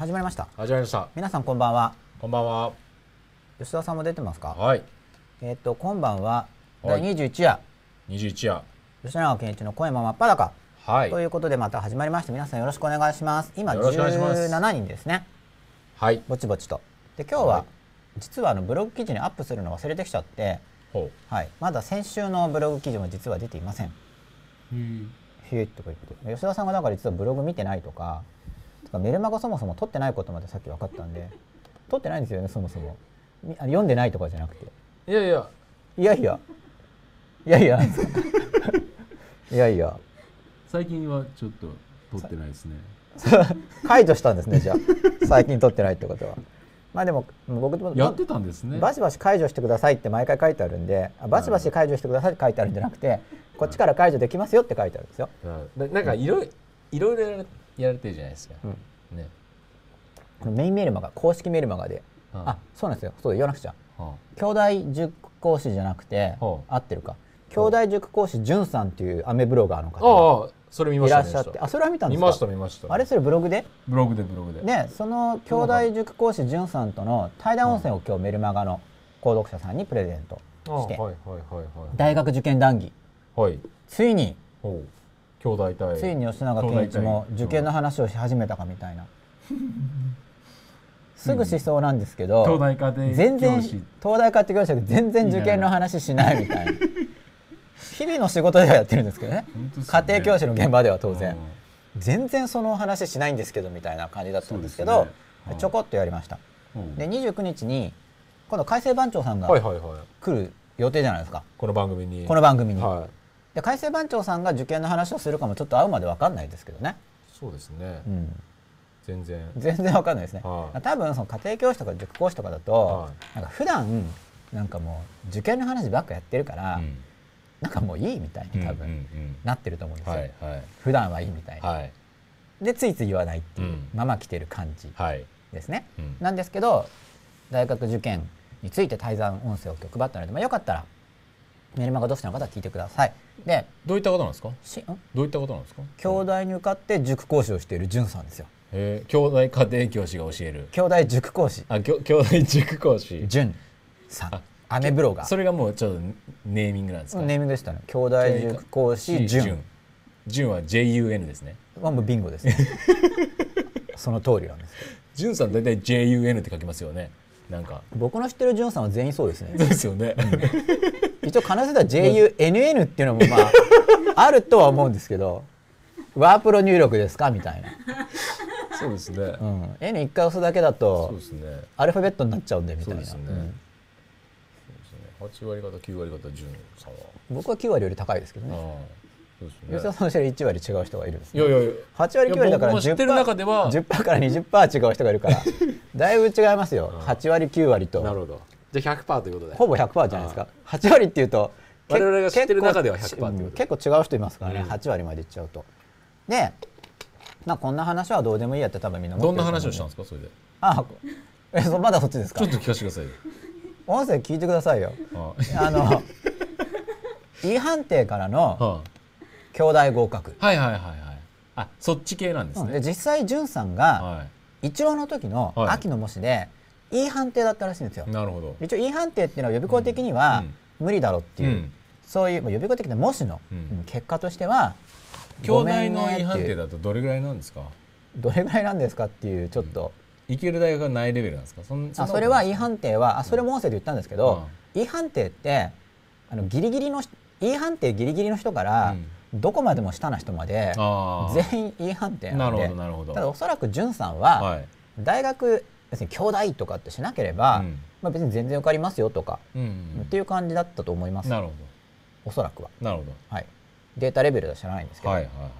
始まりました。始まりました。皆さんこんばんは。こんばんは。吉田さんも出てますか？はい。えっ、と今晩は。はい。第21夜、21夜。吉永健一の声も真っ裸、はい。ということでまた始まりまして皆さんよろしくお願いします。今よろしくお願いします。17人ですね。はい。ぼちぼちと。で今日は、はい。実実はあのブログ記事にアップするの忘れてきちゃって。ほはい。まだ先週のブログ記事も実は出ていません。ううん。ひゅーっとか言って。吉田さんがだから実はブログ見てないとかメルマガそもそも撮ってないことまでさっき分かったんで撮ってないんですよねそもそも。読んでないとかじゃなくて。いやいや。いやいや。いやいや。いやいや。最近はちょっと撮ってないですね。解除したんですねじゃあ。最近撮ってないってことは。まあでも僕もやってたんですね。バシバシ解除してくださいって毎回書いてあるんであバシバシ解除してくださいって書いてあるんじゃなくてこっちから解除できますよって書いてあるんですよ。ななんかいろいろいろやられてるじゃないですか、うん。ね。メインメールマガ公式メールマガで。うん。あそうなんですよ。そう言わなくちゃ。は兄弟塾講師じゃなくて合ってるか。兄弟塾講師じゅんさんっていうアメブロガーのあ方ああそれ見がましたいらっしゃって。あそれは見たんですか？見ました見ました。あれそれブログで？ブログでブログで。ねその兄弟塾講師じゅんさんとの対談音声を今日メルマガの購読者さんにプレゼントして。あはいはいはい大学受験談義。はい。はいついに兄弟対ついに吉永健一も受験の話をし始めたかみたいな。すぐしそうなんですけど、東大家庭全然東大家庭教師全然受験の話しないみたいな。日々の仕事ではやってるんですけどね。ね。家庭教師の現場では当然。うん。全然その話しないんですけどみたいな感じだったんですけどね。はいちょこっとやりました。うん。で29日に今度改正番長さんがはいはいはい。来る予定じゃないですか。この番組に。この番組に、はいで改正番長さんが受験の話をするかもちょっと会うまで分かんないですけどね、そうですね、うん、全然。全然分かんないですね、はい。多分その家庭教師とか塾講師とかだと、はなんか普段なんかもう受験の話ばっかやってるから、うん。なんかもういいみたいに多分、うんうんなってると思うんですよ、うんはいはい。普段はいいみたいな、はい。でついつい言わないっていう、うん。まま来てる感じはい。ですね、うん。なんですけど大学受験について対談音声を今日配ったので、まあ、よかったらメルマガ読者の方は聞いてくださいでどういったことなんですか？どういったことなんですか？兄弟に受かって塾講師をしているじゅんさんですよ。えー、兄弟家庭教師が教える。兄弟塾講師。あきょ兄弟塾講師。じゅんさん。あアメブロガー。それがもうちょっとネーミングなんですか？ネーミングでしたね。兄弟塾講師じゅん。純は JUN ですね。はもうビンゴですね。その通りなんですけど純さん大体 JUN って書きますよねなんか。僕の知ってるじゅんさんは全員そうですね。ですよね、一応可能性では JUNN っていうのもまあ あるとは思うんですけどワープロ入力ですか？みたいな、そうですね、うん、N1 回押すだけだそうとですね。アルファベットになっちゃうんでみたいうな。そですね、うん。ね。8割方9割方純さんは。僕は9割より高いですけどね吉田ねさんの知り1割違う人がいるんですね。いやいやいや。8割9割だからいや僕も知ってる中では 10%, 10から20%違う人がいるから だいぶ違いますよ。8割9割と。なるほど。じゃあ100%ということで。ほぼ100%じゃないですか。8割っていうと我々が知ってる中では結100%ってこと。うん結構違う人いますからね、うん。8割までいっちゃうと。でまあこんな話はどうでもいいやって多分みんな思どんなってると思うん話をしたんですか？それで。あえそまだそっちですか？ちょっと聞かせてくださいよ。音声聞いてくださいよ。ああ。の E 判定からのあ兄弟合格、はいはいはいはい。あそっち系なんですね、うん。で実際んさんがはい。一郎の時のはい。秋の模試で E 判定だったらしいんですよ。なるほど。一応 E 判定っていうのは予備校的には無理だろうっていう、うん。そういうまあ予備校的な模試の、うん。うん結果としては兄弟ごめんねのっていう違反定だとどれぐらいなんですか？どれぐらいなんですかっていうちょっと、行ける大学がないレベルなんですか？そんあそれは E 違判定はあそれも音声で言ったんですけど、E 判定ってあのギリギリの E 判定ギリギリの人から、どこまでも下な人まで全員 E 判定なんでただおそらくんさんは、はい。大学要するに兄弟とかってしなければ、うん。まあ、別に全然受かりますよとか、うんっていう感じだったと思います。なるほおそらくは、どなるほど。はい、データレベルでは知らないんですけど、はいはいはいはいはい。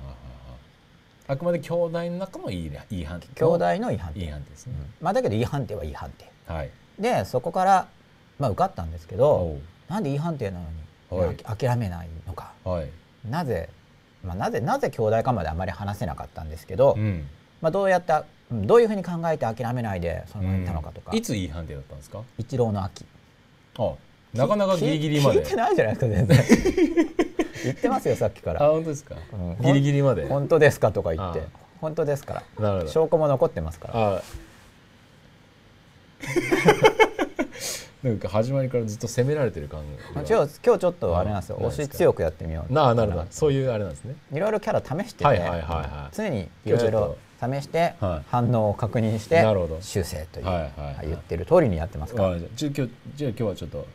あくまで兄弟の中のいいねいい判定兄弟の E 判定、いい判定ですね、まあ、だけど E 判定は E 判定はい。でそこから、まあ、受かったんですけおどう。なんで E 判定なのに、諦めないのか。はいなぜ、まあ、なぜなぜ兄弟かまであまり話せなかったんですけど、うん。まあ、どうやってうんどういうふうに考えて諦めないでそのまま行ったのかとか、いついい判定だったんですか？一郎の秋。あなかなかギリギリまで。聞いてないじゃないですか全然。言ってますよさっきかあら、本当ですか、うん。ギリギリまで。本当ですかとか言って。あ本当ですから。なるほど。証拠も残ってますから。あ なんか始まりからずっと責められてる感今じが日今日ちょっとあれなんですよ。あ推し強くやってみよう。なあなるほど。そういうあれなんですね。いろいろキャラ試してて、はいはいはいはい。常にいろいろ試してはい反応を確認して修正という、言ってる通りにやってますから。じゃあ今日じゃあ今日はちょっと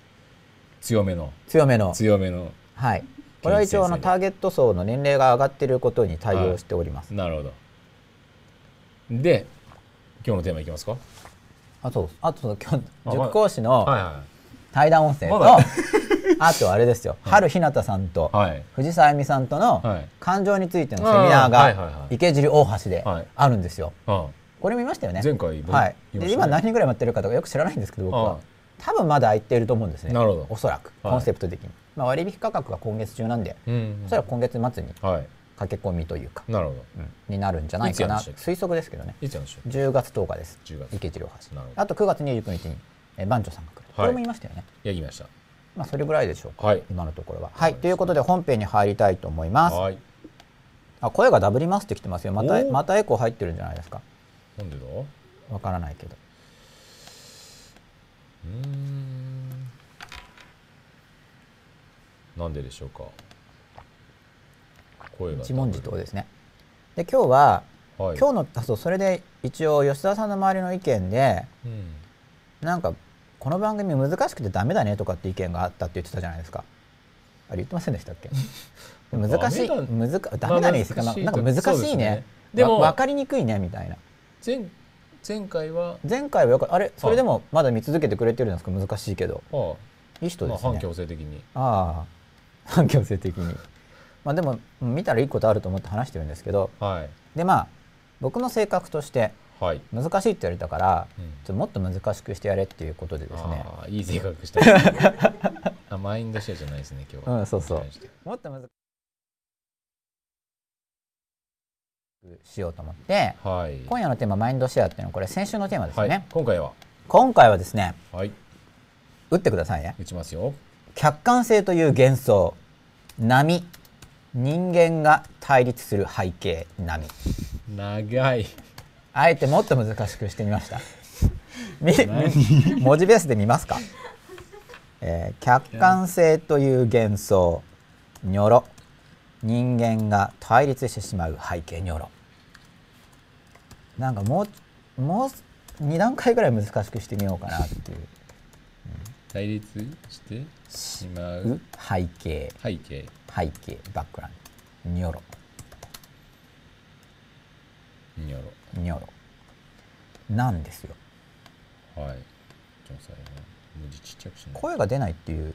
強めの強めの。強めの。はい。これは一応あのターゲット層の年齢が上がっていることに対応しております、なるほど。で今日のテーマいきますか？あとあと今日あ塾講師の対談音声と、あとあれですよ。春日向さんと藤沢恵美さんとのはい。感情についてのセミナーがい池尻大橋ではい。あるんですよ。あこれ見ましたよね？前回僕はい。で今何人ぐらい待ってるかとかよく知らないんですけど僕あは多分まだ空いていると思うんですね。なるほど。おそらくはい。コンセプト的に。まあ割引価格が今月中なんで、うん。おそらく今月末にはい駆け込みというか、なるほどうんになるんじゃないかな推測ですけどね。いつやるんでしょう10月10日です。10月池尻大橋。なるほどあと9月29日にえ番長さんが来る。これも言いましたよね。やりましたまあそれぐらいでしょうか。はい今のところは。はい。ということで本編に入りたいと思います。はいあ声がダブりますってきてますよまたまたエコー入ってるんじゃないですか？なんでだ？うわからないけどーんなんででしょうか？一文字とですね。で今日は、はい。今日のあそうそれで一応吉田さんの周りの意見でうん。なんかこの番組難しくてダメだねとかって意見があったって言ってたじゃないですか。あれ言ってませんでしたっけ？難しい難かダメだねですかまあ難しいなんか難しいね。でもわ分かりにくいねみたいな。前前回は前回はよくあれそれでもまだ見続けてくれてるんですか？難しいけど。あいい人あ、まあ、ですね、反強制的に。ああ。反強制的にまあでもうん見たらいいことあると思って話してるんですけどはい。でまあ僕の性格としてはい。難しいって言われたから、うん。ちょっともっと難しくしてやれっていうことでですね。いい性格した あマインドシェアじゃないですね今日は。うんそうそう。もっと難しくしようと思ってはい。今夜のテーママインドシェアっていうのはこれ先週のテーマですよね、はい、今回は？今回はですねはい。打ってくださいね。打ちますよ。客観性という幻想。波人間が対立する背景波長い。あえてもっと難しくしてみました。みみ文字ベースで見ますか？えー客観性という幻想、ニョロ、人間が対立してしまう背景ニョロ。なんかもうもう二段階ぐらい難しくしてみようかなっていう。対立して？しまう。う背景。背景。背景。バックグラウンドニョロ。によニョロ。なんですよ。ろはい。ちょっと最後文字ちっちゃくしない。声が出ないっていう。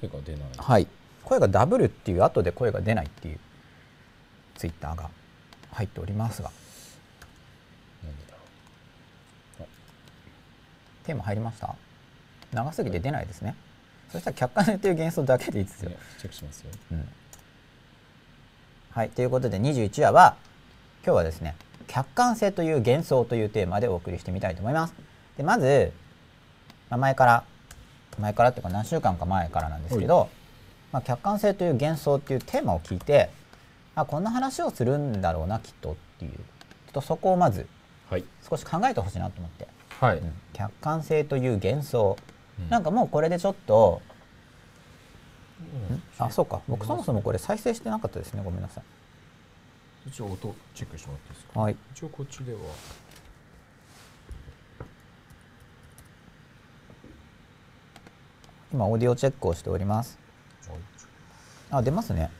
声が出ない。はい、声がダブルっていう後で声が出ないっていう。ツイッターが。入っておりますが。テーマ入りました？長すぎて出ないですねそしたら客観性という幻想だけでいいですよ。うね、ちっちゃくしますよ。うん。はいということで21話は今日はですね客観性という幻想というテーマでお送りしてみたいと思います。でまず、まあ前から前からっていうか何週間か前からなんですけど、まあ、客観性という幻想っていうテーマを聞いてあこんな話をするんだろうなきっとっていう。ちょっとそこをまずはい。少し考えてほしいなと思って、はい、うん。客観性という幻想、うんなんかもうこれでちょっと、ん。あそうか。僕そもそもこれ再生してなかったですね。ごめんなさい。一応音チェックしてもらっていいですか？はい。一応こっちでは。今オーディオチェックをしております。あ出ますね。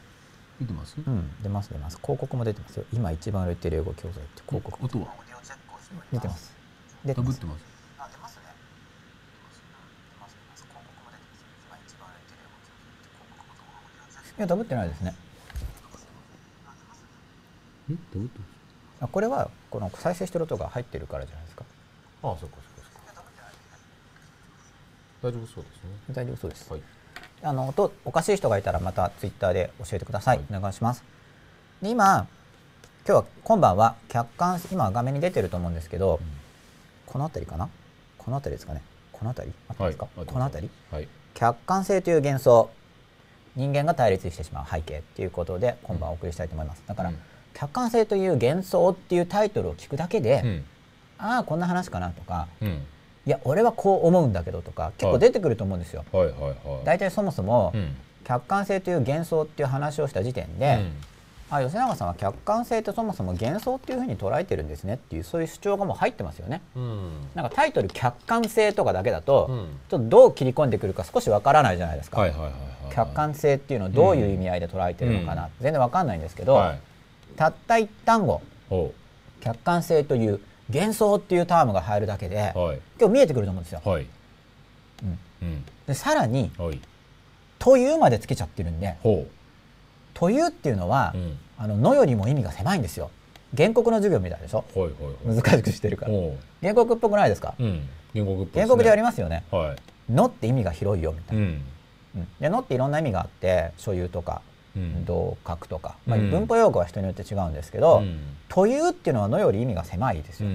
見てます？うん出ます出ます。広告も出てますよ。今一番売れてる英語教材って広告音は？出てます。出てますダブってますあ出ますねいやダブってないですね。んダブってますあこれはこの再生してる音が入ってるからじゃないですか。ああそうかそうかそうか。大丈夫そうですね。大丈夫そうです、はい。あの音おかしい人がいたらまたツイッターで教えてください、はい。お願いします。で今今日は今晩は客観今画面に出てると思うんですけど、この辺りかな？この辺りですかね。この辺り？合ってますか、はい。この辺り？はい。客観性という幻想人間が対立してしまう背景っていうことで今晩お送りしたいと思います。だから、うん。客観性という幻想っていうタイトルを聞くだけで、うん。ああこんな話かなとかうん。いや俺はこう思うんだけどとか結構出てくると思うんですよ。はいはいはい。大体そもそも、うん。客観性という幻想っていう話をした時点で、あ吉永さんは客観性ってそもそも幻想っていうふうに捉えてるんですねっていうそういう主張がもう入ってますよね。うん。なんかタイトル客観性とかだけだと、うん。ちょっとどう切り込んでくるか少しわからないじゃないですか。客観性っていうのをどういう意味合いで捉えてるのかな、全然わかんないんですけど、はい。たった一単語ほ客観性という幻想っていうタームが入るだけで、うはい。今日見えてくると思うんですよ。はい。うん。うん。でさらにはい「という」までつけちゃってるんでほ「という」っていうのはう、うん。あののよりも意味が狭いんですよ。原告の授業みたいでしょ？はいはいはい。難しくしてるから。ほ原告っぽくないですか、ううん。原告っぽいすね。原告でありますよね。はい。のって意味が広いよみたいな。うん。うん。でのっていろんな意味があって所有とかうん。同格とか、まあ、うん。文法用語は人によって違うんですけど、うん。というっていうのはのより意味が狭いですよ。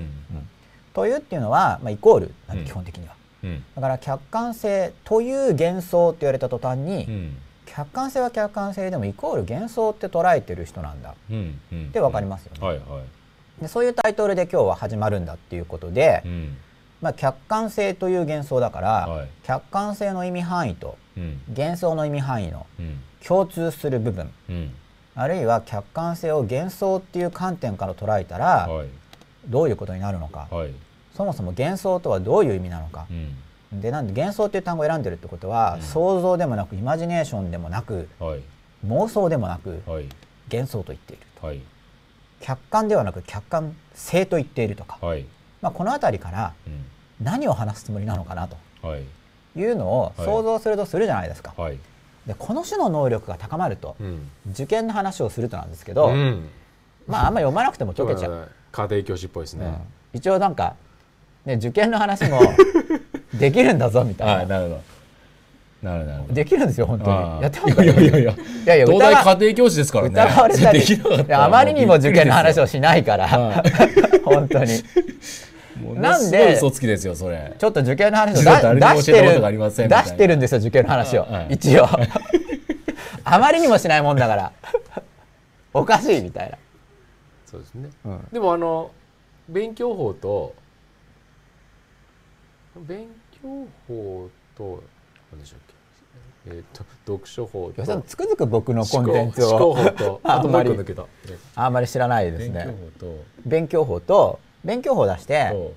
というっていうのは、まあ、イコールなんでうん。基本的には。うん。だから客観性という幻想って言われた途端に、うん客観性は客観性でもイコール幻想って捉えてる人なんだ。って分かりますよね。はいはい。でそういうタイトルで今日は始まるんだっていうことで、うん。まあ、客観性という幻想だから、はい。客観性の意味範囲とうん。幻想の意味範囲のうん。共通する部分うん。あるいは客観性を幻想っていう観点から捉えたらはい。どういうことになるのか。はい。そもそも幻想とはどういう意味なのか。うんでなんで幻想っていう単語を選んでるってことは、うん。想像でもなくイマジネーションでもなくはい。妄想でもなくはい。幻想と言っているはい。客観ではなく客観性と言っているとか、はい。まあ、この辺りからうん。何を話すつもりなのかなと。はい。いうのをはい。想像するとするじゃないですか。はい。でこの種の能力が高まるとうん。受験の話をするとなんですけど、うん。まああんま読まなくても解けちゃう。家庭教師っぽいですね。うん。一応なんか、ね、受験の話も できるんだぞみたいな。はいなるほど。なるほどできるんですよ本当に。やってますかいやいやいや。いやいや東疑大家庭教師ですからね。疑われたりあまりにも受験の話をししないから、本当に。なんで嘘つきですよそれ。ちょっと受験の話を出してる出してるんですよ受験の話を、はい。一応。あまりにもしないもんだから。おかしいみたいな、そうですね。うん。でもあの勉強法と勉強法と何でしょうっけ？えっ、と読書法と。つくづく僕のコンテンツを法と。あんまりあんまり知らないです勉強ね法と。勉強法と勉強法出してと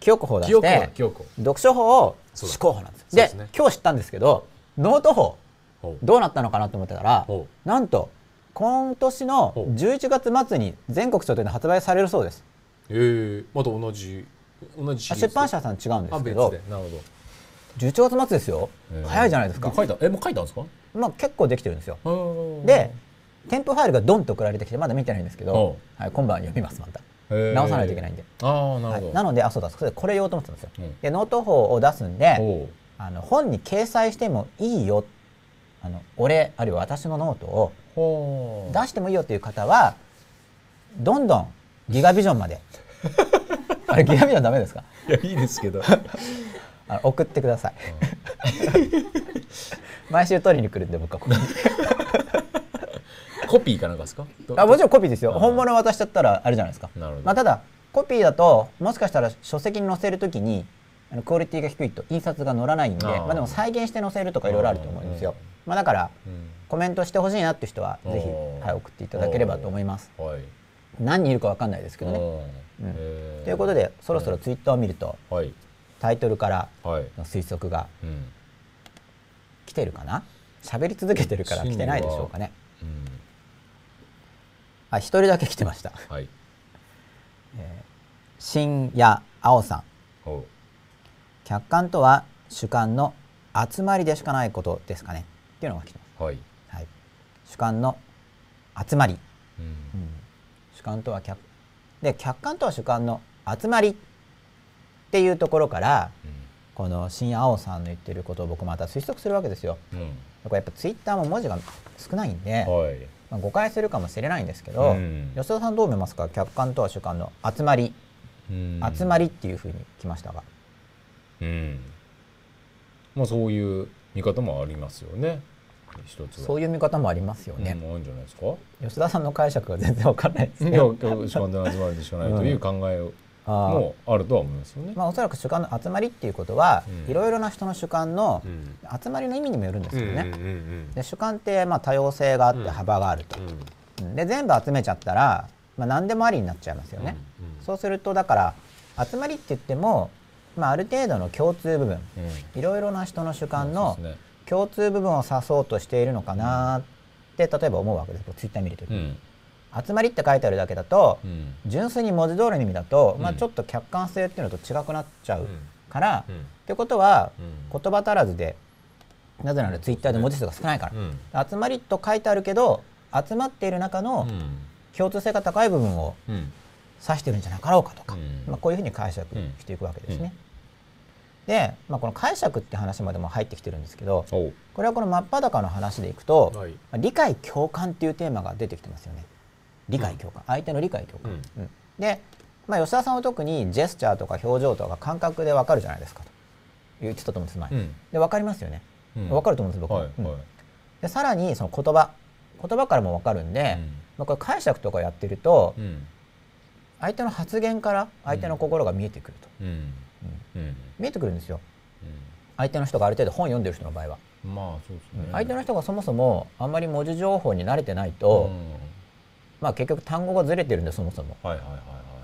記憶法出記憶法して記憶法。読書法を思考法なんです。でね。今日知ったんですけどノート法。どうなったのかなと思ってたらほなんと今年のほう。11月末に全国書店で発売されるそうです。えー、また同じ同じ出版社さん違うんですけど。でなるほど。11月末ですよ。えー。早いじゃないですか。書いた？えもう書いたんですか？まあ結構できてるんですよ。でで添付ファイルがドンと送られてきてまだ見てないんですけどほ、はい、今晩読みますまた。直さないといけないんで、ああなるほど、はい、なのであそうだそれこれ言おうと思ってたんですよ、うん。でノート法を出すんでほあの本に掲載してもいいよ。あの俺あるいは私のノートを出してもいいよという方はどんどんギガビジョンまで あれギガビジョンダメですか？いやいいですけど。あの送ってください。毎週取りに来るんで僕はここに。コピーかなんかですか？あもちろんコピーですよ。本物渡しちゃったらあれじゃないですか。なるほど。まあ、ただコピーだともしかしたら書籍に載せるときにあのクオリティが低いと印刷が載らないんでまあ、でも再現して載せるとかいろいろあると思うんですよ。あまあ、だからうん。コメントしてほしいなっていう人はぜひ、はい、送っていただければと思います。はい。何人いるかわかんないですけどねということでそろそろツイッターを見るとはい。タイトルからはい。の推測がうん。来てるかな？喋り続けてるから来てないでしょうかね。うん。あ一人だけ来てました。はい。新谷青さん。ほ客観とは主観の集まりでしかないことですかね。っていうのが来てます。うはい。はい、主観の集まり、うん。うん。主観とは客で客観とは主観の集まりっていうところからこの新青さんの言ってることを僕また推測するわけですよ。うん。うんこれやっぱツイッターも文字が少ないんで、はい。まあ、誤解するかもしれないんですけど、うん。吉田さんどう思いますか？客観とは主観の集まり、うん。集まりっていうふうに来ましたが、うん。まあそういう見方もありますよね一つはそういう見方もありますよね、うん、あるんじゃないですか？吉田さんの解釈が全然わかんないですいねや今日主観で集まるでしかないという考えあー。もあるとは思いますよね。まあおそらく主観の集まりっていうことは、うん。いろいろな人の主観のうん。集まりの意味にもよるんですよね、で主観ってまあ多様性があってうん。幅があると、うん。うん。で全部集めちゃったら、まあ、何でもありになっちゃいますよね、うんうん。そうするとだから集まりって言っても、まあ、ある程度の共通部分うん。いろいろな人の主観のそうですね共通部分を指そうとしているのかなって例えば思うわけです。ツイッター見るときに、うん。集まりって書いてあるだけだと、うん。純粋に文字通りの意味だと、まあ、うんちょっと客観性っていうのと違くなっちゃううん。から、うん。ってことは、うん。言葉足らずでなぜならツイッターで文字数が少ないから、うん。集まりと書いてあるけど集まっている中のうん。共通性が高い部分をうん。指してるんじゃなかろうかとか、うん。まあ、こういうふうに解釈していくわけですね。で、まあ、この解釈って話までも入ってきてるんですけどこれはこの真っ裸の話でいくと、はい。まあ理解共感っていうテーマが出てきてますよね。理解共感、相手の理解共感。うん。うん。で、まあ、吉田さんは特にジェスチャーとか表情とか感覚でわかるじゃないですかと言ってたと思うんです前、うん。で分かりますよね、うん。分かると思うんです僕は、いはい。でさらにその言葉。言葉からも分かるんで、うん。まあ、これ解釈とかやってると、うん。相手の発言から相手の心が見えてくると、うん。うん見えてくるんですよ。相手の人がある程度本読んでる人の場合は、うんまあそうですね。相手の人がそもそもあんまり文字情報に慣れてないと、うん。まあ結局単語がずれてるんでそもそも。はいはいはいは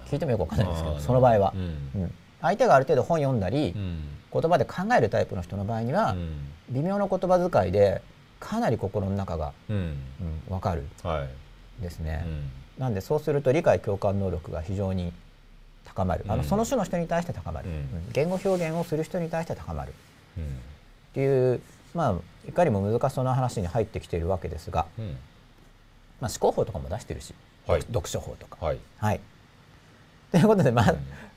い。聞いてもよくわかんないんですけどその場合は。う、ん。うん。相手がある程度本読んだり、うん。言葉で考えるタイプの人の場合には、うん。微妙な言葉遣いでかなり心の中が、うん。うん、分かるはい。ですね、うん。なんでそうすると理解共感能力が非常に高まる、あのうんその種の人に対して高まる、言語表現をする人に対して高まる。うん。っていうまあいかにも難しそうな話に入ってきているわけですが、うん。まあ、思考法とかも出してるし、はい。読書法とか。はい。はい。ということでまあ、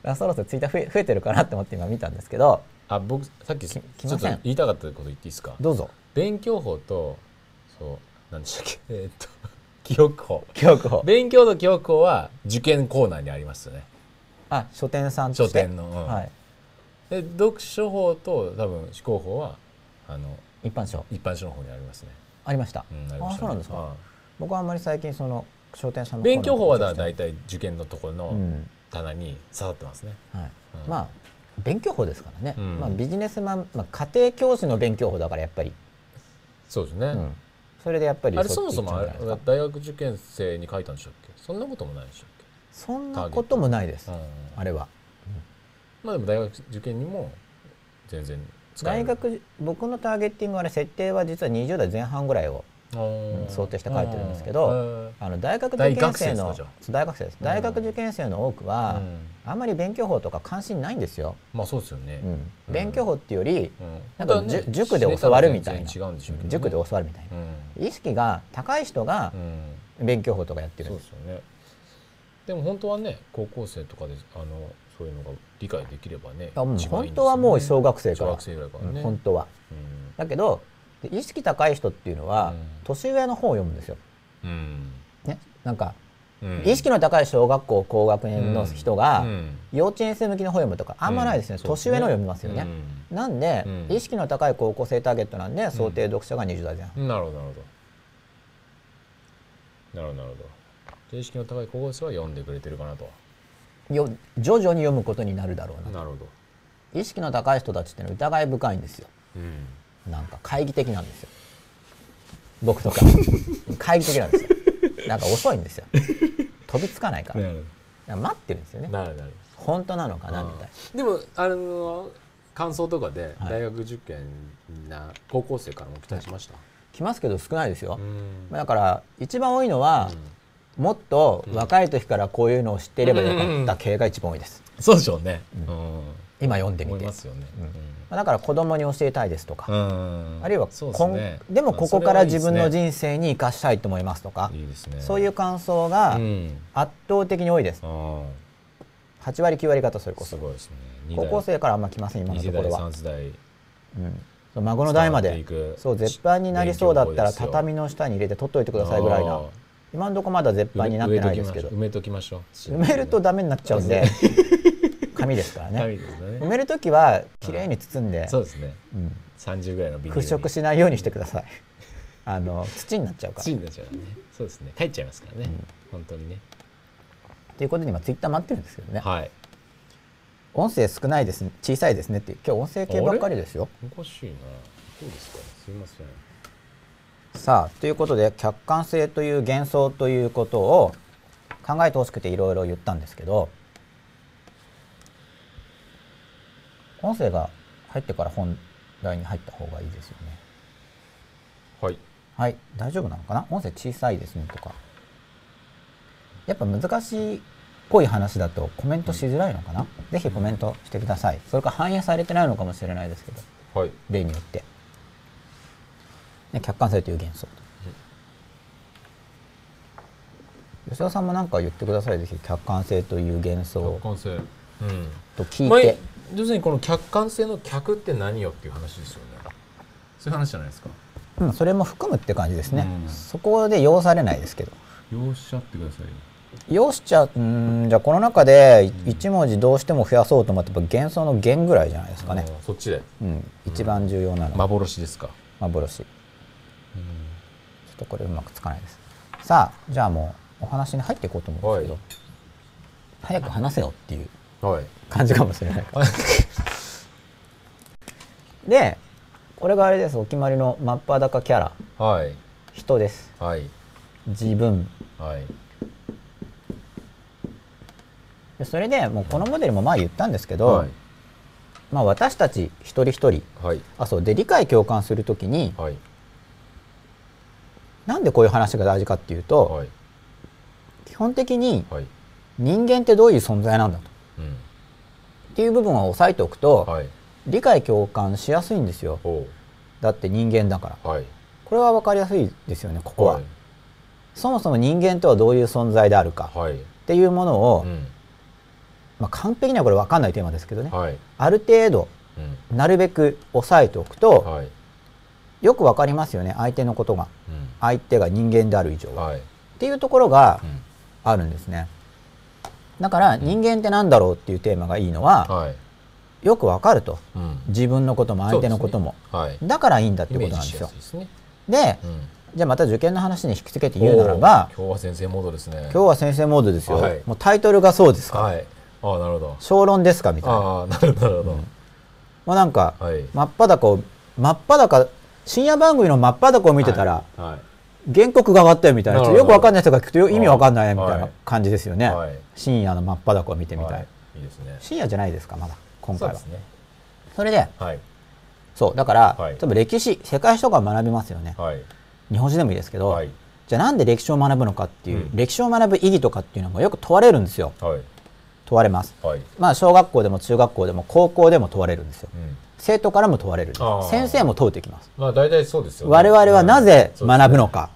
うん。そろそろツイッター増え増えてるかなって思って今見たんですけどあ僕さっきちょっと言いたかったこと言っていいですか？どうぞ。勉強法とそうなんでしたっけ？えーっと記憶法。記憶法。勉強と記憶法は受験コーナーにありますよねあ書店さんと書して？店の、うん。はい、で読書法と多分思考法はあの一般書。一般書の方にありますね、ありました、うん、ありましたね。あそうなんですか。は僕はあんまり最近その書店さんのい勉強法はだだ大体受験のところのうん棚に刺さってますね、はい。うん。まあ勉強法ですからね、うん。まあ、ビジネスマン、まあ、家庭教師の勉強法だからやっぱり、そうですね、うん。それでやっぱりあれそもそもあれ大学受験生に書いたんでしたっけ？そんなこともないでしたっそんなこともないです。け、うん。あれは。まあでも大学受験にも全然大学僕のターゲッティングはね設定は実は20代前半ぐらいをうん想定して書いてるんですけどうん。あの大学受大験生の大学生ですうん大学受験生の多くは、うん。あんまり勉強法とか関心ないんですよ、まあそうですよね、うん。うん。勉強法っていうよりうん。なんか塾で教わるみたいな。知れたら全然違うんでしょうけどね。塾で教わるみたいな、意識が高い人がうん。勉強法とかやってる。んそうですよねでも本当はね高校生とかであのそういうのが理解できればね本当はもう小学生から。小学生ぐらいからうんね、本当は。うん。だけどで意識高い人っていうのは、うん。年上の本を読むんですよ、うん。ね、なんか、うん。意識の高い小学校高学年の人が、うん。幼稚園生向きの本を読むとかあんまないですね、うん。年上のを読みますよね、なんで、うん。意識の高い高校生ターゲットなんで想定読者が20代前半、うんなるほどなるほど。なるほどなるほど意識の高い高校生は読んでくれてるかなと。よ徐々に読むことになるだろうな。なるほど。意識の高い人たちってのは疑い深いんですよ。うん。なんか懐疑的なんですよ。僕とか。懐疑的なんですよ。なんか遅いんですよ。飛びつかないから。待ってるんですよね。なるなる本当なのかなみたいな。でもあの感想とかではい。大学受験な高校生からも期待しました、来ますけど少ないですよ、うん。だから一番多いのは、もっと若い時からこういうのを知っていればよかった系が一番多いです。そうでしょうね、うん。今読んでみて。ますよね、まあだから子供に教えたいですとか、うん。あるいはこんねでもここから自分の人生に生かしたいと思いますとか。はいいね。そういう感想がうん。圧倒的に多いです、あ8割9割方それあこそ。ね。高校生からあんま来ません今2世代のところは。3、世代うん、孫の代まで。そう絶版になりそうだったら畳の下に入れて取っといてくださいぐらいな。あ今のところまだ絶ー版になってないですけど。埋めときましょう。埋めるとダメになっちゃうんで。紙ですからね。ね。埋める時はきれいに包んで、そうですね。うん。30ぐらいのビニールに。払拭しないようにしてください。あの土になっちゃうから。土になっちゃうからね。そうですね。帰っちゃいますからね、本当にね。ということで今ツイッター待ってるんですけどね、はい。音声少ないです小さいですねって今日音声系ばっかりですよおかしいなそうですかすいませんさあということで客観性という幻想ということを考えてほしくていろいろ言ったんですけど音声が入ってから本題に入った方がいいですよね。はい。はい。大丈夫なのかな？音声小さいですねとか。やっぱ難しいっぽい話だとコメントしづらいのかな、ぜひコメントしてください。それか反映されてないのかもしれないですけど。はい。例によって、ね、客観性という幻想吉田さんも何か言ってくださいぜひ客観性という幻想。客観性。うん。と聞いまあて、要するにこの客観性の客って何よっていう話ですよね。そういう話じゃないですか。うん、それも含むって感じですね、うん。そこで要されないですけど。よっしゃってくださいよ。要しちゃうんじゃあこの中で一文字どうしても増やそうと思ってやっぱ幻想の幻ぐらいじゃないですかね、うん。そっちでうん、一番重要なのは幻ですか幻とこれうまくつかないです。さあじゃあもうお話に入っていこうと思うんですけど、はい。早く話せよっていうはい。感じかもしれない。か らでこれがあれです。お決まりの真っ裸キャラ。はい。人です。はい。自分。はい。でそれでもうこのモデルも前言ったんですけど、はい。まあ、私たち一人一人。はい。あそう。で理解共感するときにはいなんでこういう話が大事かっていうと、はい。基本的にはい。人間ってどういう存在なんだと。うん。っていう部分を押さえておくと、はい。理解共感しやすいんですよ。だって人間だから。はい。これは分かりやすいですよねここは、はい。そもそも人間とはどういう存在であるか。はい。っていうものを、うん。まあ、完璧にはこれ分かんないテーマですけどね、はい。ある程度うん。なるべく押さえておくと、はいよく分かりますよね。相手のことが。うん。相手が人間である以上は、はい。っていうところがうん。あるんですね。だから人間って何だろうっていうテーマがいいのは、はい。よく分かると。うん。自分のことも相手のことも、はい。だからいいんだってイメージしことなんですよですね。で、うん。じゃあまた受験の話に引き付けて言うならば今日は先生モードですね。今日は先生モードですよ、はい。もうタイトルがそうですから、はい。ああなるほど。小論ですかみたいな。もああなるほど。なるほど。うなんか、はい。真っ裸を真っ裸深夜番組の真っ裸を見てたら、はい原告が上がったよみたいなよくわかんない人が聞くとよ意味わかんないみたいはない。感じですよね、はい。深夜の真っ裸を見てみたい、はい。いいですね。深夜じゃないですかまだ今回は。それではい。そうだから、はい。多分歴史世界史とか学びますよね。はい。日本史でもいいですけど、はい。じゃあなんで歴史を学ぶのかっていう、うん。歴史を学ぶ意義とかっていうのもよく問われるんですよ。はい。問われます。はい。まあ小学校でも中学校でも高校でも問われるんですよ。うん生徒からも問われる。先生も問うてきます。まあ大体そうですよね。我々はなぜ学ぶのか。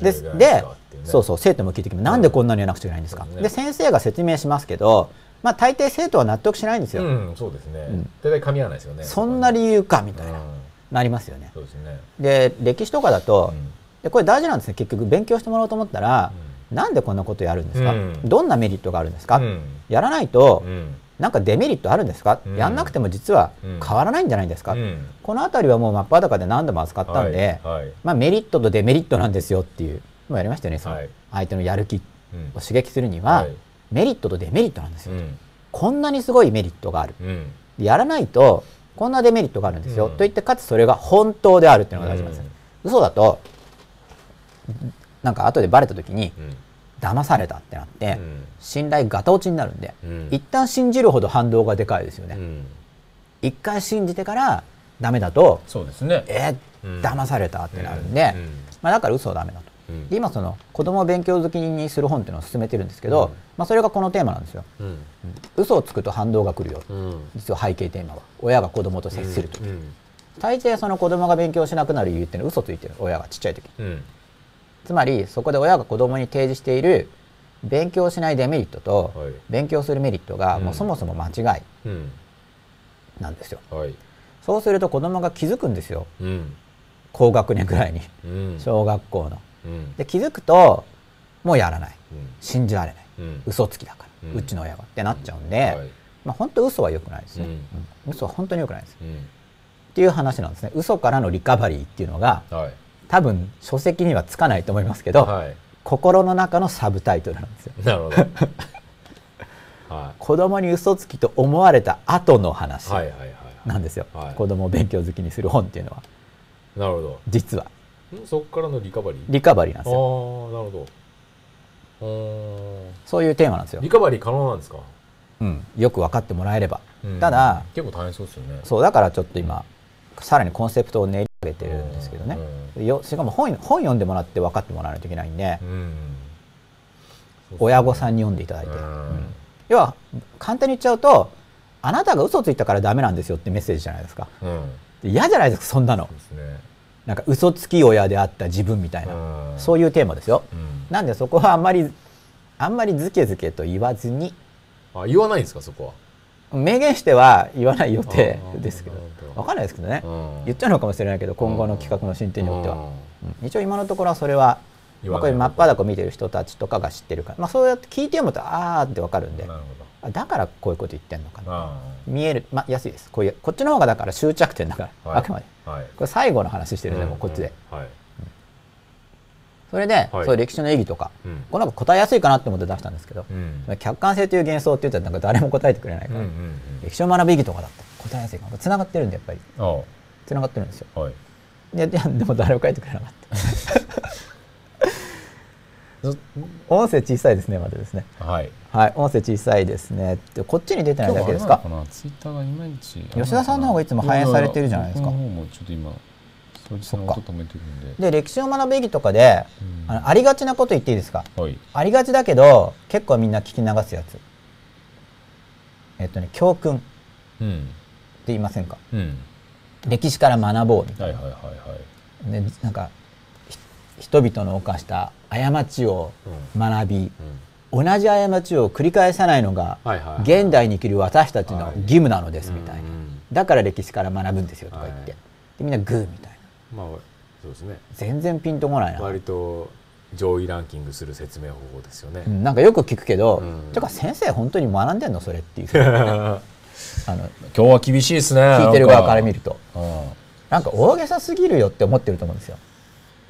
ででそうそう生徒も聞いてきます。なんでこんなにやらなくちゃいけないんですか、で先生が説明しますけどまあ大抵生徒は納得しないんですよ、うんそうですね。ん。大体噛み合わないですよね。そんな理由かみたいな、うん。なりますよね。そうですね。で歴史とかだと、うん。でこれ大事なんですね。結局勉強してもらおうと思ったら、なんでこんなことやるんですか、うん。どんなメリットがあるんですか、うん。やらないと、うんなんかデメリットあるんですか、うん。やんなくても実はうん。変わらないんじゃないですか、うん。この辺りはもう真っ裸で何度も扱ったんで、はいはい。まあ、メリットとデメリットなんですよっていうもうやりましたよねそのはい。相手のやる気うんを刺激するには、はいメリットとデメリットなんですよ、うん。こんなにすごいメリットがある。うん。やらないとこんなデメリットがあるんですよ、うんと言ってかつそれが本当であるっていうのが大事なんですよ、嘘だとなんか後でバレた時にうん騙されたってなって、うん。信頼ガタ落ちになるんで、うん。一旦信じるほど反動がでかいですよね、うん。一回信じてからダメだとそうですね。えうん。ー、騙されたってなるんで、うん。まあ、だから嘘はダメだと。うん。で今その子供を勉強好きにする本っていうのを進めてるんですけど、うん。まあ、それがこのテーマなんですよ。うん。嘘をつくと反動が来るよ、うん。実は背景テーマは。親が子供と接するとき、うん。大抵その子供が勉強しなくなる理由っていうのは嘘ついてる。親がちっちゃい時。うんつまりそこで親が子供に提示している勉強しないデメリットとはい。勉強するメリットがうん。もうそもそも間違いうん。なんですよ、はい。そうすると子供が気づくんですよ。うん。高学年ぐらいに。うん。小学校の。うん。で気づくともうやらない。うん。信じられない。うん。嘘つきだから、ううんちの親がってなっちゃうんで、はい。まあ本当嘘は良くないですね、うんうん。嘘は本当に良くないです。うん。っていう話なんですね。嘘からのリカバリーっていうのがはい多分書籍にはつかないと思いますけど、はい。心の中のサブタイトルなんですよ。なるほど。は子供に嘘つきと思われた後の話いはいはいはい。なんですよ、はい。子供を勉強好きにする本っていうのは。なるほど。実は。ん？そこからのリカバリー？リカバリーなんあですよ。あなるほど。そういうテーマなんですよ。リ、カバリー可能なんですか？うん、よく分かってもらえれば、うん。ただ結構大変そうですよね。そうだからちょっと今さらにコンセプトを練り上げてるんですけどね、よしかも本本読んでもらって分かってもらわないといけないんで、親御さんに読んでいただいて、要は簡単に言っちゃうとあなたが嘘ついたからダメなんですよってメッセージじゃないですか。嫌じゃないですかそんなの。なんか嘘つき親であった自分みたいな、うん。そういうテーマですよ、うん。なんでそこはあんまりあんまりズケズケと言わずに。あ言わないんですかそこ明言しては言わない予定ですけど。分かんないですけどね、は言っちゃうのかもしれないけど今後の企画の進展によっては、一応今のところはそれはまあこれ真っ裸見てる人たちとかが知ってるから、まあ、そうやって聞いて読むとあーって分かるんで。だからこういうこと言ってんのかな。見える、まあ、安いです。こういうこっちの方がだから終着点だから、はい。あくまで。これ最後の話してるんで、もうこっちで。はいそれで、はい。そういう歴史の意義とか、うん。これなんか答えやすいかなと思って出したんですけど、うん。客観性という幻想って言ったらなんか誰も答えてくれないから、うんうんうん。歴史を学ぶ意義とかだって答えやすいかなつながってるんでやっぱり。あつながってるんですよ。はい。でででも誰も書いてくれなかった。音声小さいですねまだですね。はい。はい音声小さいですねでこっちに出てないだけですか？吉田さんの方がいつも反映されてるじゃないですか僕の方もちょっと今掃除さんの音止めてるんで。で歴史を学ぶ意義とかで、うん。あのありがちなこと言っていいですか？はい。ありがちだけど結構みんな聞き流すやつ。えっとね教訓。ってうん言いませんか？うん。歴史から学ぼうみたいはいはいはいはい。な、ね、なんかひ人々の犯した過ちを学び、うん。同じ過ちを繰り返さないのが現代に生きる私たちのはい義務なのですみたいな、うんうん。だから歴史から学ぶんですよとか言って、はい。でみんなグーみたいなまあそうですね。全然ピンとこないな、割と上位ランキングする説明方法ですよね。うんなんかよく聞くけど、うん。てか先生本当に学んでんのそれっていう。あの今日は厳しいですね聞いてる側か。ら見ると。うん。なんか大げさすぎるよって思ってると思うんですよ、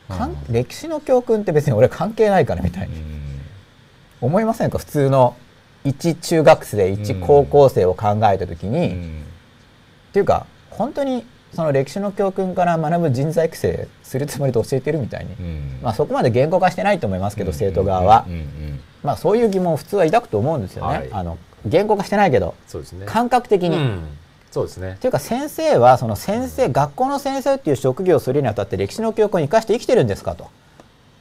かん。歴史の教訓って別に俺関係ないからみたいに、思いませんか？普通の一中学生一高校生を考えた時に、っうん。ていうか本当にその歴史の教訓から学ぶ人材育成するつもりで教えてるみたいに、うん。まあ、そこまで言語化してないと思いますけど、生徒側は、まあ、そういう疑問を普通は抱くと思うんですよね、はい。あの言語化してないけど。そうですね。感覚的に。うん。そうですね。っていうか先生はその先生学校の先生っていう職業をするにあたって歴史の教訓を生かして生きてるんですかと。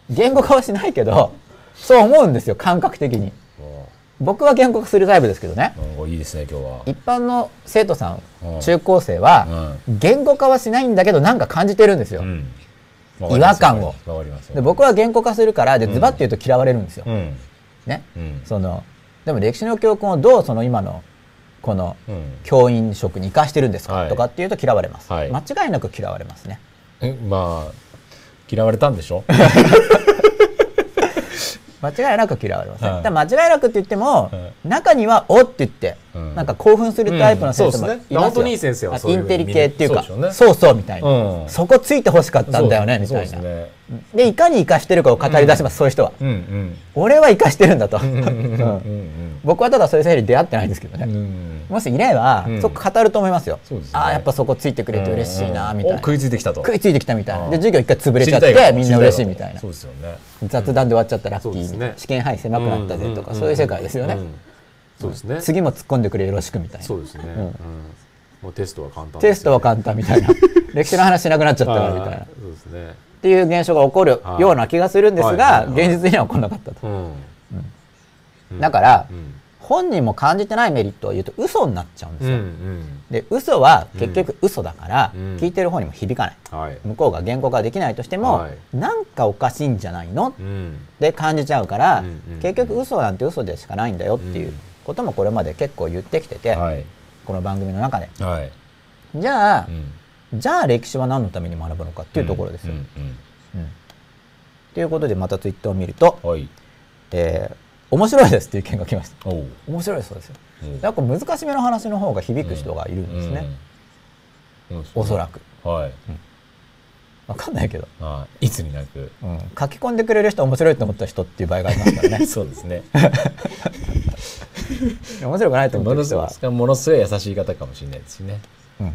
言語化はしないけどそう思うんですよ感覚的に僕は言語化するタイプですけどね。いいですね今日は。一般の生徒さんうん。中高生は言語化はしないんだけどなんか感じてるんですよ、うん。違和感を。で僕は言語化するからでズバッと言うと嫌われるんですよ、うん。ね。うん。そのでも歴史の教訓をどうその今のこのうん。教員職に生かしてるんですか、はい。とかっていうと嫌われます、はい。間違いなく嫌われますね。えまあ嫌われたんでしょ？間違いなく嫌われますね、は間違いなくって言っても、は中には「お」って言って、うんなんか興奮するタイプの先生もいますよ、先生はインテリ系っていうかそうそうみたいな、うん。そこついてほしかったんだよねみたいな。で,、いかに生かしてるかを語り出します、そういう人は。俺は生かしてるんだと、僕はただそういう先生に出会ってないんですけどね、もしいれば、うん。そこ語ると思いますよ。ああやっぱそこついてくれて嬉しいなみたいな、お食いついてきたと。食いついてきたみたいな。うんで授業一回潰れちゃってみんな嬉しいみたいな。雑談で終わっちゃったらラッキー試験範囲狭くなったぜとか、んそういう世界ですよね、うんそうですね。次も突っ込んでくれよろしくみたいな。そうですね。うん。うん。もうテストは簡単テストは簡単単みたいな。歴史の話しなくなっちゃったからみたいな。っそうですね。ていう現象が起こるような気がするんですはいが現実には起こんなかったと、うん。うん。だからうん。本人も感じてないメリットを言うと嘘になっちゃうんですよ、うんうん。で嘘は結局嘘だからうん。聞いてる方にも響かない。はい。向こうが言語化できないとしても、はい。なんかおかしいんじゃないの？うん。で感じちゃうから、うんうん結局嘘なんて嘘でしかないんだよっていうこともこれまで結構言ってきてて、はい。この番組の中で。はい。じゃあう、ん。じゃあ歴史は何のために学ぶのかっていうところですよ。うんうんということでまたツイッターを見ると、うんはい。えー面白いですっていう意見が来ました。面白いそうですよ。う。んやっぱ難しめの話の方が響く人がいるんですね。うんうんおそらく。はい。わかんないけど、あいつになく。うん、書き込んでくれる人面白いと思った人っていう場合がありますからね。そうですね 面白くないと思ってる人は、ものすごい優しい方かもしれないですしね、うん、ね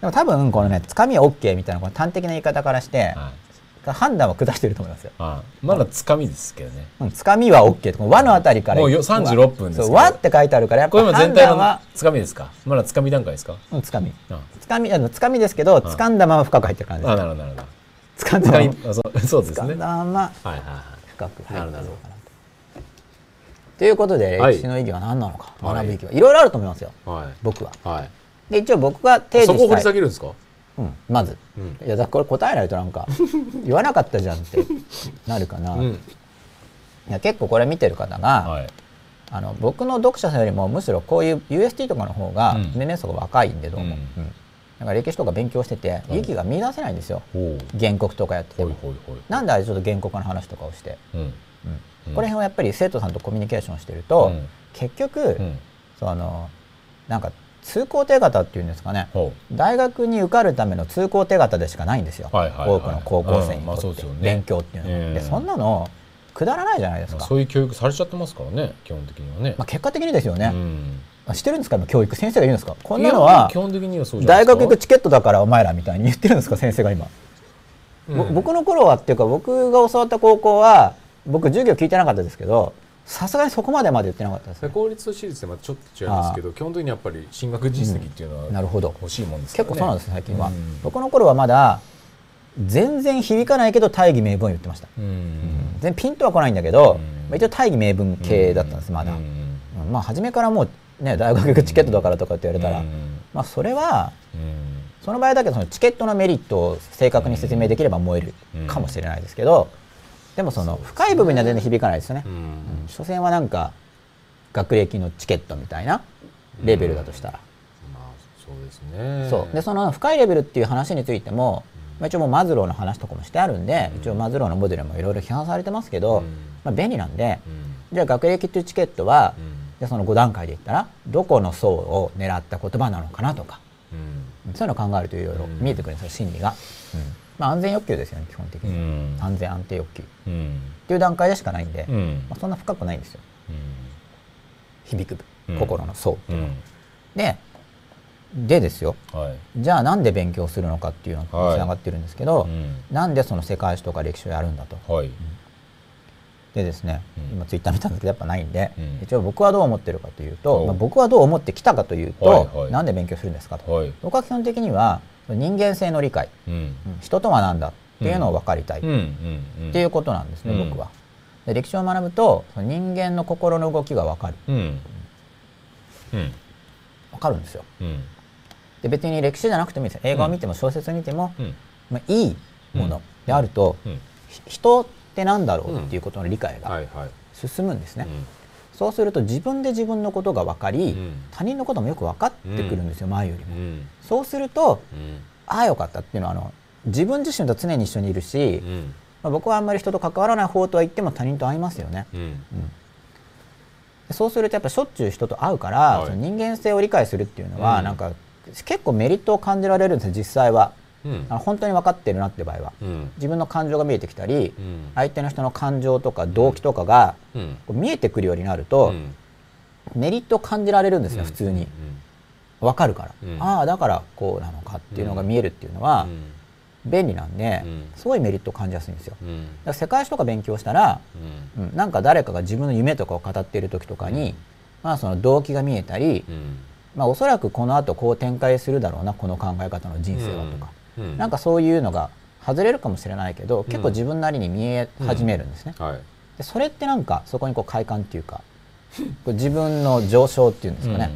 でも多分このねつかみは OK みたいなこの端的な言い方からしてはい。判断は下してると思いますよ、あまだつかみですけどね。うん、つかみは OK この和のあたりから。もうよ36分ですそう和って書いてあるからやっぱこれ今全判体の断はつかみですか？まだつかみ段階ですか？うんつかみ。あつかみあのつかみですけど掴んだまま深く入ってる感じです。あなるほどなるほど。掴んだままそうですね。掴んだままはいはいは深く入ってる。かななるほどということではい。歴史の意義は何なのか、はい。学ぶ意義はいろいろあると思いますよ。いはい。僕は。はい。で一応僕が提そこを掘り示したい、下げるんですか？うん、まず、うん。いやだこれ答えないとなんか 言わなかったじゃんってなるかな、いうん。や結構これ見てる方が、はい。あの僕の読者さんよりもむしろこういう UST とかの方がうん。年齢層が若いんでどうも、うん。うん。だから歴史とか勉強してて意義が見出せないんですよ、原告とかやっててほいもほいほい。なんであれちょっと原告の話とかをして、うんこの辺はやっぱり生徒さんとコミュニケーションしてると、うん。結局、うん。そのなんか通行手形っていうんですかね。ほ大学に受かるための通行手形でしかないんですよ、はいはいはい。多くの高校生にとって、そうですよね。勉強っていうのは、うん。でそんなのくだらないじゃないですか、うそういう教育されちゃってますからね基本的にはね。まあ、結果的にですよね、してるんですか？今教育先生が言うんですか？こんなのは基本的にはそう大学行くチケットだからお前らみたいに言ってるんですか？先生が今、ぼうん。僕の頃はっていうか僕が教わった高校は僕授業聞いてなかったですけどさすがにそこまでまで言ってなかったですね。公立と私立でまたちょっと違いますけど基本的にやっぱり進学実績っていうのはなるほど。欲しいもんですね。結構そうなんです最近は、うん。僕の頃はまだ全然響かないけど大義名分を言ってました、うん。全然ピンとは来ないんだけど、うん。まあ一応大義名分系だったんですまだ、まあ初めからもうね大学行くチケットだからとかって言われたら、うん。まあそれはうん。その場合だけどそのチケットのメリットを正確に説明できれば燃えるかもしれないですけど、でもその深い部分には全然響かないですよね、うん。うん。所詮はなんか学歴のチケットみたいなレベルだとしたら、まあそうですね。そう。でその深いレベルっていう話についても、まあ、一応もうマズローの話とかもしてあるんで、一応マズローのモデルもいろいろ批判されてますけど、うん。まあ、便利なんで、うん。じゃあ学歴っていうチケットは、うん。じゃあその5段階で言ったらどこの層を狙った言葉なのかなとか。うん。そういうのを考えるといろいろ見えてくるんですよ心理が、うんまあ、安全欲求ですよね基本的うに、ん。安全安定欲求。っうん。ていう段階でしかないんで、うん。まあ、そんな深くないんですよ。響くうん。心の層っていうのは、うん。ででですよ。はい。じゃあなんで勉強するのかっていうのにつはい。ながってるんですけど、うん。なんでその世界史とか歴史をやるんだと。はい。でですね、うん。今ツイッター見たんですけどやっぱないんで、うん。一応僕はどう思ってるかというと、おまあ、僕はどう思ってきたかというと、はいはい。なんで勉強するんですかと、はい。僕は基本的には人間性の理解、うん。うん人とは何だっていうのを分かりたい。っうん。うん。うん。ていうことなんですね、うん。僕は。で歴史を学ぶと人間の心の動きが分かる。うん。うん。分かるんですよ。うん。で別に歴史じゃなくてもいいですよ。映画を見ても小説を見ても、うん。まあ、いいものであると、うん。ひ人って何だろうっていうことの理解が進むんですね。うんそうすると自分で自分のことが分かり、うん。他人のこともよく分かってくるんですよ、前よりも。うん。そうするとうん。ああよかったっていうのはあの自分自身と常に一緒にいるし、うん。まあ、僕はあんまり人と関わらない方とは言っても他人と会いますよね。そうするとやっぱしょっちゅう人と会うから、はい。その人間性を理解するっていうのは、うん。なんか結構メリットを感じられるんですよ実際は。うん。あの本当に分かってるなって場合は。うん。自分の感情が見えてきたり、うん。相手の人の感情とか動機とかが見えてくるようになると、うん。メリットを感じられるんですよ、うん。普通に。分かるから、うん。ああだからこうなのかっていうのが見えるっていうのは便利なんで、うん。すごいメリットを感じやすいんですよ。だから世界史とか勉強したら、うん。うん、なんか誰かが自分の夢とかを語っている時とかに、まあ、その動機が見えたり、うん。まあ、おそらくこの後こう展開するだろうなこの考え方の人生はとか、うん。なんかそういうのが外れるかもしれないけど、結構自分なりに見え始めるんですね。はい。でそれってなんかそこにこう快感っていうか自分の上昇っていうんですかね、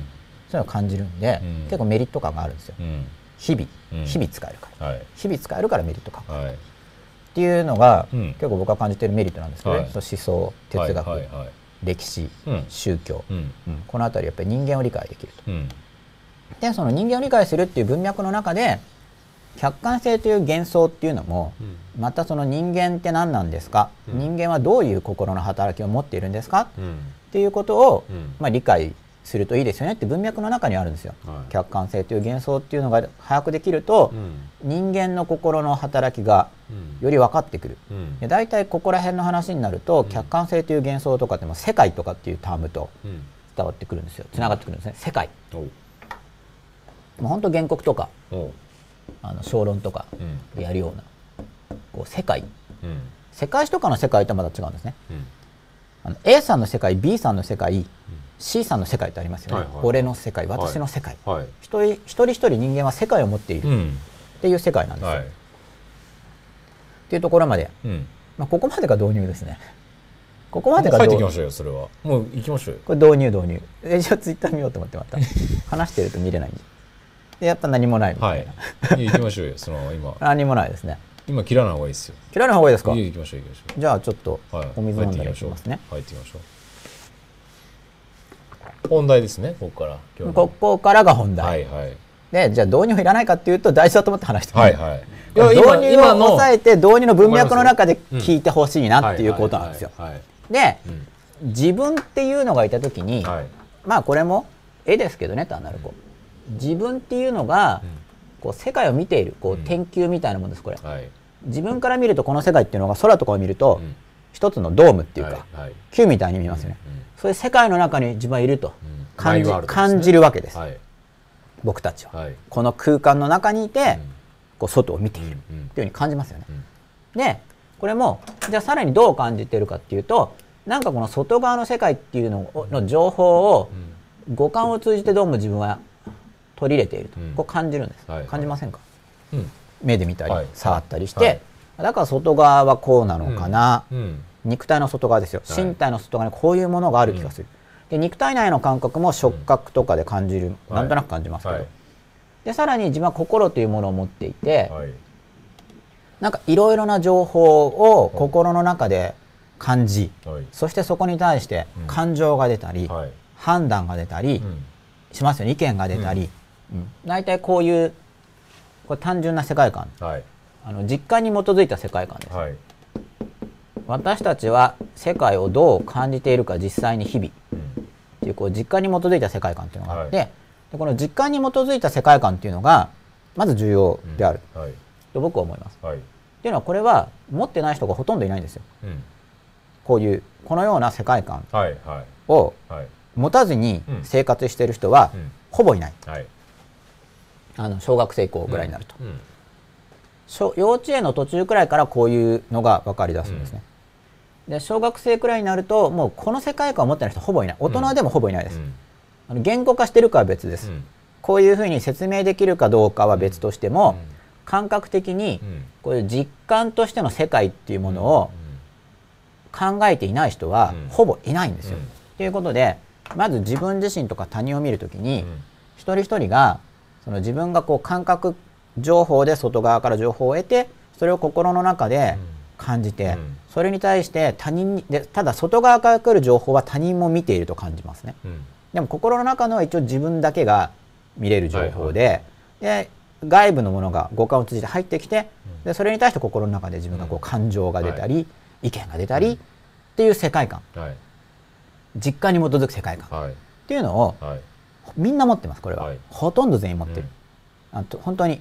そういうのを感じるんで、うん。結構メリット感があるんですよ。うん。日々、うん。日々使えるから。はい。日々使えるからメリット感。はい。っていうのが、うん。結構僕が感じているメリットなんですけど、はい。思想哲学、はいはいはい。歴史、うん。宗教、うん。うん。この辺りやっぱり人間を理解できると。うん。でその人間を理解するっていう文脈の中で客観性という幻想っていうのも、うん。またその人間って何なんですか、うん。人間はどういう心の働きを持っているんですか？うん。っていうことを、うん。まあ、理解するといいですよねって文脈の中にあるんですよ。はい。客観性という幻想っていうのが把握できると、うん。人間の心の働きがうん。より分かってくる。うん。で大体ここら辺の話になると、ん。客観性という幻想とかってもう世界とかっていうタームとうん。伝わってくるんですよ。つながってくるんですね。世界。もう本当原告とかあの小論とかうん。でやるようなこう世界。うん。世界史とかの世界とはまた違うんですね。うん。あの A さんの世界 B さんの世界 C さんの世界ってありますよね、はいはい俺の世界私の世界、はい。一人一人一人人間は世界を持っている。っうん。ていう世界なんですよ、はい。っていうところまで、うん。まあ、ここまでが導入ですね。ここまでが導入書いてきましょうよそれは。もう行きましょうよ。これ導入導入。えじゃあツイッター見ようと思ってまた。話してると見れないんででやっぱ何もないみたはい。いな、いや行きましょうよ。その今。何もないですね。今切らない方がいいですよ。切らない方がいいですか？いや行きましょう行きましょじゃあちょっとうはい。お水飲んましょう。しますね、入ってきましょう。本題ですねここから。今日の。ここからが本題、はいはい。でじゃあ導入いらないかっていうと大事だと思って話してるはいはい。い導や入を抑えて導入の文脈の中でうん。聞いてほしいなっていうことなんですよ。はいはい。でうん。自分っていうのがいた時に、はい。まあこれも絵ですけどね単なるこう自分っていうのがこう世界を見ているこううん。天球みたいなものですこれ。はい。自分から見るとこの世界っていうのが空とかを見るとうん。一つのドームっていうかはいはい。球みたいに見えますよね。そういう世界の中に自分はいるとうん。感じマイワールドですね。感じるわけです。はい。僕たちは。はい。この空間の中にいてうん。こう外を見ている。ってうん。いうふうに感じますよね。うん。でこれもじゃあさらにどう感じてるかっていうとなんかこの外側の世界っていうのをの情報を五感を通じてどうも自分は取り入れていると、うん。こう感じるんです、はい感じませんか？うん。目で見たり、はい。触ったりして、はい。だから外側はこうなのかな、うん。肉体の外側ですよ。はい。身体の外側にこういうものがある気がする、で肉体内の感覚も触覚とかで感じる、はい。なんとなく感じますけど、はい。でさらに自分は心というものを持っていて、はい。なんかいろいろな情報を心の中で感じ、はい。そしてそこに対してうん。感情が出たり、はい。判断が出たりうん。しますよね。意見が出たり、うん大体こういうこれ単純な世界観。はい。あの実感に基づいた世界観です、はい。私たちは世界をどう感じているか実際に日々。うん。っていうこう実感に基づいた世界観っていうのがあって、はい。でこの実感に基づいた世界観っていうのがまず重要である。はい。と僕は思います。はい。っていうのはこれは持ってない人がほとんどいないんですよ。うん。こういうこのような世界観をはい。持たずにうん。生活している人はうん。ほぼいない。はいあの小学生以降ぐらいになると、幼稚園の途中くらいからこういうのが分かり出すんですね。で小学生くらいになるともうこの世界観を持ってない人ほぼいない。大人でもほぼいないです。うん。あの言語化してるかは別です。うん。こういうふうに説明できるかどうかは別としても、感覚的にうん。こういう実感としての世界っていうものを考えていない人はうん。ほぼいないんですよ。うん。ということでまず自分自身とか他人を見るときに、うん。一人一人がその自分がこう感覚情報で外側から情報を得てそれを心の中で感じて、うん。それに対して他人にでただ外側から来る情報は他人も見ていると感じますね。うん。でも心の中のは一応自分だけが見れる情報で,、で外部のものが五感を通じて入ってきて、でそれに対して心の中で自分がこう感情が出たり、意見が出たり、っていう世界観。はい。実感に基づく世界観。っはい。ていうのをはいみんな持ってますこれは、はい。ほとんど全員持ってる、あと本当にいわ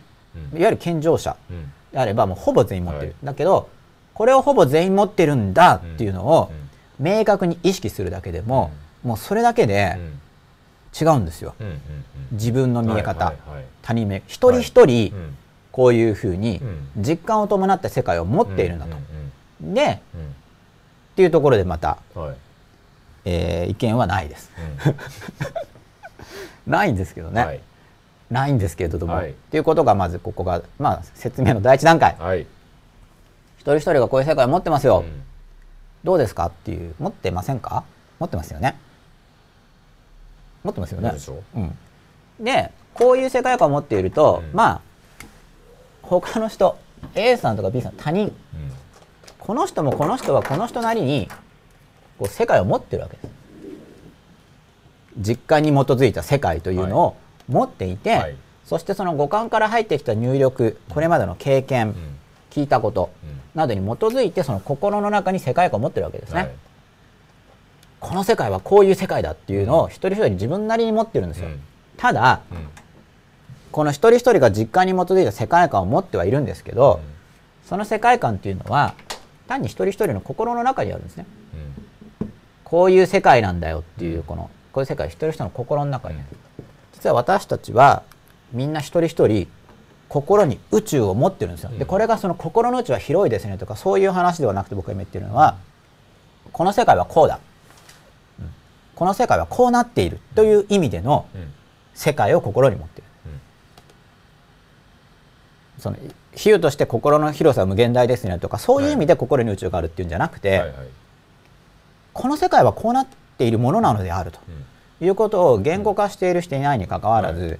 ゆる健常者うん。であればもうほぼ全員持ってる、はい。だけどこれをほぼ全員持ってるんだっていうのをうん。明確に意識するだけでも、もうそれだけでうん。違うんですよ、うんうん自分の見え方、他人目。一人一人うん。こういうふうにうん。実感を伴った世界を持っているんだと。うんでっうんていうところでまた、うんはい。えー意見はないです。ないんですけどね、はい。ないんですけれども、はい。っていうことがまずここが、まあ、説明の第一段階。はい。一人一人がこういう世界を持ってますよ、うん。どうですかっていう。持ってませんか？持ってますよね。持ってますよね。そうでしょ？うん、でこういう世界観を持っていると、うん。まあ他の人 A さんとか B さん他人うん。この人もこの人はこの人なりにこう世界を持ってるわけです実感に基づいた世界というのを持っていて、はい。そしてその五感から入ってきた入力これまでの経験、うん。聞いたことうん。などに基づいてその心の中に世界観を持ってるわけですね、はい。この世界はこういう世界だっていうのを一人一人自分なりに持ってるんですよ、うん。ただうん。この一人一人が実感に基づいた世界観を持ってはいるんですけど、その世界観っていうのは単に一人一人の心の中にあるんですね。こういう世界なんだよっていうこのこういう世界は一人一人の心の中にある、実は私たちはみんな一人一人心に宇宙を持ってるんですよ、でこれがその心の宇宙は広いですねとかそういう話ではなくて僕が今言ってるのはこの世界はこうだ、うん。この世界はこうなっている。という意味でのうん。世界を心に持っている、うん。その比喩として心の広さは無限大ですねとかそういう意味で心に宇宙があるっていうんじゃなくて、この世界はこうなっているものなのであるとうん。いうことを言語化しているしていないにかかわらず、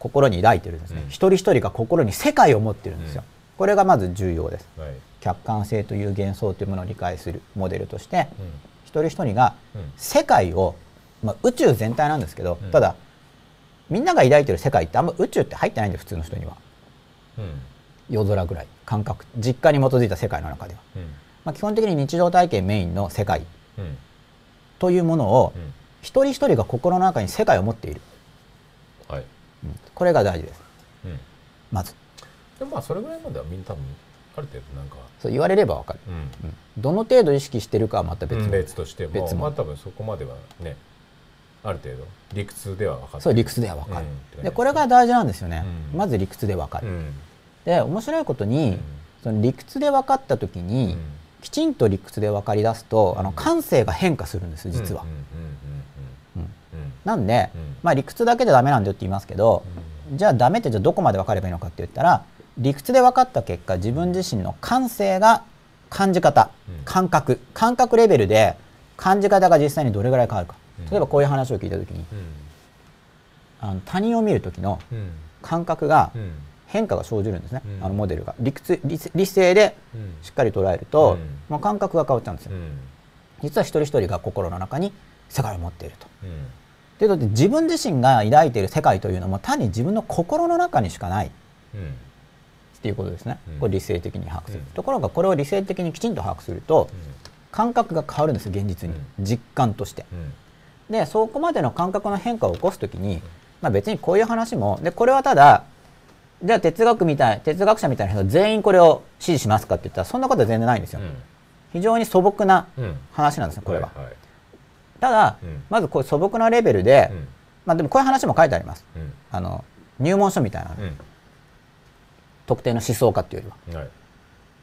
心に抱いてるんですね、うん。一人一人が心に世界を持ってるんですよ、うん。これがまず重要です。はい。客観性という幻想というものを理解するモデルとしてうん。一人一人がうん。世界を、まあ、宇宙全体なんですけど、うん。ただみんなが抱いてる世界ってあんま宇宙って入ってないんで普通の人には。うん。夜空ぐらい。感覚。実家に基づいた世界の中では、うん。まあ、基本的に日常体験メインの世界。うんというものをうん。一人一人が心の中に世界を持っている、はい。うん。これが大事です。うん。まず。でもまあそれぐらいまではみんな多分ある程度なんか。そう言われればわかる、うん。うん。どの程度意識してるかはまた別別,、の、別としても別もまあ多分そこまではねある程度。理屈では分かってそう理屈ではわかる、うん。でこれが大事なんですよね、うん。まず理屈でわかる、うん。で面白いことに、うん。その理屈で分かった時に、うんきちんと理屈で分かり出すとあの感性が変化するんです実は、なんで、うん。まあ理屈だけでダメなんだよって言いますけど、じゃあダメってじゃあどこまで分かればいいのかって言ったら理屈で分かった結果自分自身の感性が感じ方うん。感覚感覚レベルで感じ方が実際にどれぐらい変わるか。うん。例えばこういう話を聞いた時にうん。あの他人を見る時のうん。感覚がうん変化が生じるんですね、うん。あのモデルが。理屈理理性でうん。しっかり捉えると、うん。もう感覚が変わっちゃうんですよ、うん。実は一人一人が心の中に世界を持っていると。うん。ということで自分自身が抱いている世界というのも単に自分の心の中にしかないうん。っていうことですね、うん。これ理性的に把握する、うん。ところがこれを理性的にきちんと把握すると感覚が変わるんですよ現実に、実感として。うん。でそこまでの感覚の変化を起こすときに、まあ、別にこういう話もでこれはただじゃあ哲学みたい哲学者みたいな人全員これを支持しますかって言ったらそんなことは全然ないんですよ、非常に素朴なうん。うん話なんですねこれは、いはい。ただ、うん。まずこう素朴なレベルで、うん。まあでもこういう話も書いてあります。うん。あの入門書みたいな、う特定の思想家っていうよりは。んはい。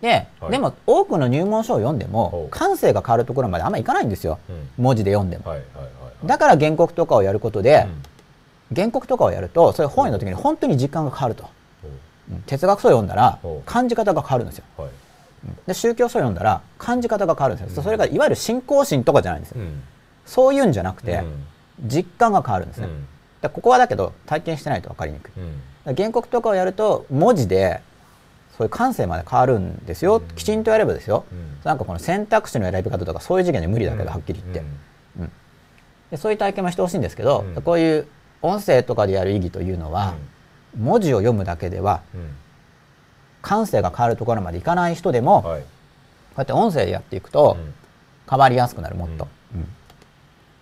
で、はい。でも多くの入門書を読んでほもう。感性が変わるところまであんまいかないんですよ。うん。文字で読んでも。はいはいはいはい。だから原告とかをやることで、うん。原告とかをやるとそれ本読んだ時に本当に実感が変わると、哲学書を読んだら感じ方が変わるんですよ。うはい。で宗教書を読んだら感じ方が変わるんですよ、それがいわゆる信仰心とかじゃないんですよ、うん。そういうんじゃなくて、うん。実感が変わるんですね、うん。でここはだけど体験してないと分かりにくい。うん。原告とかをやると文字でそういう感性まで変わるんですよ、きちんとやればですよ、うん。なんかこの選択肢の選び方とかそういう次元で無理だけど、うん。はっきり言って、うん。でそういう体験もしてほしいんですけど、うん。こういう音声とかでやる意義というのは、文字を読むだけではうん。感性が変わるところまでいかない人でも、こうはいやって音声でやっていくとうん。変わりやすくなるもっと、うん。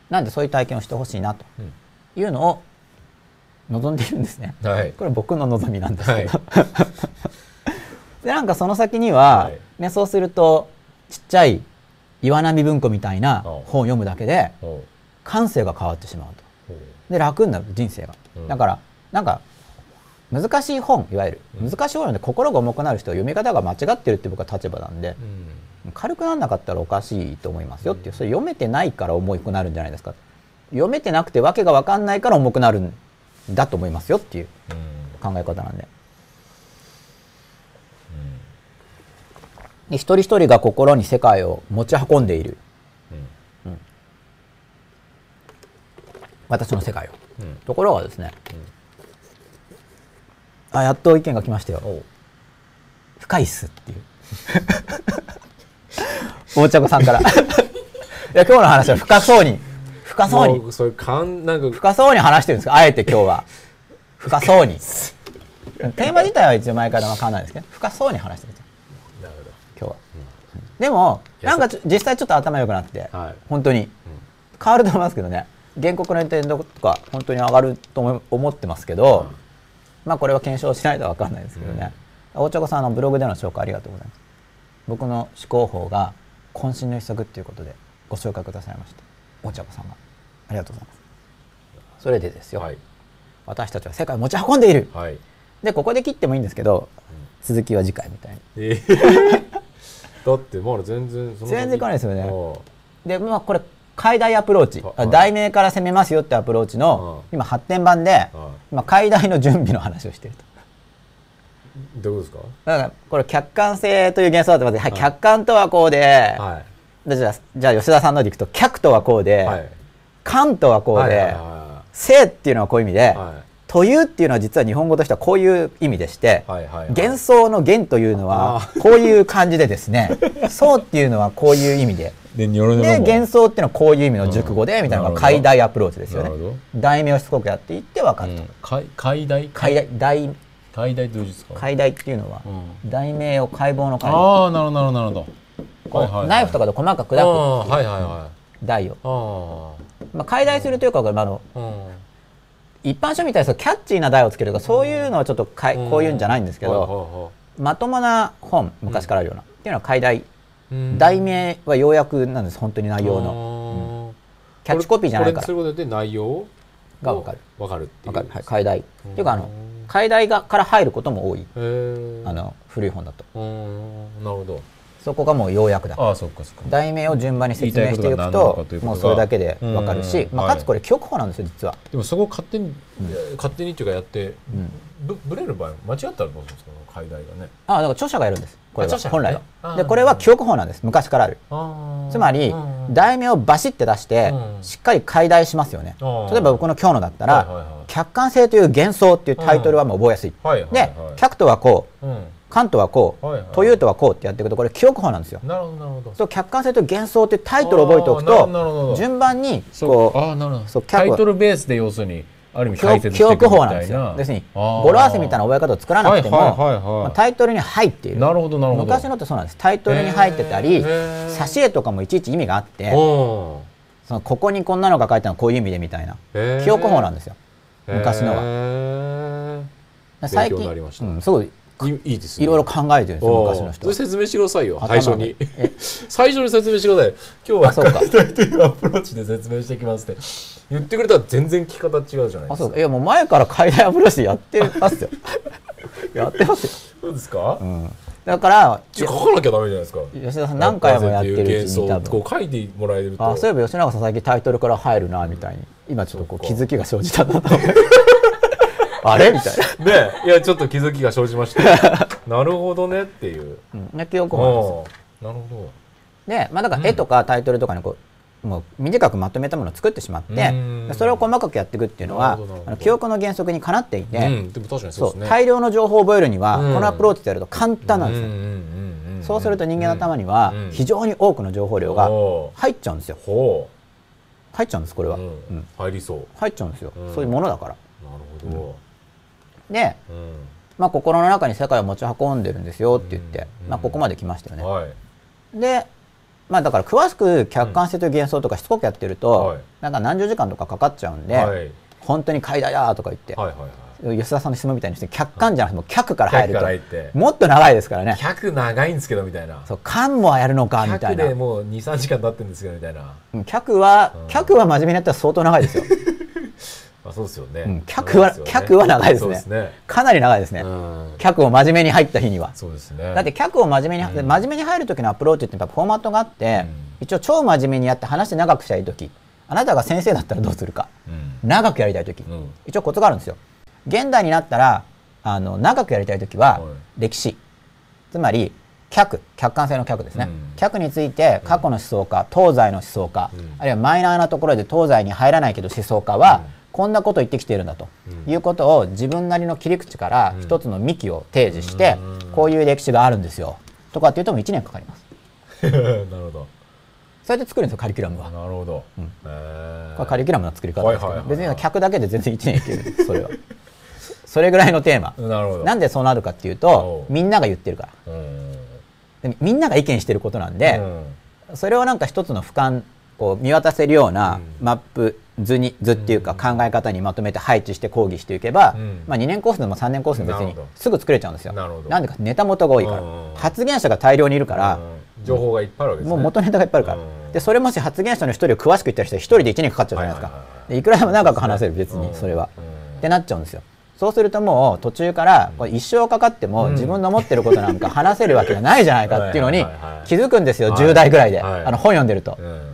なんでそういう体験をしてほしいなとうん。いうのを望んでいるんですね。はい。これ僕の望みなんですけど、は でなんかその先には、はい。ね、そうするとちっちゃい岩波文庫みたいなお本を読むだけでほ感性が変わってしまうと。で楽になる人生が、うん。だからなんか難しい本いわゆる。うん。難しい本読んで心が重くなる人は読み方が間違ってるって僕は立場なんでううん。軽くなんなかったらおかしいと思いますよっていう。それ読めてないから重くなるんじゃないですか読めてなくて訳が分かんないから重くなるんだと思いますよっていううん。考え方なんで。で一人一人が心に世界を持ち運んでいる。うん。私の世界を。うん。ところがですね、あやっと意見が来ましたよ。おう。深いっすっていう。大茶子さんから。いや今日の話は深そうに。深そうに。もうそかんなんか。深そうに話してるんですか？あえて今日は。深そうに。テーマ自体は一応前から分かんないですけど深そうに話してるんですよ。なる今日は、でもいやなんか実際ちょっと頭良くなって、ほどはい。本当に。変わると思いますけどね。原告の点とか本当に上がると思思ってますけど、まあこれは検証しないと分かんないですけどね、大茶子さんあのブログでの紹介ありがとうございます。僕の思考法が渾身の一足っていうことでご紹介くださいました。大茶子さんが。ありがとうございます。それでですよ、はい。私たちは世界を持ち運んでいる。はい。でここで切ってもいいんですけど、続きは次回みたいに。えー だってまだ全然全然いかないですよね。あ。でまあこれ解題アプローチ。あはい。題名から攻めますよってアプローチのう今発展版で今解題の準備の話をしていると。どうですだからこれ客観性という幻想だってまず、はい、はい。客観とはこうで、かはでじゃあじゃあ吉田さんのでいくと客とはこうで、いはい。観とはこうで、はいはいは性っていうのはこういう意味で、いはいというっていうのは実は日本語としてはこういう意味でして、はいはいはい。幻想の幻というのはあこういう感じでですね。そうっていうのはこういう意味で。で幻想っていうのはこういう意味の熟語で、うん。みたいなのが解題アプローチですよね。題名をしつこくやっていって分かると、うん。解解題解題題。解題ってどういう字ですか？解題っていうのは、う題名を解剖の解ああなるほどなるほど。こうはいはいはい。ナイフとかで細かく砕くああはいはいは題を、まあ、解題するというか、まあ、あのあうん一般書みたいにキャッチーな題をつけるとかそういうのはちょっとかいこういうんじゃないんですけど、まともな本昔からあるような、っていうのは解題うん。題名は要約なんです本当に内容の。のキャッチコピーじゃないから。これこれすることで内容が分かるわかるっていう。わかる、はい、解題っていうかあのうん。解題がから入ることも多い。あの古い本だと。うん。なるほどそこがもう要約だ。ああそっかそっか。題名を順番に説明していくともうそれだけで分かるし、まあ、かつこれ記憶法なんですよ実は。でもそこ勝手に勝手にっていうかやってん。ぶぶれる場合間違ったらどうするんですか？解題がね。あだから著者がやるんです。これは。本来でこれは記憶法なんです。昔からある。つまりうん題名をバシッて出してうんしっかり解題しますよね。例えば僕の今日のだったら「客観性という幻想」っていうタイトルはもう覚えやすい。はいはいはいで「客とはこううん観とはこうはいはい。というとはこう」ってやっていくとこれ記憶法なんですよ。なるほどなるほど。そう客観性と幻想ってタイトルを覚えておくとど順番にこうああなるほど。タイトルベースで要するにある意味記憶法な。んですよ。要するに語呂合わせみたいな覚え方を作らなくても、はいはいはいはい。まあタイトルに入っている。なるほどなるほど。昔のってそうなんです。タイトルに入ってたり挿絵とかもいちいち意味があっておそのここにこんなのが書いてあるのはこういう意味でみたいな。記憶法なんですよ。昔のが。へ最勉強になりました。うん、すごいーいいいですね。いろいろ考えてるんですよ昔の人は。おーそれ説明してくださいよ頭最初に。え 最初に説明してください。今日はあそうか。解体というアプローチで説明していきますって。言ってくれたら全然聞き方違うじゃないですか。あそうか。いやもう前から解題アプローチでやってますよ。やってますよ、そうですか？うん、だからちょ書かなきゃダメじゃないですか。吉田さん何回もやってるうちに多分。こう書いてもらえると。あそういえば吉永さん最近タイトルから入るなみたいに。今ちょっとこう気づきが生じたなとあれ？みたいな。ね。いやちょっと気づきが生じました なるほどねっていう。うん。ね記憶法なんですなるほで、まあ、だから絵とかタイトルとかにこうもう短くまとめたものを作ってしまってそれを細かくやっていくっていうのはあの記憶の原則にかなっていて、どうん。でも確かにそう大量の情報を覚えるには、うん。このアプローチでやると簡単なんですよ、うんうんうんうんそうすると人間の頭にはうん非常に多くの情報量が入っちゃうんですよ。ほ入っちゃうんですこれは、う、ううん。ん、入りそう。入っちゃうんですよ、うん。そういうものだから。なるほで、ど、うん。まあ、心の中に世界を持ち運んでるんですよって言って、うんまあ、ここまで来ましたよね、はい。でまあだから詳しく客観性という幻想とかしつこくやってると、はい。なんか何十時間とかかかっちゃうんで、はい。本当に快大だとか言って、はいはいはい。吉田さんの質問みたいにして客観じゃなくてもう客から入る100から入ともっと長いですからね。100長いんですけどみたいな。そう観もやるのかみたい100なでもう23時間経ってるんですけどみたいな。うん客はうん。客は真面目にやったら相当長いですよ あそうですよね、うん客は客は長いですね。かなり長いですね、うん。客を真面目に入った日には。そうですね。だって客を真面目に、うん。真面目に入る時のアプローチってやっぱフォーマットがあって、一応超真面目にやって話して長くしたい時あなたが先生だったらどうするか。うん。長くやりたい時、うん。一応コツがあるんですよ。現代になったらあの長くやりたい時ははい。歴史。つまり客。客観性の客ですね、うん。客について過去の思想家東西の思想家、うん。あるいはマイナーなところで東西に入らないけど思想家は、うんこんなこと言ってきているんだと、うん。いうことを自分なりの切り口からうん。一つの幹を提示して、うん。こういう歴史があるんですよ。とかっていうともう1年かかります。なるほど。そうやって作るんですよカリキュラムは、なるほど、うん。へー。これカリキュラムの作り方ですけど、はいはいはいはい。別に客だけで全然1年いける。それは。それぐらいのテーマ。なるほど。なんでそうなるかっていうとみんなが言ってるから。うん。でみんなが意見してることなんで、うん。それをなんか一つの俯瞰こう見渡せるようなうん。マップ図に図っていうか考え方にまとめて配置して講義していけば、うん。まあ、2年コースでも3年コースでも別にすぐ作れちゃうんですよ。なんでかネタ元が多いから、発言者が大量にいるから、うん情報がいっぱいあるわけですね。もう元ネタがいっぱいあるから、うんでそれもし発言者の一人を詳しく言ったら一人で1年かかっちゃうじゃないですか、はいはいくらでも長く話せる別にそれは、うん。ってなっちゃうんですよ。そうするともう途中からこれ一生かかってもうん。自分の持ってることなんか話せるわけがないじゃないかっていうのに気づくんですよ。はい10代ぐらいで、はい。あの本読んでると、うん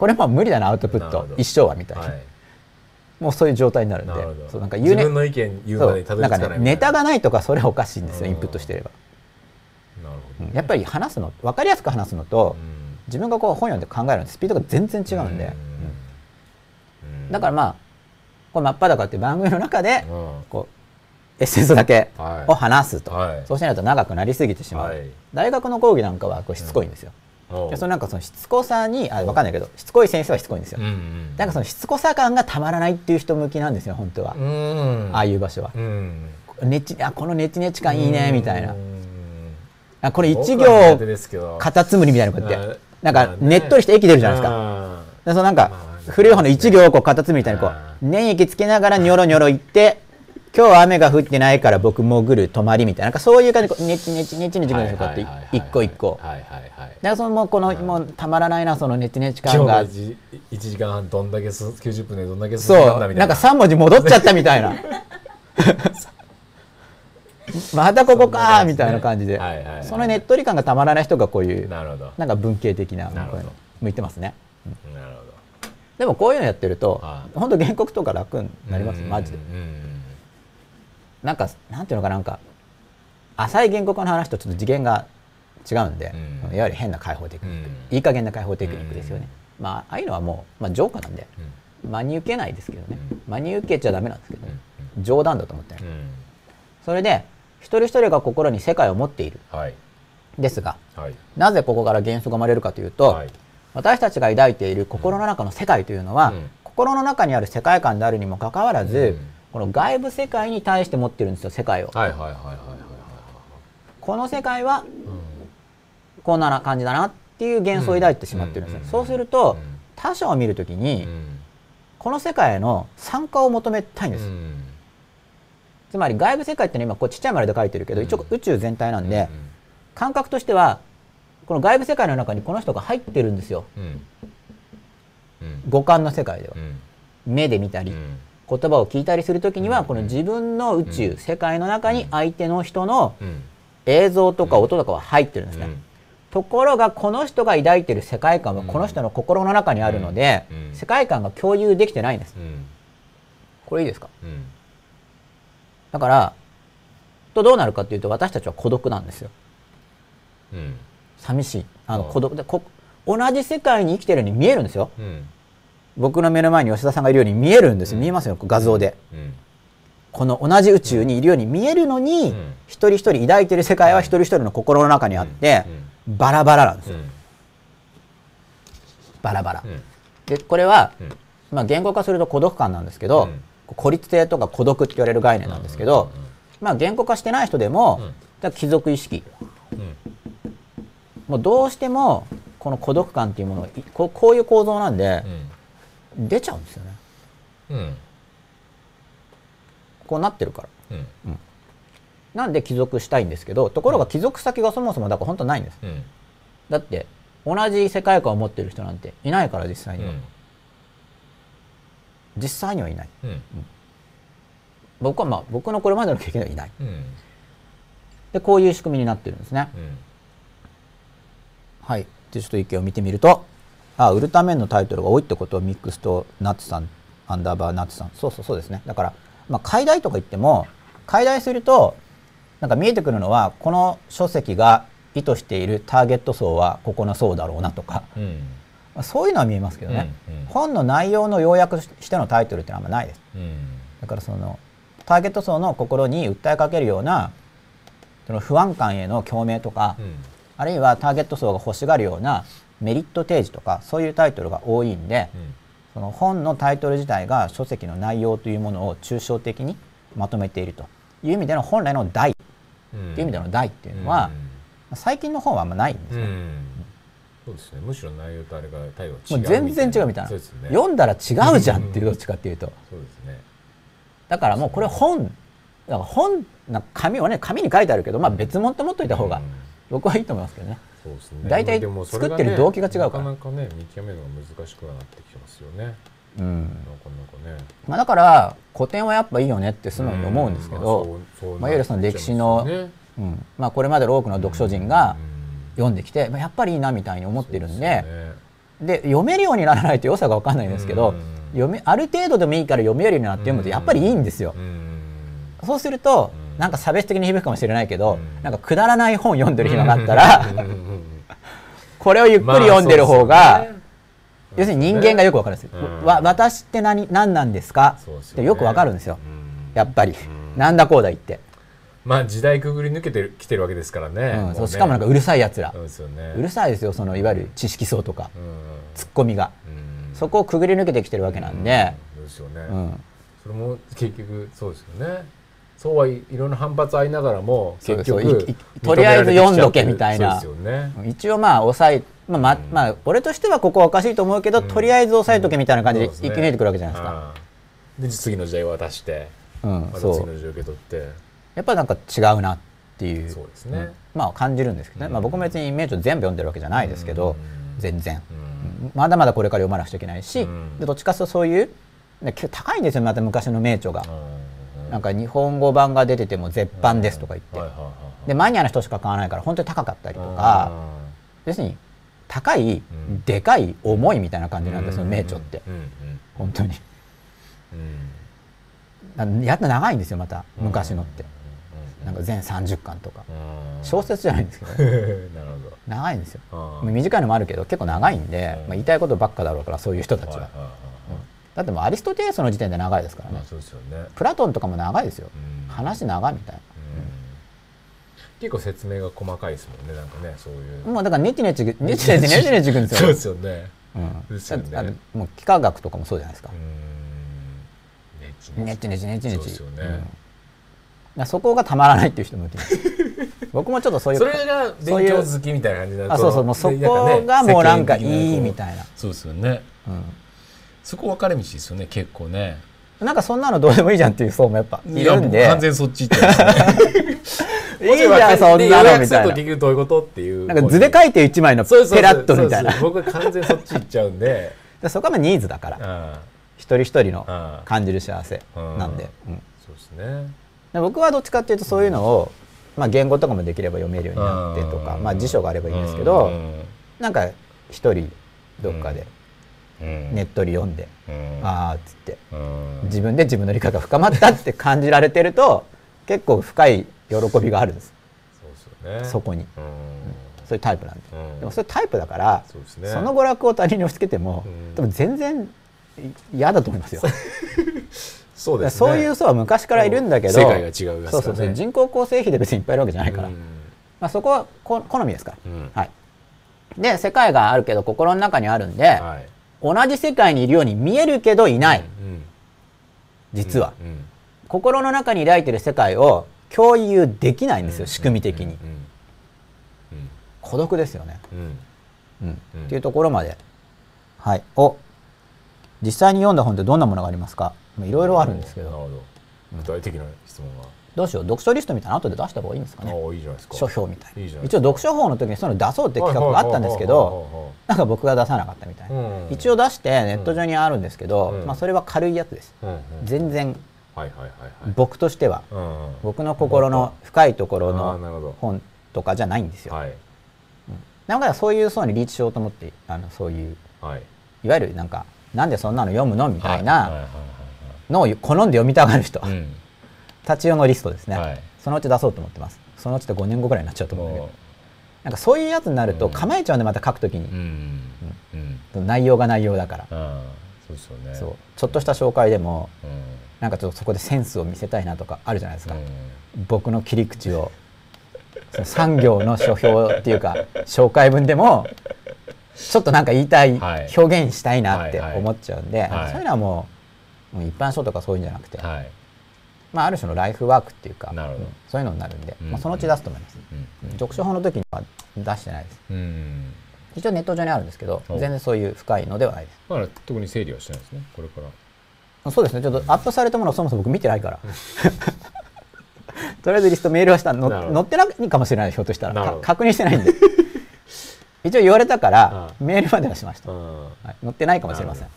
これもう無理だなアウトプット。一生はみたいな、はい。もうそういう状態になるんで。そうなんか言うね。自分の意見言うまでにたどなんかり着かな。いねネタがなないとかそれはおかしいんですようん。インプットしてれば、るほど。うん。やっぱり話すの分かりやすく話すのと、うん。自分がこう本読んで考えるのとスピードが全然違うんで、うん。だからまあこれ真っ裸っていう番組の中でうん。こうエッセンスだけはい。を話すと、はい。そうしないと長くなりすぎてしまう、はい。大学の講義なんかはこうしつこいんですよ、おうでそのなんかそのしつこさにあ分かんないけどしつこい先生はしつこいんですよ、うんうんなんかそのしつこさ感がたまらないっていう人向きなんですよ本当は、うん。ああいう場所は、うん。ねちあこのネチネチ感いいねみたいな、うん。あこれ一行カタツムリみたいなこうやってまあなんかまあね。ねっとりして駅出るじゃないですか、かでそのなんかまあ古い方の一行をこうカタツムリみたいにこあう粘液つけながらニョロニョロ行って今日は雨が降ってないから僕潜る泊まりみたいななんかそういう感じでネチネチネチネチネチこうやって一個一個。はいはいはいだからそのもうこのもうたまらないなそのネチネチ感が。今日が1時間半どんだけす90分でどんだけ進んそだみたいな。うなんか3文字戻っちゃったみたいな。またここかーみたいな感じで。そのねっとり感がたまらない人がこういうなるほど。なんか文系的なな向いてますね。なるほど。でもこういうのやってるとはい。本当原告とか楽になりますマジでうんうんなんかなんていうのかななんか浅い原告の話とちょっと次元が違うんで、うん。いわゆる変な解放テクニック、うん。いい加減な解放テクニックですよね、まあああいうのはもう、まあ、ジョーカーなん。で真に受けないですけどね、真に受けちゃダメなんですけど、冗談だと思ってね、うんうん。それで一人一人が心に世界を持っている。はい。ですがはい。なぜここから幻想が生まれるかというと、はい。私たちが抱いている心の中の世界というのは、うん。心の中にある世界観であるにもかかわらず、うんこの外部世界に対して持ってるんですよ世界を、はいはいはいはいはいはい。この世界はこんな感じだなっていう幻想を抱いてしまってるんですよ、うん。そうすると、うん。他者を見るときに、うん。この世界への参加を求めたいんです、うん。つまり外部世界ってのは今こうちっちゃい丸で書いてるけど、うん。一応宇宙全体なんで、うん。感覚としてはこの外部世界の中にこの人が入ってるんですよ。うん。うん。五感の世界では、うん。目で見たり、うん言葉を聞いたりするときには、うん。この自分の宇宙、世界の中に相手の人のうん。映像とか音とかは入ってるんですね、うん。ところがこの人が抱いてる世界観はこの人の心の中にあるので、世界観が共有できてないんです。うん。これいいですか？うん。だからとどうなるかっていうと私たちは孤独なんですよ。うん。寂しい。あのうん。孤独。でこ同じ世界に生きてるように見えるんですよ。うん僕の目の前に吉田さんがいるように見えるんですよ、見えますよ画像で。うん。この同じ宇宙にいるように見えるのに、うん一人一人抱いてる世界は一人一人の心の中にあって、バラバラなんですよ、うん。バラバラ、うん。でこれは、うん。まあ、言語化すると孤独感なんですけど、うん。孤立性とか孤独って言われる概念なんですけど、うん。うん。うん。まあ、言語化してない人でも、貴族意識。うん。もうどうしてもこの孤独感っていうものこうこういう構造なんでう、ん出ちゃうんですよね。うん。こうなってるから。うん。なんで帰属したいんですけどところが帰属先がそもそもだから本当ないんです。うん。だって同じ世界観を持ってる人なんていないから実際には、実際にはいない。うん。僕はまあ僕のこれまでの経験ではいない。うん。でこういう仕組みになってるんですね。うん。はい。でちょっと意見を見てみるとあウルタメンのタイトルが多いってことをミックスとナッツさんアンダーバーナッツさん。そうそうそうですね。だからまあ解題とか言っても解題するとなんか見えてくるのはこの書籍が意図しているターゲット層はここの層だろうなとか、うん。まあそういうのは見えますけどね、うんうん。本の内容の要約してのタイトルってのはあんまないです。うん。だからそのターゲット層の心に訴えかけるようなその不安感への共鳴とか、うん。あるいはターゲット層が欲しがるようなメリット提示とかそういうタイトルが多いんで、うん。その本のタイトル自体が書籍の内容というものを抽象的にまとめているという意味での本来の題っていう意味での題っていうのは、最近の本はあんまないんですね。うん。そうですね。むしろ内容とあれが態度が違もうう全然違うみたいな。そうですね。読んだら違うじゃんっていうどっちかっていうと。そうですね。だからもうこれ本だから本な紙はね紙に書いてあるけど、まあ、別物って持っといた方がうん。僕はいいと思いますけどねそうですね。大体作ってる動機が違うから。なかなかね見極めるのが難しくはなってきてますよね。うん。なかなかね。まあ、だから古典はやっぱいいよねって素直に思うんですけど、うん。まあいわゆるその歴史のねうん。まあ、これまでの多くの読書人がうん。読んできて、まあ、やっぱりいいなみたいに思ってるんでで読めるようにならないと良さが分かんないんですけど、うん。読めある程度でもいいから読めるようになって読むとやっぱりいいんですよ。うん。そうすると、うんなんか差別的に響くかもしれないけど、うん。なんかくだらない本読んでる暇があったら、これをゆっくり読んでる方が、要するに人間がよくわかるんですよ。うん。わ私って何何なんですか？ってよくわかるんですよ。うん。やっぱり、うん。なんだこうだ言って、まあ時代くぐり抜けてるきてるわけですからね。うん。もそうしかもなんかうるさいやつら、そうね。うるさいですよそのいわゆる知識層とか、うん。ツッコミが、うん。そこをくぐり抜けてきてるわけなんで、うん。そうですよね。うん。それも結局そうですよねそうはいいろんな反発ありながらも結局とりあえず読んどけみたいな。ね。一応まあ抑えまあまあうん。まあ俺としてはここはおかしいと思うけど、うん。とりあえず抑えとけみたいな感じで生き抜いてくるわけじゃないですか。うんで次の時代渡してうんまたそう次の時代受け取って。やっぱなんか違うなっていう。そうですね。ん。まあ感じるんですけどね、うん。まあ、僕も別に名著全部読んでるわけじゃないですけど、うん。全然、まだまだこれから読まなくちゃいけないし、うん。でどっちかというとそういう高いんですよまた昔の名著が、うんなんか日本語版が出てても絶版ですとか言って、でマニアの人しか買わないから本当に高かったりとか、要するに高い、ん。でかい重いみたいな感じなんですよ、うん。名著って、本当に。やっと長いんですよまた。うん昔のって、うんなんか全30巻とか、うん。小説じゃないんですけど。長いんですよ、短いのもあるけど結構長いんで、うん。まあ、言いたいことばっかだろうからそういう人たちは、だってもうアリストテレスの時点で長いですからね。まあそうですよね。プラトンとかも長いですよ、うん。話長いみたいな、結構説明が細かいですもんねなんかねそういう。もうだからネチネチネチネチ。ネチネチいくんですよそうですよね。うん。ですよね。もう幾何学とかもそうじゃないですか。う、ん。ネチネチ。ネチネチネチそうですよね。うそこがたまらないっていう人もいる。僕もちょっとそういうそれが勉強好きみたいな感じになるとあそうそうもう。そでこがもうなんかいいみたいな、そうですよねそこ分かれ道ですよね結構ね。うん、なんかそんなのどうでもいいじゃんっていう層もやっぱいるんやで僕完全にそっち行ってますねいいじゃんそんでなのみたいな。結局どういうことっていうなんか図で書いて一枚のそうそうペラッとみたいな。僕は完全にそっち行っちゃうんで。でそこはまあニーズだから。あ一人一人のあ感じる幸せなんで,、うん。そうですね。で僕はどっちかっていうとそういうのを、まあ、言語とかもできれば読めるようになってとか、うん。まあ、辞書があればいいんですけど、うん。なんか一人どっかでうんネットに読んで、うん。ああっつって。うん。自分で自分の理解が深まったって感じられてると結構深い喜びがあるんです。そこに。うん。そういうタイプなんで、うん。でもそういうタイプだからその娯楽を他人に押し付けても、うん。多分全然嫌だと思いますよ。そうですね。そういう層は昔からいるんだけど世界が違うそうそうそう。人口構成比で別にいっぱいいるわけじゃないから、うん。まあ、そこはこ好みですか。ら、うん。はい、で世界があるけど心の中にあるんで、はい同じ世界にいるように見えるけどいない、うん実は、うん心の中に抱いてる世界を共有できないんですよ、仕組み的に、うん孤独ですよね、うんっていうところまで。はい。お。実際に読んだ本ってどんなものがありますか？まあいろいろあるんですけど。なるほど。具体的な質問がどうしよう読書リストみたいなの後で出した方がいいんですかね。いいじゃないですか。書評みたいな。一応読書法の時にそういうの出そうって企画があったんですけどなんか僕が出さなかったみたいな、うん一応出してネット上にあるんですけど、うん。まあ、それは軽いやつです。全然はいはいはいはい。僕としては僕の心の深いところの本とかじゃないんですよ。はい。なんかそういう層にリーチしようと思ってあのそういうはい。いわゆるなんかなんでそんなの読むの？みたいなはいのを好んで読みたがる人はいうんたち用のリストですね、はい。そのうち出そうと思ってます。そのうちで5年後ぐらいになっちゃうと思うんだけど。もなんかそういうやつになるとうん。構えちゃうんでまた書くときううに、ん。うん。内容が内容だから、そうですよね。そう。ちょっとした紹介でもうん。なんかちょっとそこでセンスを見せたいなとかあるじゃないですか、うん。僕の切り口を。その産業の書評っていうか 紹介文でもちょっとなんか言いたい、はい。表現したいなってはいはい。思っちゃうんで、はい。なんかそういうのはもうもう一般書とかそういうんじゃなくて、はいまあ、ある種のライフワークっていうかそういうのになるんで、うん。まあ、そのうち出すと思います、うん。読書法の時には出してないです。うん。一応ネット上にあるんですけどお全然そういう深いのではないです。だから特に整理はしてないですねこれから。そうですね。ちょっとアップされたものをそもそも僕見てないから。とりあえずリストメールはしたの載ってないかもしれないひょっとしたら。確認してないんで。一応言われたからうん。メールまではしました、うん。はい、載ってないかもしれません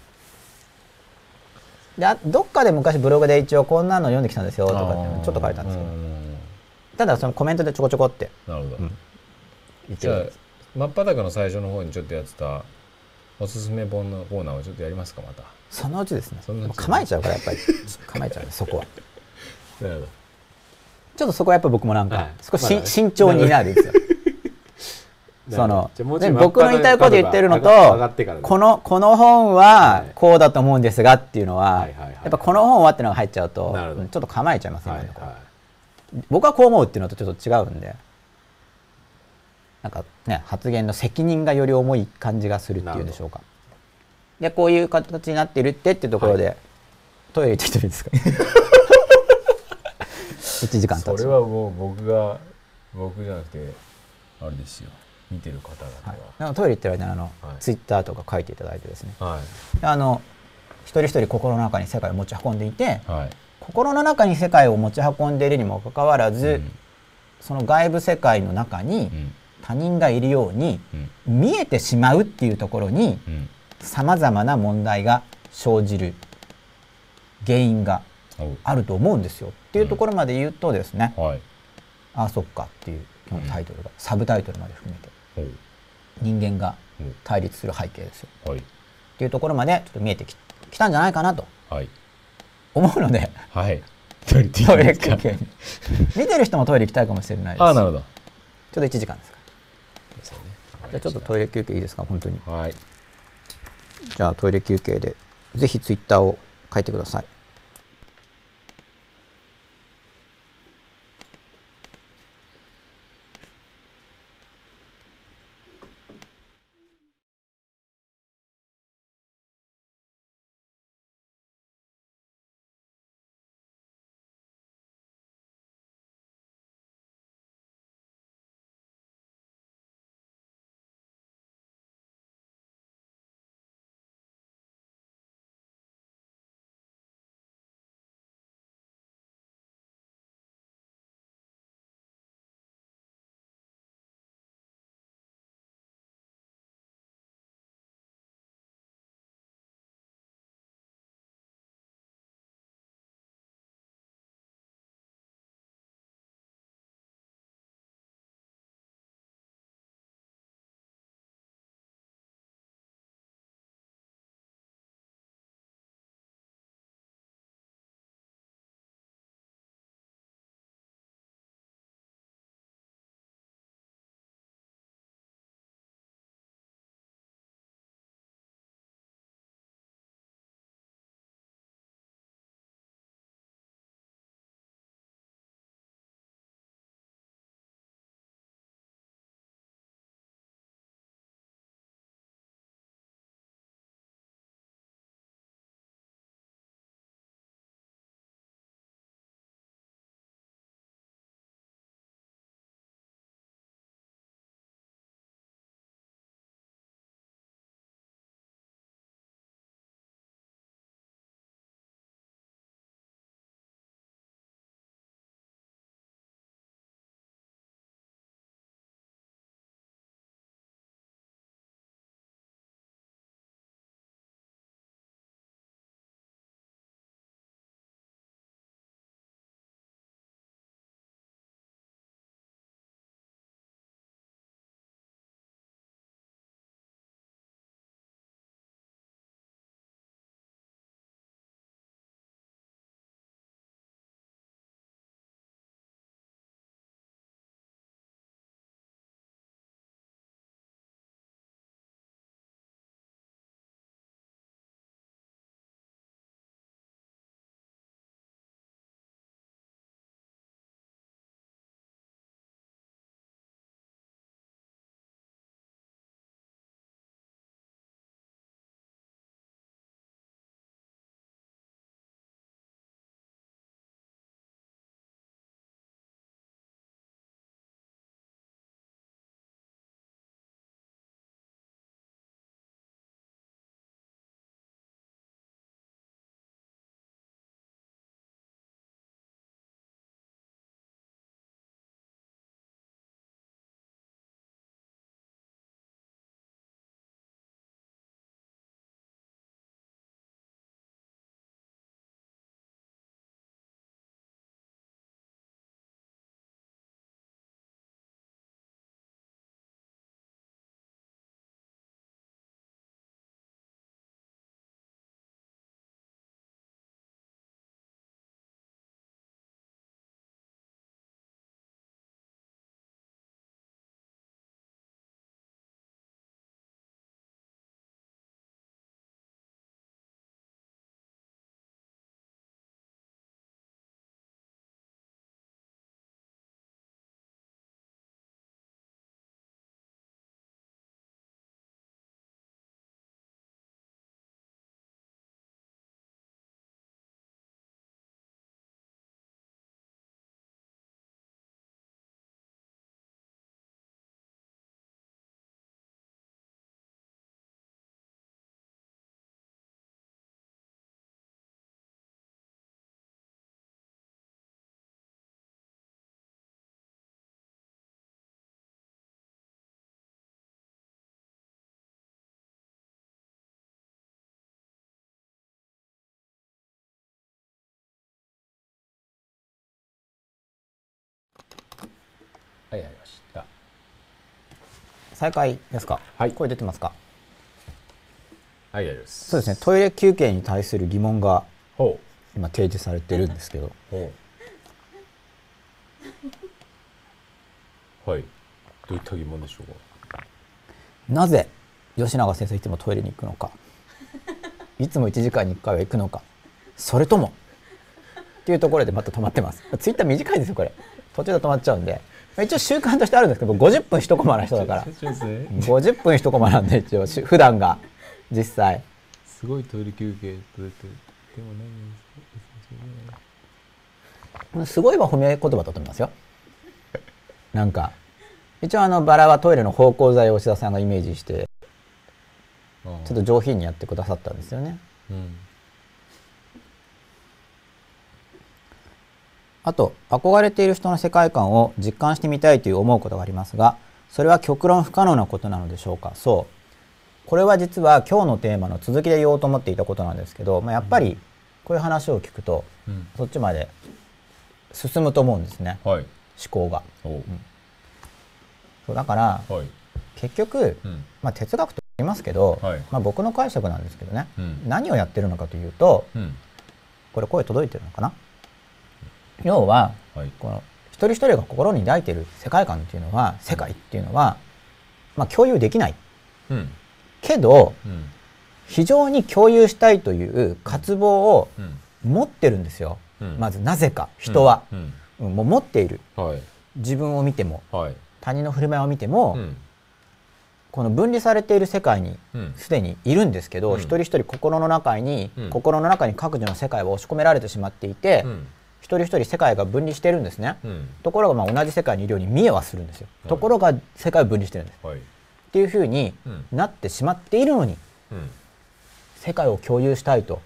であどっかで昔ブログで一応こんなの読んできたんですよとかちょっと書いたんですけどただそのコメントでちょこちょこってなるほど、うんじゃある真っ裸の最初の方にちょっとやってたおすすめ本のコーナーをちょっとやりますかまた。そのうちですね。そのうち構えちゃうからやっぱり。構えちゃうねそこは。なるほど。ちょっとそこはやっぱ僕もなんかはい。少しし、まだ慎重になるんですよその僕の言いたいこと言ってるのとこのこの本はこうだと思うんですがっていうのは、はいはいはいやっぱこの本はっていうのが入っちゃうとちょっと構えちゃいますね、はいは僕はこう思うっていうのとちょっと違うんでなんかね発言の責任がより重い感じがするっていうんでしょうか。でこういう形になってるってっていうところで、トイレ行ってきてもいいですか？1時間経つ。それはもう僕が僕じゃなくてあれですよ見てる方々は。い。は、なんかトイレ行ってる間にあの、はい。ツイッターとか書いていただいてですね。いはい。であの一人一人心の中に世界を持ち運んでいてはい。心の中に世界を持ち運んでいるにもかかわらず、うん。その外部世界の中にうん。他人がいるようにうん。見えてしまうっていうところにうん。さまざまな問題が生じる原因があると思うんですよ。っていうところまで言うとですね、はい。ああそっかっていう今日のタイトルが、サブタイトルまで含めて人間が対立する背景ですよ。はい。っていうところまでちょっと見えてききたんじゃないかなと。はい。思うので。はい。トイレ休憩に。見てる人もトイレ行きたいかもしれないです。ああなるほど。ちょうど1時間ですか。そうね。じゃあちょっとトイレ休憩いいですか本当に。はい。じゃあトイレ休憩でぜひツイッターを書いてくださいはいやりました。再開ですか？はい。声出てますか？はいやります。そうですね。トイレ休憩に対する疑問がほ今提示されてるんですけど。はい。どういった疑問でしょうか？なぜ吉永先生いつもトイレに行くのか？いつも1時間に1回は行くのか？それとも？っていうところでまた止まってます。ツイッター短いですよこれ。途中で止まっちゃうんで。まあ一応習慣としてあるんですけど50分一コマな人だから。そうですね50分一コマなんで一応し普段が実際。すごいトイレ休憩取れてでも何すごいは褒め言葉だと思いますよ。なんか。一応あのバラはトイレの芳香剤を吉田さんがイメージしてちょっと上品にやってくださったんですよね。うんあと憧れている人の世界観を実感してみたいという思うことがありますがそれは極論不可能なことなのでしょうか？そう。これは実は今日のテーマの続きで言おうと思っていたことなんですけど、まあ、やっぱりこういう話を聞くとうん。そっちまで進むと思うんですね。はい。思考が。おそうだからはい。結局、うん。まあ、哲学と言いますけど、はい。まあ、僕の解釈なんですけどね、うん。何をやってるのかというとうん。これ声届いてるのかな？要ははい。この一人一人が心に抱いている世界観っていうのは世界っていうのは、まあ、共有できない。うん。けどうん。非常に共有したいという渇望をうん。持ってるんですよ、うん。まずなぜか人は、うん。うん。もう持っている。はい。自分を見てもはい。他人の振る舞いを見ても、うん。この分離されている世界にうん。すでにいるんですけど、うん。一人一人心の中に、うん。心の中に各自の世界を押し込められてしまっていて、人一人世界が分離してるんですね、うん。ところがまあ同じ世界にいるように見えはするんですよ、はい。ところが世界を分離してるんです。はい。っていうふうにうん。なってしまっているのにうん。世界を共有したいと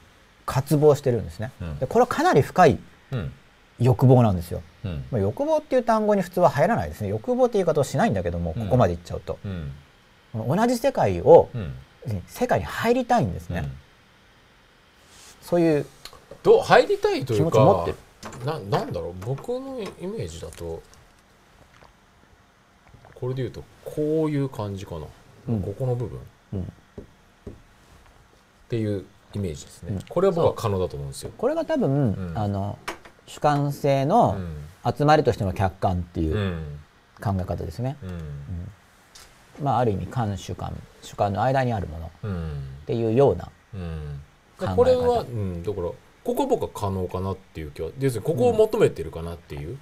渇望してるんですね、うん。でこれはかなり深いうん。欲望なんですよ、うん。まあ、欲望っていう単語に普通は入らないですね。欲望って言い方をしないんだけども、うん。ここまで言っちゃうと。同じ世界をうん。世界に入りたいんですね、そういうどう入りたいという気持ち持ってかるななんだろう？僕のイメージだとこれで言うとこういう感じかな、うん。ここの部分、うん。っていうイメージですね、うん。これは僕は可能だと思うんですよ、これが多分、ん。あの主観性うのん。集まりとしての客観っていううん。考え方ですね、うん。まあある意味観主観主観の間にあるものっうん。ていうようなうん。考え方。これは、うん、だからここは僕は可能かなっていう気は要するにここを求めてるかなっていう、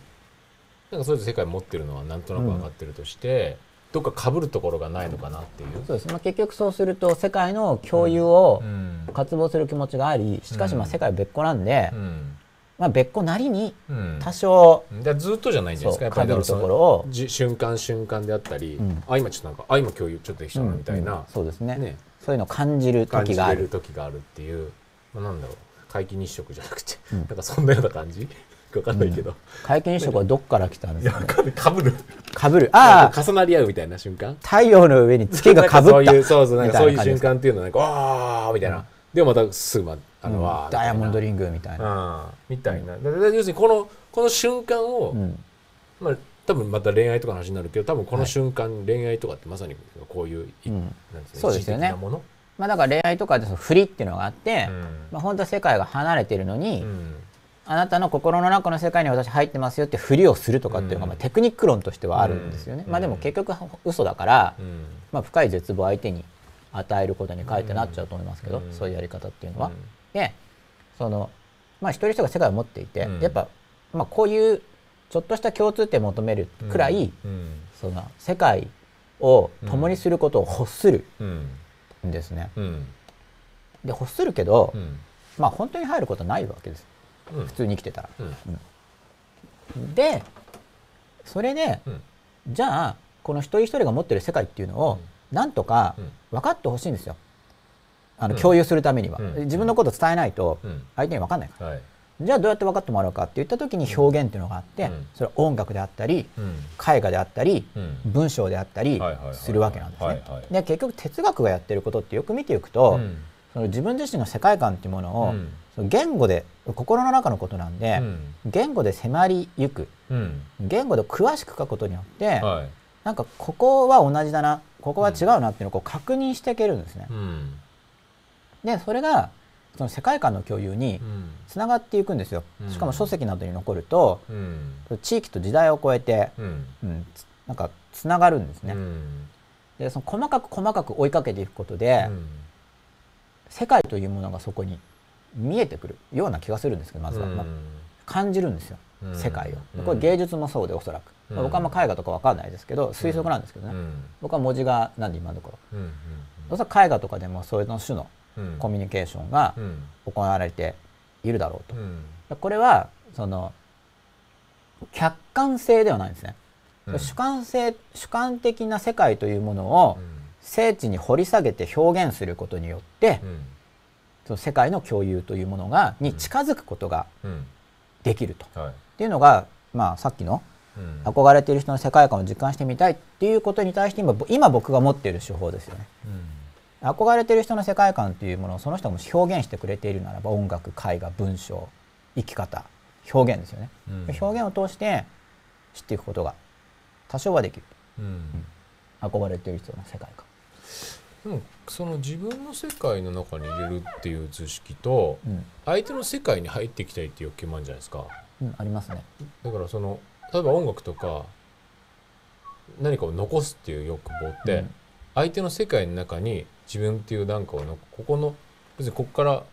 なんかそれぞれ世界持ってるのはなんとなく分かってるとして、どっか被るところがないのかなっていう。そうです、まあ、結局そうすると世界の共有をうん。渇望する気持ちがありしかしまあ世界は別個なんで、うん。まあ、別個なりにうん。多少だからずっとじゃないんですか。被るところを。じ瞬間瞬間であったり、うん。あ今ちょっとなんかあ今共有ちょっとできたなみたいうんうんな、そうですね。ね。そういうのを感じる感じれる。時がある時があるっていう、まあ、なんだろう皆既日食じゃなくて、うんなんかそんなような感じわかんないけど、皆既日食はどっから来たんですかねかぶるかぶるああ重なり合うみたいな瞬間太陽の上に月がかぶったそういうそうそうなんかそういう瞬間っていうのはなんかわーみたいな、でもまたすぐまあの、うんダイヤモンドリングみたいな、みたいな、要するにこのこの瞬間を、うんまあ多分また恋愛とかの話になるけど多分このはい瞬間、恋愛とかってまさにこういう、いうんなんつそうですよね的なもの、まあ、だから恋愛とかでその振りっていうのがあって、うん。まあ、本当は世界が離れてるのに、うん。あなたの心の中の世界に私入ってますよって振りをするとかっていうのが、うん。まあ、テクニック論としてはあるんですよね、うん。まあでも結局嘘だから、うん。まあ、深い絶望を相手に与えることに書いてなっちゃうと思いますけど、うん。そういうやり方っていうのは。うん。でその、まあ、一人一人が世界を持っていて、うん。やっぱ、まあ、こういうちょっとした共通点を求めるくらい、うん。その世界を共にすることを欲する。うんんですね。うん。で欲するけど、うん。まあ本当に入ることないわけです。うん。普通に生きてたら。うん。でそれで、うん。じゃあこの一人一人が持ってる世界っていうのを、なんとかうん。分かってほしいんですよ。あの、うん。共有するためには、うん。自分のことを伝えないとうん。相手に分かんないから、はいじゃあどうやって分かってもらうかって言った時に表現っていうのがあって、うん。それは音楽であったりうん。絵画であったり、うん。文章であったりするわけなんですね。で結局哲学がやってることってよく見ていくと、うん。その自分自身の世界観っていうものを、うん。その言語で心の中のことなんで、うん。言語で迫りゆく。うん。言語で詳しく書くことによって、はい。なんかここは同じだなここは違うなっていうのをこう確認していけるんですね。うん。でそれがその世界観の共有にうん。つながっていくんですよ。うん。しかも書籍などに残るとうん。地域と時代を超えて、うん。うん、つなんかつながるんですね。うん。でその細かく細かく追いかけていくことで、うん。世界というものがそこに見えてくるような気がするんですけどまずは、まあ感じるんですよ。うん。世界を。うん。これ芸術もそうでおそらく、うん。僕はあんま絵画とかわかんないですけど推測なんですけどね、うん。僕は文字がなんで今のところ。うん。おそらく絵画とかでもそういうの種のうんコミュニケーションがうん。行われているだろうと。うん。これはその客観性ではないんですね。うん。主観性主観的な世界というものを精緻に掘り下げて表現することによって、うん。その世界の共有というものがに近づくことがうん。できると。はい。っていうのが、まあ、さっきのうん。憧れている人の世界観を実感してみたいっていうことに対して今ぼ今僕が持っている手法ですよね。憧れている人の世界観というものをその人がもし表現してくれているならば音楽絵画文章生き方表現ですよね。うん。表現を通して知っていくことが多少はできる。うん。憧れている人の世界観。でもその自分の世界の中に入れるっていう図式とうん。相手の世界に入っていきたいっていう欲求もあるんじゃないですか。うん、ありますね。だからその例えば音楽とか何かを残すっていう欲望って、うん相手の世界の中に自分っていうなんかをのここの別にここから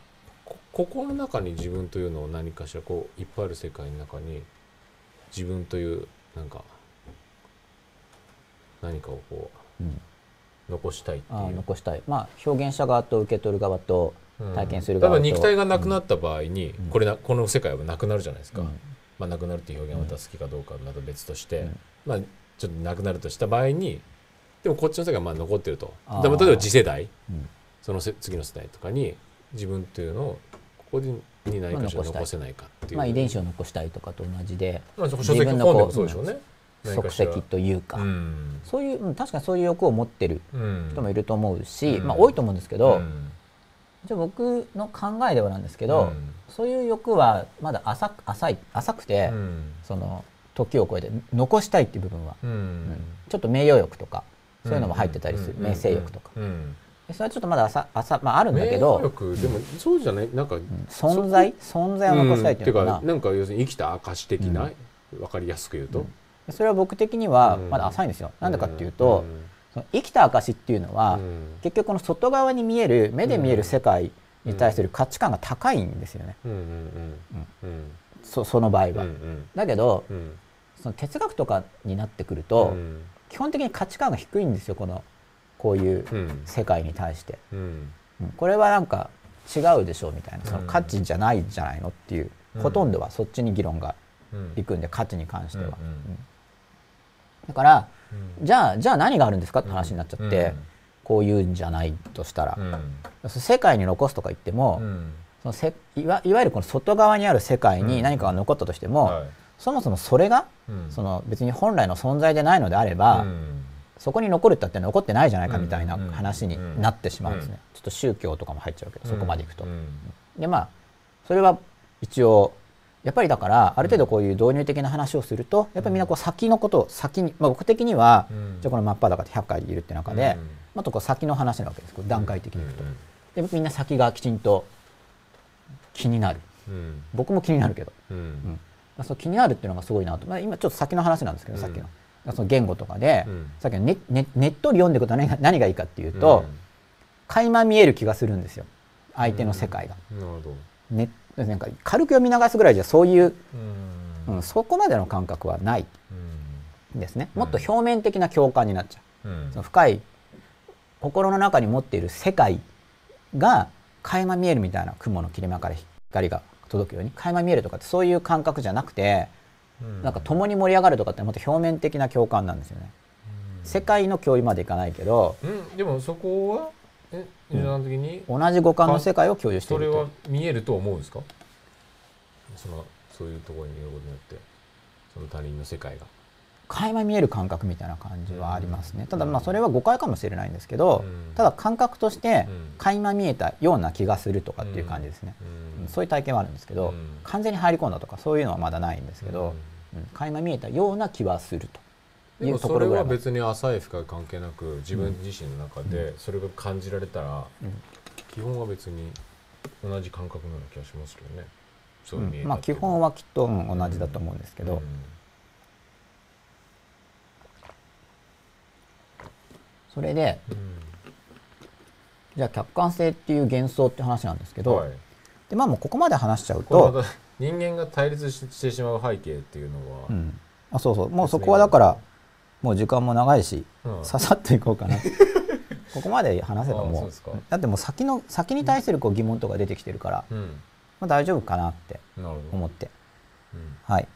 こここの中に自分というのを何かしらこういっぱいある世界の中に自分というなんか何かをこうん、う残したいっていう。残したい、まあ、表現者側と受け取る側とうん。体験する側と、ば肉体がなくなった場合に、うん。これなこの世界はなくなるじゃないですか、うん。まあ、なくなるっていう表現はまた好きかどうかはまた別として、うん。まあ、ちょっとなくなるとした場合にでもこっちの世界はまあ残ってると。例えば次世代。うん。そのせ次の世代とかに自分っていうのをここにに何かしらまあ残せないかっていう、まあ、遺伝子を残したいとかと同じでまあ、書自籍分のこうそうでしょうね、足跡というか、うん。そういう、うん確かにそういう欲を持ってるうん。人もいると思うし、うん。まあ、多いと思うんですけど、うん。じゃあ僕の考えではなんですけど、うん。そういう欲はまだ浅く浅い浅くて、うん。その時を超えて残したいっていう部分は、ちょっと名誉欲とかそういうのも入ってたりする、うん名声欲とか、それはちょっとまだ浅浅、まあ、あるんだけ名どでもそうじゃない？なんか、存在？存在を残したいっていうのかな、なんか要するに生きた証的な、わかりやすく言うと、それは僕的にはうん。まだ浅いんですよ、なんでかっていうと、その生きた証っていうのは、うん。結局この外側に見える目で見える世界に対する価値観が高いんですよね、そその場合は。うんうん。だけどうん。その哲学とかになってくると、うん基本的に価値観が低いんですよこのこういううん。世界に対して、うん。うん。これはなんか違うでしょうみたいな。そのうん。価値じゃないんじゃないのっていう、うん。ほとんどはそっちに議論がうん。いくんで価値に関しては、だからうん。じゃあじゃあ何があるんですかって話になっちゃって、うん。こういうんじゃないとしたら、うん。世界に残すとか言っても、うん。そのせいわいわゆるこの外側にある世界に何かが残ったとしても、はいそもそもそれがうん。その別に本来の存在でないのであれば、うん。そこに残るったって残ってないじゃないかみたいなうん話になってしまうんですね、ちょっと宗教とかも入っちゃうけどそこまでいくと。うん。でまあそれは一応やっぱりだからある程度こういう導入的な話をするとやっぱりみんなこう先のことを先に、まあ、僕的には、うん。じゃあこの真っ裸って100回いるって中で、うん。まあ、とこう先の話なわけです。段階的にいくと。うん。でみんな先がきちんと気になる。うん。僕も気になるけど、うんその気になるっていうのがすごいなと、まあ、今ちょっと先の話なんですけど、うん。さっきの。その言語とかで、うん。さっきのねねねっとり読んでいくと何が何がいいかっていうと、垣間見える気がするんですよ。相手の世界が。軽く読み流すぐらいじゃそういう、うん。うん、そこまでの感覚はない。ですね。もっと表面的な共感になっちゃう、うん。その深い心の中に持っている世界が垣間見えるみたいな雲の切れ間から光が届くように垣間見えるとかってそういう感覚じゃなくてうん。なんか共に盛り上がるとかってもっと表面的な共感なんですよね。世界の共有までいかないけどうんでもそこはえ伊沢さん的に？同じ五感の世界を共有していると。それは見えると思うんですか？そのそういうところにいることによって。その他人の世界が垣間見える感覚みたいな感じはありますね、ただまあそれは誤解かもしれないんですけど、うん。ただ感覚としてうん。垣間見えたような気がするとかっていう感じですね、うん。そういう体験はあるんですけど、うん。完全に入り込んだとかそういうのはまだないんですけど、うん。垣間見えたような気はするというところぐらまではい別に浅い深い関係なく自分自身の中でそれが感じられたら、うん。基本は別に同じ感覚のような気がしますけどね。そうん。まあ基本はきっと、うん同じだと思うんですけど、それでじゃあ客観性っていう幻想って話なんですけど、はい、でまあもうここまで話しちゃうと、人間が対立ししてしまう背景っていうのは、うん、あそうそう。もうそこはだからもう時間も長いし、うん。ささっといこうかな。ここまで話せばもう。だってもう先の先に対するこう疑問とか出てきてるから、うん。まあ、大丈夫かなって思って。うん。はい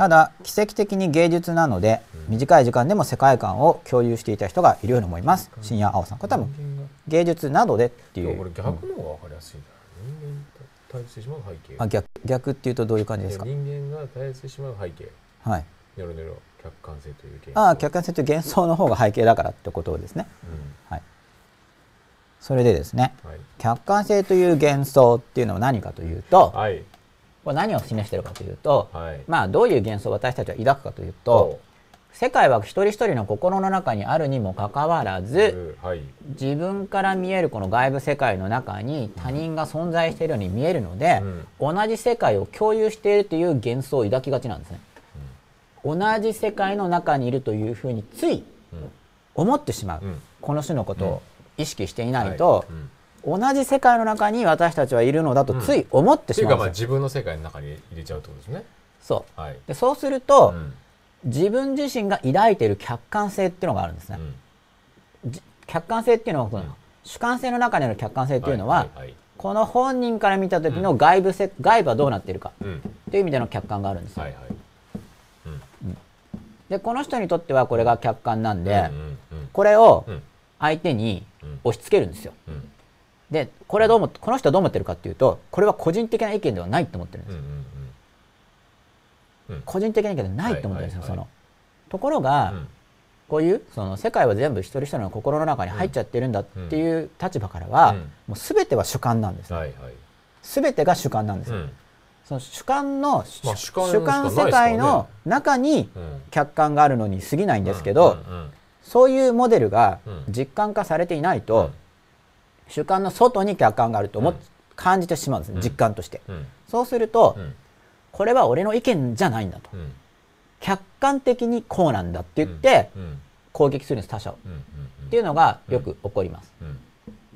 ただ奇跡的に芸術なので、うん。短い時間でも世界観を共有していた人がいるように思います。深夜青さんこれ多分芸術などでっていう。これ逆の方が分かりやすいな、人間と対立してしまう背景。あ逆逆っていうとどういう感じですか？人間が対立してしまう背景。はい。ニョロニョロ客観性という現ああ客観性という幻想の方が背景だからってことですね。うはい。それでですね。んはい。客観性という幻想っていうのは何かというとはいこれ何を示しているかというと、はい。まあどういう幻想を私たちは抱くかというと世界は一人一人の心の中にあるにもかかわらずうんはい。自分から見えるこの外部世界の中に他人が存在しているように見えるので、同じ世界を共有しているという幻想を抱きがちなんですね。同じ世界の中にいるというふうについ思ってしまう、うん。この種のことを意識していないと、うん同じ世界の中に私たちはいるのだとつい思ってっていうかまあしまうんですよ。自分の世界の中に入れちゃうってことですね。そう。はい。でそうすると、うん。自分自身が抱いている客観性っていうのがあるんですね。じ客観性っていうのは、その主観性の中にある客観性っていうのは、いはいこの本人から見た時の外部せ、外部はどうなっているかうん。という意味での客観があるんですよ。はいはい。でこの人にとってはこれが客観なんで、うんうん。これをうん。相手にうん。押し付けるんですよ。うんでこれはどうもこの人はどう思ってるかっていうとこれは個人的な意見ではないと思ってるんですうんうよ。んうん。個人的な意見ではないと思ってるんですよ。はいはいはい。その。ところが、うん。こういうその世界は全部一人一人の心の中に入っちゃってるんだっていう立場からは、うん。もう全ては主観なんですよ。はいはい。全てが主観なんですよ。うん。その主観の、まあ主観世界の中にうん客観があるのに過ぎないんですけど、うんうん。そういうモデルがうん。実感化されていないと、うん主観の外に客観があると思っうん。感じてしまうんですね、うん。実感として。うん。そうすると、うん。これは俺の意見じゃないんだと。うん。客観的にこうなんだって言ってうん。攻撃するんです他者を。っていうのがよく起こります。うん。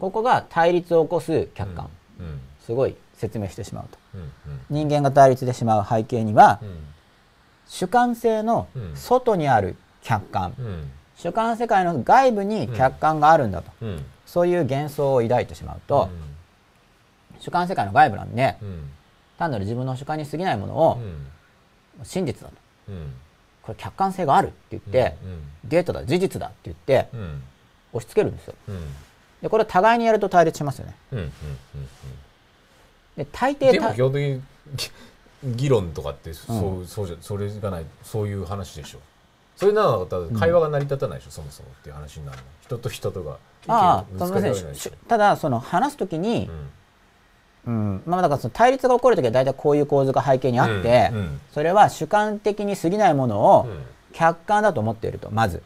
ここが対立を起こす客観。うん。すごい説明してしまうと。うん。人間が対立してしまう背景には、うん。主観性のうん。外にある客観、うん。主観世界の外部に客観があるんだと、うんそういう幻想を抱いてしまうと、主観世界の外部なんで、うん。単なる自分の主観に過ぎないものうをん。真実だと。うん。これ客観性があるって言って、データだ事実だって言ってうん。うん押し付けるんですよ。うん。でこれ互いにやると対立しますよね。うんうんで大うん。でも基本的にぎ議論とかってそうそうじゃそれがないそういう話でしょ。それなかったら会話が成り立たないでしょそもそもっていう話になるの人と人とが。ああすみませんただその話すときにう、ん。うん。まあ、だからその対立が起こるときは大体こういう構図が背景にあって、うん。うん。それは主観的に過ぎないものをうん。客観だと思っているとまず。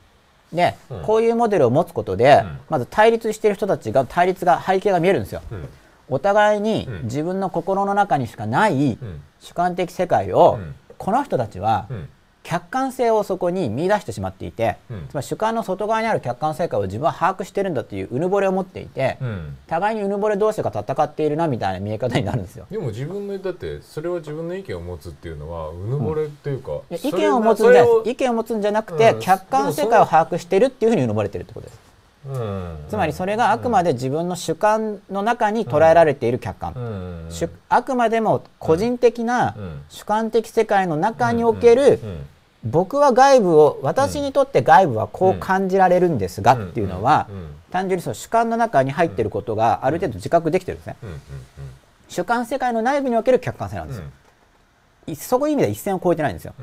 で、うん。こういうモデルを持つことで、うん。まず対立している人たちが対立が背景が見えるんですよ。うん。お互いにうん。自分の心の中にしかないうん。主観的世界を、うん。この人たちはうん客観性をそこに見出してしまっていて、うんつまり主観の外側にある客観世界を自分は把握してるんだといううぬぼれを持っていて、うん互いにうぬぼれ同士が戦っているなみたいな見え方になるんですよ。でも自分のだってそれは自分の意見を持つっていうのはうぬぼれっていうか、いやそれ意見を持つんじゃ意見を持つんじゃなくて、うん客観世界を把握してるっていうふうにうぬぼれてるってことです。うん。つまりそれがあくまで自分の主観の中に捉えられている客観、あくまでも個人的なうん。主観的世界の中におけるうん。僕は外部を私にとって外部はこう感じられるんですがうん。っていうのは単純にその主観の中に入っていることがある程度自覚できてるんですね。主観世界の内部における客観性なんですよ。いそこいう意味では一線を越えてないんですよ。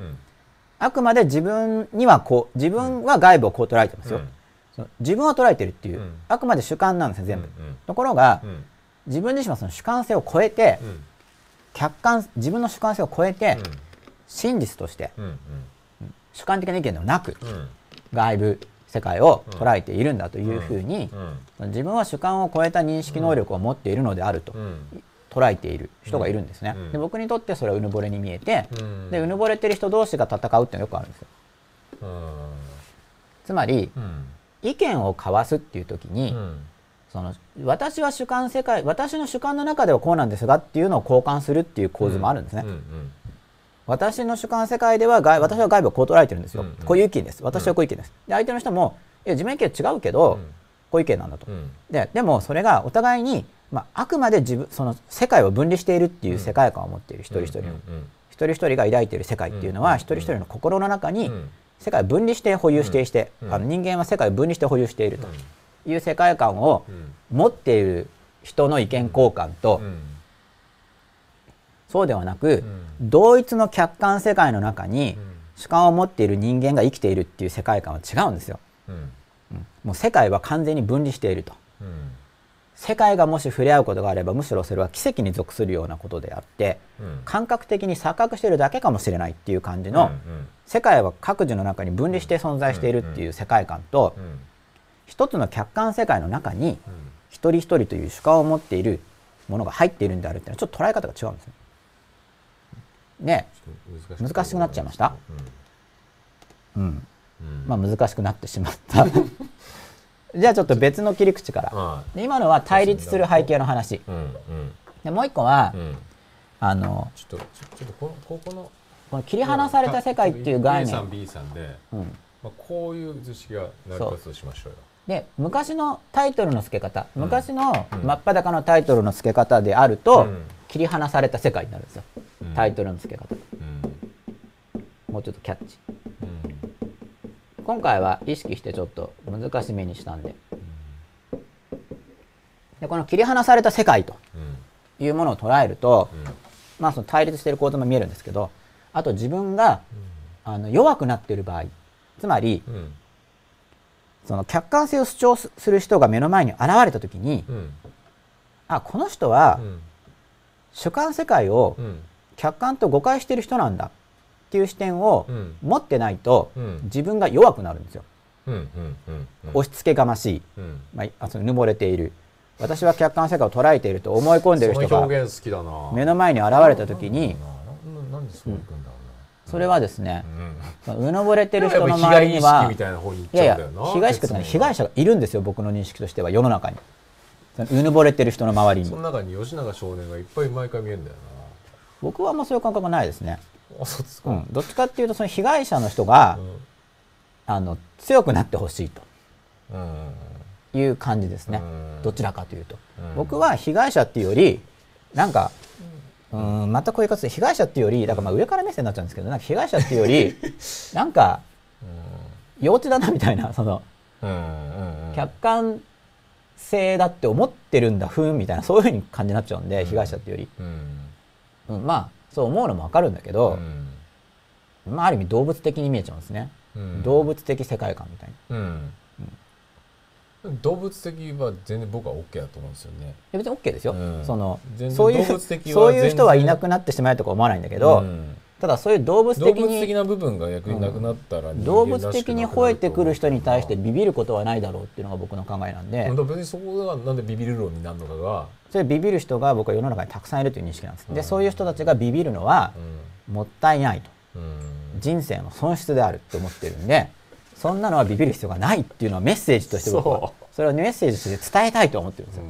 あくまで自分にはこう自分は外部をこう捉えてますよ、うん自分を捉えてるっていう、うん。あくまで主観なんですよ全部、うんところが、うん。自分自身はその主観性を超えて、うん。客観自分の主観性を超えて、うん。真実としてうん主観的な意見ではなくうん。うん外部世界を捉えているんだというふうに、うん。自分は主観を超えた認識能力を持っているのであるとうん。捉えている人がいるんですね、うん。で僕にとってそれはうぬぼれに見えて、うん。でうぬぼれてる人同士が戦うっていうのがよくあるんですよ。つまりうん意見を交わすっていう時に、うん。その私は主観世界私の主観の中ではこうなんですがっていうのを交換するっていう構図もあるんですね、うんうん私の主観世界では外私は外部をこう捉えてるんですよ、うんうん。こういう意見です。私はこういう意見です。で相手の人もいや自分の意見は違うけど、うん。こういう意見なんだと、うん。ででもそれがお互いに、まあ、あくまで自分その世界を分離しているっていう世界観を持っている一人一人の、うんうん一人一人が抱いている世界っていうのは、うん。一人一人の心の中にうん世界を分離して保有していして、うん。あの人間は世界を分離して保有しているという世界観をうん持っている人の意見交換と、うん。そうではなく、うん。同一の客観世界の中にうん。主観を持っている人間が生きているっていう世界観は違うんですよ。もう世界は完全に分離していると。うん世界がもし触れ合うことがあればむしろそれは奇跡に属するようなことであってうん。感覚的に錯覚しているだけかもしれないっていう感じの、うん世界は各自の中に分離して存在しているっていう世界観と、うん。一つの客観世界の中にうん。一人一人という主観を持っているものが入っているんであるっていうのはちょっと捉え方が違うんですね。ね難しくなっちゃいました？うん。うん。うん。まあ、難しくなってしまったじゃあちょっと別の切り口から。今のは対立する背景の話。でもう一個は、うん。あのちょっとちょっとこのここのこの切り離された世界っていう概 A さん念、B さんで、うん、まあ、こういう図式が成り立つとしましょうよ。で昔のタイトルの付け方うん。昔のうん。真っ裸のタイトルの付け方であると、うん。切り離された世界になるんですよ、うん。タイトルの付け方。うん。もうちょっとキャッチ。うん今回は意識してちょっと難しめにしたんで。でこの切り離された世界とうん。いうものを捉えると、うん。まあ、その対立している構造も見えるんですけどあと自分があの弱くなっている場合つまりうん。その客観性を主張する人が目の前に現れた時にうん。あこの人はうん。主観世界をうん。客観と誤解している人なんだっていう視点をうん。持ってないとうん。自分が弱くなるんですよ。押し付けがましい、うん。まあ、あそのぬぼれている。私は客観世界を捉えていると思い込んでいる人が表現好きだな。目の前に現れた時にそれはですねうん。うぬぼれてる人の周りにはいやいや被害者被害者がいるんですよ僕の認識としては世の中に。そのうぬぼれてる人の周りに。その中に吉永少年がいっぱい毎回見えるんだよ僕はあんまそういう感覚ないですね、うん、どっちかっていうとその被害者の人が、あの強くなってほしいうんうん。という感じですね、うん。どちらかというと、うん。僕は被害者っていうよりなんかうんまたこういう形で被害者っていうよりだからまあ上から目線になっちゃうんですけどなんか被害者っていうより なんか幼稚だなみたいなそのうんうんうん。うん客観性だって思ってるんだふーんみたいなそういうふうに感じになっちゃうんで、被害者っていうようん。り、うん、まあそう思うのもわかるんだけど、まあ、ある意味動物的に見えちゃうんですね、うん。動物的世界観みたいなうん。動物的は全然僕は OK だと思うんですよね。別に OK ですよ、うん。その全然そういうそういう人はいなくなってしまえとか思わないんだけど、うんただそういう動物動的に物的な部分が逆になくなったら動物的に吠えてくる人に対してビビることはないだろうっていうのが僕の考えなんで、別にそこがなんでビビる論になるのかが、それビビる人が僕は世の中にたくさんいるという認識なんです、でうん。そういう人たちがビビるのはもったいないと。うん。人生の損失であるって思ってるんでそんなのはビビる必要がないっていうのはメッセージとして僕はそれをメッセージとして伝えたいと思ってるんですよ、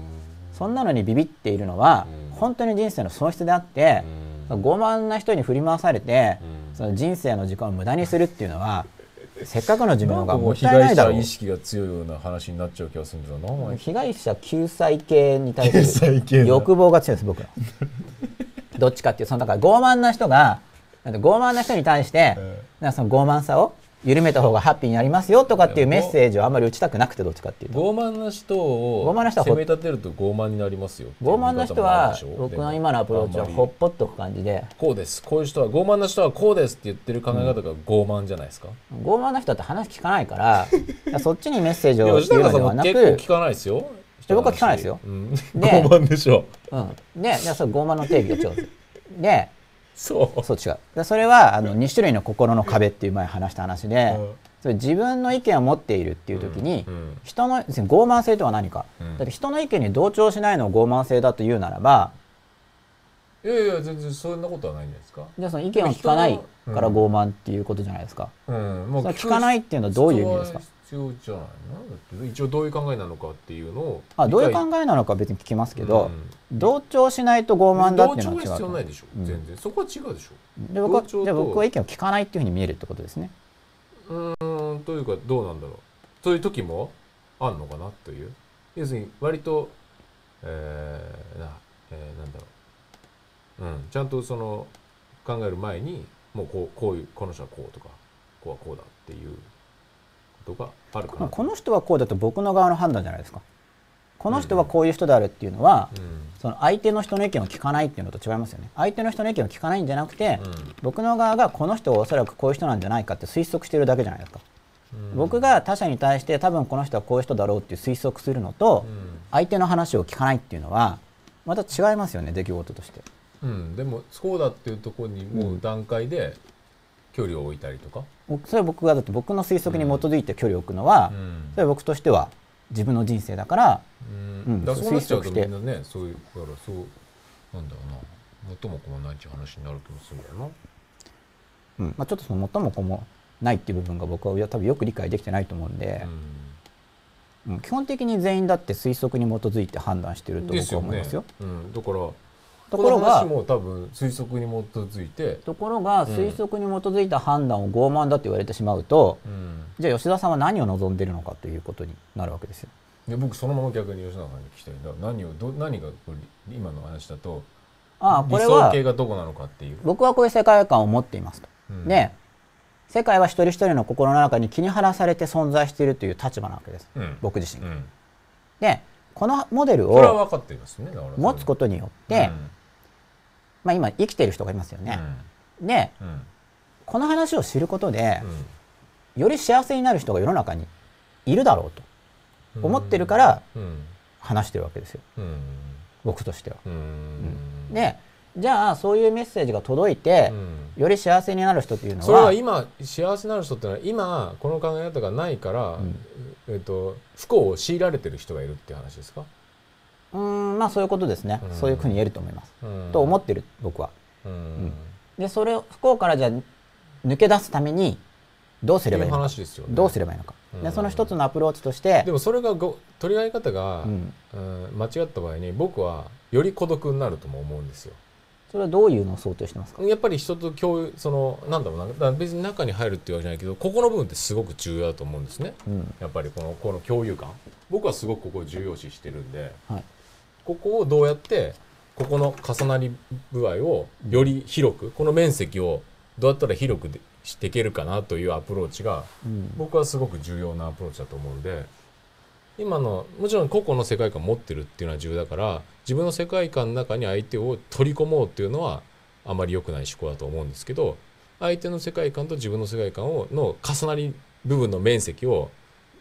そんなのにビビっているのはうん。本当に人生の損失であって、うん傲慢な人に振り回されて、うん。その人生の時間を無駄にするっていうのは せっかくの寿命なんかもがもっう被害たいないだろう。者意識が強いような話になっちゃう気がするんだよな。被害者救済系に対救する欲望が強いです僕。はどっちかっていうそのだから傲慢な人がなんか傲慢な人に対して、うん。なんかその傲慢さを緩めた方がハッピーになりますよとかっていうメッセージをあんまり打ちたくなくてどっちかっていうと。傲慢な人を傲慢な人はほ責め立てると傲慢になりますよ傲慢な人は僕の今のアプローチはほっぽっとく感じで。こうです。こういう人は傲慢な人はこうですって言ってる考え方が傲慢じゃないですか、傲慢な人だって話聞かないから そっちにメッセージを言うのではなく結構聞かないですよ。や僕は聞かないですよ。うん、で傲慢でしょ。うん、でいやそれ傲慢の定義が違うんですよでそう。そう違う。でそれはあの2種類の心の壁っていう前話した話で、うん。それ自分の意見を持っているっていう時に、人の傲慢性とは何か、うん。だって人の意見に同調しないのを傲慢性だというならばいやいや全然そんなことはないんですか。じゃあその意見を聞かないからうん傲慢っていうことじゃないですか、うん。もその聞かないっていうのはどういう意味ですか？必要じゃないの？だって一応どういう考えなのかっていうのをあどういう考ええなのかは別に聞きますけど、同調しないと傲慢だっていうの同調は必要は違うないでしょ、うん。全然。そこは違うでしょ？で僕はじ僕は意見を聞かないっていうふうに見えるってことですね。うーんというかどうなんだろう。そういう時もあんのかなという。要するに割とえーな、えーなんだろう、うん、ちゃんとその考える前にもうこうこういうこの人はこうとかこうはこうだっていうことがあるかなこの人はこうだと僕の側の判断じゃないですかこの人はこういう人であるっていうのは、うんその相手の人の意見を聞かないっていうのと違いますよね相手の人の意見を聞かないんじゃなくて、うん僕の側がこの人はおそらくこういう人なんじゃないかって推測してるだけじゃないですか、うん僕が他者に対して多分この人はこういう人だろうっていう推測するのと、相手の話を聞かないっていうのはまた違いますよね出来事としてうん、でもそうだっていうところにもう段階で距離を置いたりとか、それは僕がだって僕の推測に基づいて距離を置くのは、うん。それは僕としては自分の人生だからうん。うんだからそうなっちゃうと推測してみんなねそういうだからそうなんだろうな。元も子もないっていう話になる気もするんだよな。うん。まあ、ちょっとその元も子もないっていう部分が僕は多分よく理解できてないと思うんで、うん。基本的に全員だって推測に基づいて判断してると僕は思いますよ。うん、だからところがも多分推測に基づいて、ところが推測に基づいた判断を傲慢だと言われてしまうと、うん、じゃあ吉田さんは何を望んでいるのかということになるわけですよ。で僕そのまま逆に吉永さんに聞きたい何をど何がこれ今の話だとああこ理想れは形がどこなのかっていう。僕はこういう世界観を持っていますと。うんで世界は一人一人の心の中に気に晴らされて存在しているという立場なわけです、うん僕自身が。うん、でこのモデルを持つことによって、まあ、今生きている人がいますよね。でこの話を知ることでうん。より幸せになる人が世の中にいるだろうと思ってるからうん。話してるわけですよ。うん。僕としては。うん。でじゃあそういうメッセージが届いて、うん。より幸せになる人というのそれはは今幸せになる人ってのは今この考え方がないから、んえっと不幸を強いられてる人がいるっていう話ですか、うーんまあそういうことですね、うん。そういうふうに言えると思います。うん。と思ってる僕は。うん。でそれを不幸からじゃあ抜け出すためにどうすればいいのか。どうすればいいのか、うん。でその一つのアプローチとしてでもそれがご取り合い方が、うん。うん間違った場合に僕はより孤独になるとも思うんですよ。それはどういうのを想定してますか？やっぱり人と共有そのなんだろうな別に中に入るっていうわけじゃないけどここの部分ってすごく重要だと思うんですね。うん。やっぱりこのこの共有感。僕はすごくここを重要視してるんではい。ここをどうやってここの重なり具合をより広くこの面積をどうやったら広くでしていけるかなというアプローチがうん。僕はすごく重要なアプローチだと思うんで今のもちろん個々の世界観を持ってるっていうのは重要だから自分の世界観の中に相手を取り込もうっていうのはあまり良くない思考だと思うんですけど相手の世界観と自分の世界観をの重なり部分の面積を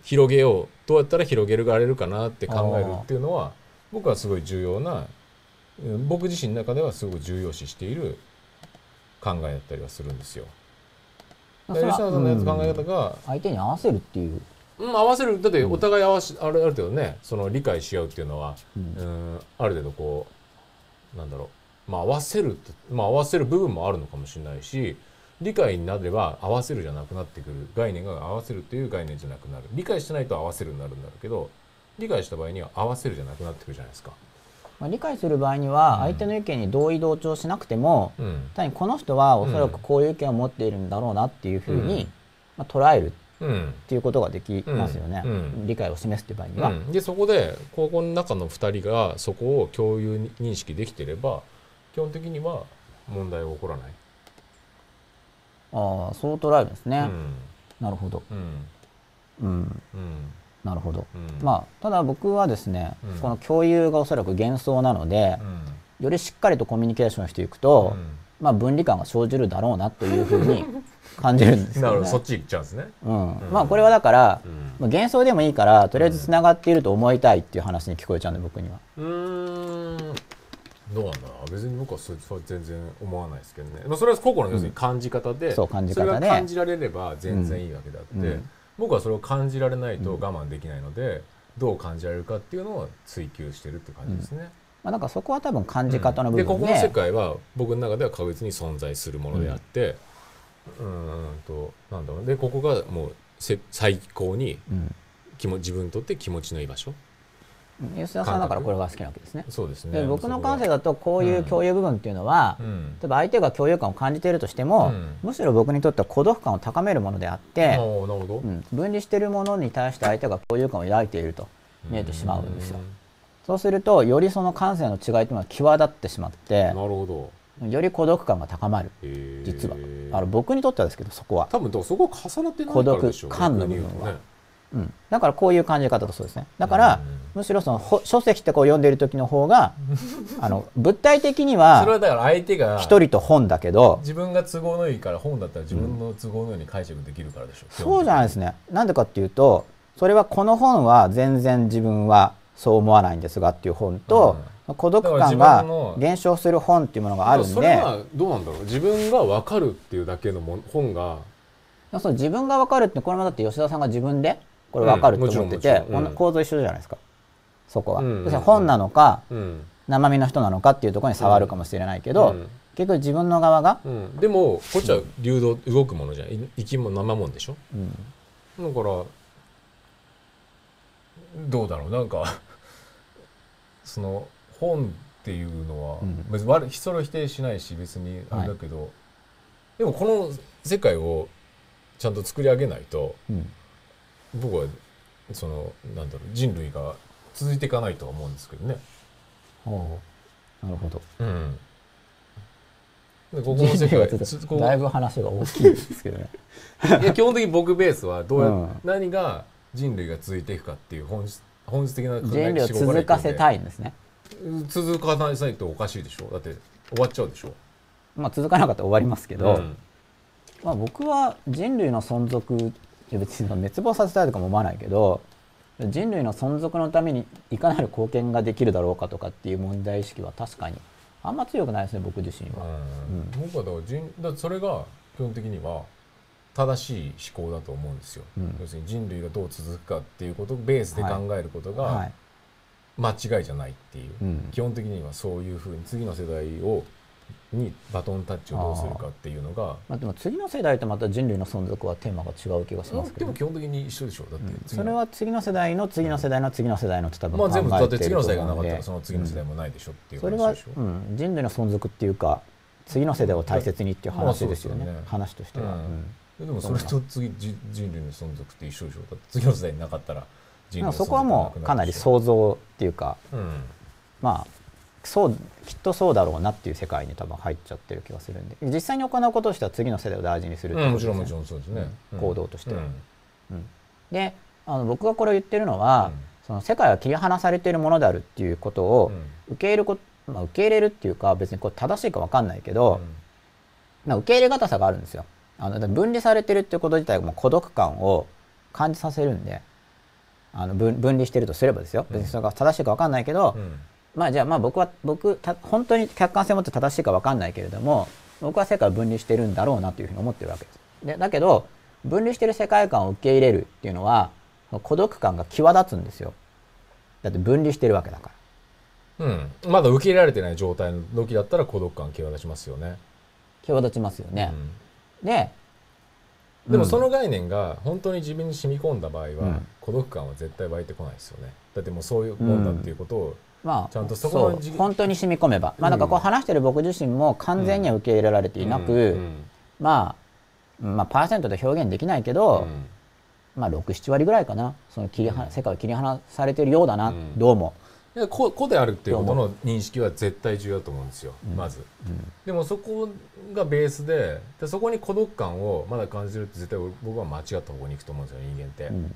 広げようどうやったら広げられるかなって考えるっていうのは僕はすごい重要なうん僕自身の中ではすごく重要視している考えだったりはするんですよ。さんのやつ考えうん方が、相手に合わせるっていううん、合わせるだってお互い合わし、あるある程度ねその理解し合うっていうのは、ううんん、ある程度こうなんだろう。まあ合わせるまあ合わせる部分もあるのかもしれないし理解になれば合わせるじゃなくなってくる概念が合わせるっていう概念じゃなくなる。理解してないと合わせるになるんだろうけど理解した場合には合わせるじゃなくなってくるじゃないですか。まあ、理解する場合にはうん。相手の意見に同意同調しなくても、うん。単にこの人はおそらくこういう意見を持っているんだろうなっていうふうに、うん。まあ、捉えるっうん。ていうことができますよね、うん。うん。理解を示すっていう場合には、うん、でそこでここの中の2人がそこを共有認識できてれば基本的には問題は起こらない。ああそう捉えるんですね、なるほど。うん。なるほど、うん。まあただ僕はですね、うん。この共有がおそらく幻想なのでう、ん。よりしっかりとコミュニケーションしていくと、うん。まあ分離感が生じるだろうなというふうに感じるんですよね。なるほどそっ。ち行っちゃうんですね。うん、まあこれはだから、うん。まあ幻想でもいいからとりあえずつながっていると思いたいっていう話に聞こえちゃうんで僕には。うーん。どうなんだ別に僕はそれそれは全然思わないですけどね、まあ、それは個々の要するに感じ方で、そう感じ方で。それが感じられれば全然いいわけであって、うん。僕はそれを感じられないと我慢できないので、どう感じられるかっていうのを追求してるって感じですね。まあなんかそこは多分感じ方の部で。分で,、ここの世界は僕の中では確実に存在するものであって、うん、んとなんだろう。でここがもうせ最高にうん気も自分にとって気持ちのいい場所。吉田さんだからこれが好きなわけですね。そうですね。で僕の感性だだとこういう共有部分っていうのは、うん。例えば相手が共有感を感じているとしても、うん。むしろ僕にとっては孤独感を高めるものであって、おーなるほど、うん、分離しているものに対して相手が共有感を抱いていると見えてしまうんですよ。そうするとよりその感性の違いというのは際立ってしまってなるほどより孤独感が高まる。実は。あの僕にとってはですけどそこは、多分そこが重なってないからでしょ孤独感の部分はねうん、だからこういう感じ方だそうですね。だから、うん。むしろそのほ書籍ってこう読んでいる時の方が あの物体的にそれははだから相手が一人と本だけど自分が都合のいいから本だったら自分の都合のように解釈できるからでしょ、そうじゃないですね。なんでかっていうとそれはこの本は全然自分はそう思わないんですがっていう本と、孤独感が減少する本っていうものがあるんそれではどうなんだろう？自分が分かるっていうだけの本が。その自分が分かるってこれもだって吉田さんが自分で？これ分かると思っててうん。構造一緒じゃないですか。そこは、うん。うん本なのかうん。生身の人なのかっていうところに差はあるかもしれないけど、うん。結局自分の側が、うん、でもこっちは流動動くものじゃん。い生き物生もんでしょ？うん。だからどうだろう？なんかその本っていうのは、うん。別にそれを否定しないし別にあれだけど、でもこの世界をちゃんと作り上げないとうん。僕はそのなんだろう人類が続いていかないとは思うんですけどね。ほうなるほど。うん。でここの世界だいぶ話が大きいですけどね。いや基本的に僕ベースはどうや、うん。何が人類が続いていくかっていう本質本質的な考え人類を続かせたいんですね続かないとおかしいでしょ？だって終わっちゃうでしょ？まあ続かなかったら終わりますけど、うん。まあ、僕は人類の存続いや別に滅亡させたいとかも思わないけど人類の存続のためにいかなる貢献ができるだろうかとかっていう問題意識は確かにあんま強くないですね僕自身は。うん。僕はだから人だからそれが基本的には正しい思考だと思うんですよ、うん。要するに人類がどう続くかっていうことをベースで考えることがはい間違いじゃないっていう、うん。基本的にはそういうふうに次の世代をにバトンタッチをどうするかっていうのがまあ、でも次の世代とまた人類の存続はテーマが違う気がしますけど。でも基本的に一緒でしょ。だってうんそれは次の世代の次の世代の次の世代のって多分まあ考全部だって次の世代がなかったらその次の世代もないでしょっていうそれは話でしょ、、うん、人類の存続っていうか次の世代を大切にっていう話ですよね,、まあね話としては、うんうんでもそれと次じ人類の存続って一緒でしょだって次の世代になかったらそこはもうかなりう、想像っていうかうん、まあそうきっとそうだろうなっていう世界に多分入っちゃってる気がするんで。実際に行うこととしては次の世代を大事にするってうん、ことですね。もちろんもちろんそうですね、うん。行動としては。うん。であの僕がこれを言ってるのは、その世界は切り離されているものであるっていうことを受け入れるこ、まあ、受け入れるっていうか別にこれ正しいか分かんないけど、まあ、受け入れ方さがあるんですよ。あの分離されてるっていうこと自体がもう孤独感を感じさせるんであの分分離してるとすればですよ別にそれが正しいか分かんないけど、うんうんまあじゃあまあ僕は僕た本当に客観性を持って正しいか分かんないけれども僕は世界を分離してるんだろうなというふうに思ってるわけです。でだけど分離してる世界観を受け入れるっていうのは孤独感が際立つんですよ。だって分離してるわけだから。うん、まだ受け入れられてない状態の時だったら孤独感際立ちますよね、際立ちますよね。でうんでもその概念が本当に自分に染み込んだ場合は、うん孤独感は絶対湧いてこないですよね。だってもうそういうもんだっていうことを、まあ、ちゃんとそこの本当に染み込めば、まあ、だからこう話してる僕自身も完全には受け入れられていなく、うん。まあ、まあ、パーセントで表現できないけど、うん。まあ、67割ぐらいかな。その切りは世界を切り離されているようだな、うん。どうも。いや個個であるっていうことの認識は絶対重要だと思うんですよ、うん。まず。うん。でもそこがベースででそこに孤独感をまだ感じるって絶対僕は間違った方向に行くと思うんですよ人間って、うん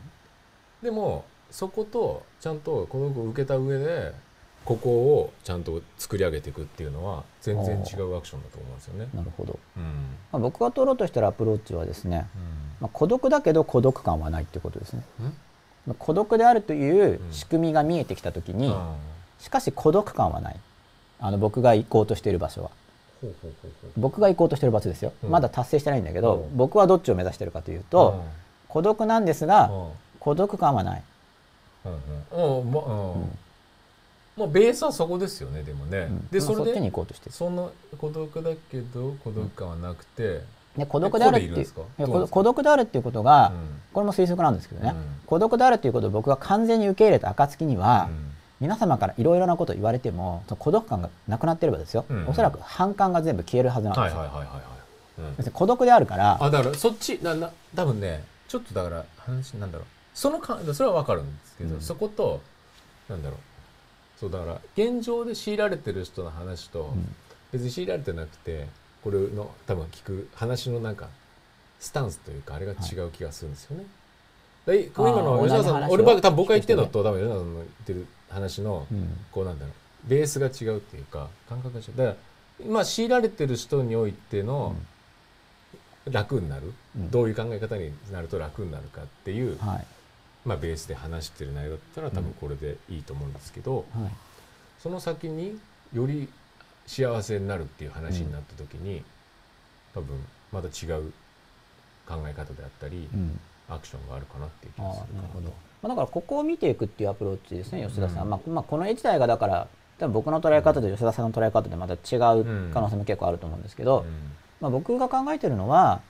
でもそことちゃんと孤独を受けた上でここをちゃんと作り上げていくっていうのは全然違うアクションだと思うんですよね。なるほど、うん。まあ、僕が取ろうとしてるアプローチはですね、まあ、孤独だけど孤独感はないっていうことですね。孤独であるという仕組みが見えてきた時に、あしかし孤独感はない。あの僕が行こうとしている場所は。僕が行こうとしている場所ですよ、うん。まだ達成してないんだけど、うん。僕はどっちを目指してるかというと、孤独なんですが、うん孤独感はない、うんうん。うんまうん。うん。まあベースはそこですよねでもね、うん。でそれまあそっちにで行こうとしてる。その孤独だけど孤独感はなくて、で孤独であるっていう孤独であるっていうことが、うん。これも推測なんですけどね、うん。孤独であるということを僕が完全に受け入れた暁には、うん。皆様からいろいろなことを言われてもその孤独感がなくなってればですよ、うん。おそらく反感が全部消えるはずなんですよ、はいはいはいはい孤独であるからあだからそっちなな多分ねちょっとだから話なんだろうそのかそれは分かるんですけど、うん。そことなんだろう。そうだから現状で強いられてる人の話と、ん。別に強いられてなくてこれの多分聞く話のなんかスタンスというかあれが違う気がするんですよね。で今の吉田さん俺ば多分僕が言ってるのと多分吉田さんの言ってる話の、うん。こうなんだろうベースが違うっていうか感覚が違う。だからまあ強いられてる人においての楽になる、うん。どういう考え方になると楽になるかっていう、はいまあ、ベースで話してる内容だったら多分これでいいと思うんですけど、はい。その先により幸せになるっていう話になった時に、多分また違う考え方であったり、うん。アクションがあるかなっていう気がするかなるほど、まあ、だからここを見ていくっていうアプローチですね吉田さん、うんまあまあ、この絵自体がだから多分僕の捉え方と吉田さんの捉え方でまた違う可能性も結構あると思うんですけど、うん。まあ、僕が考えてるのは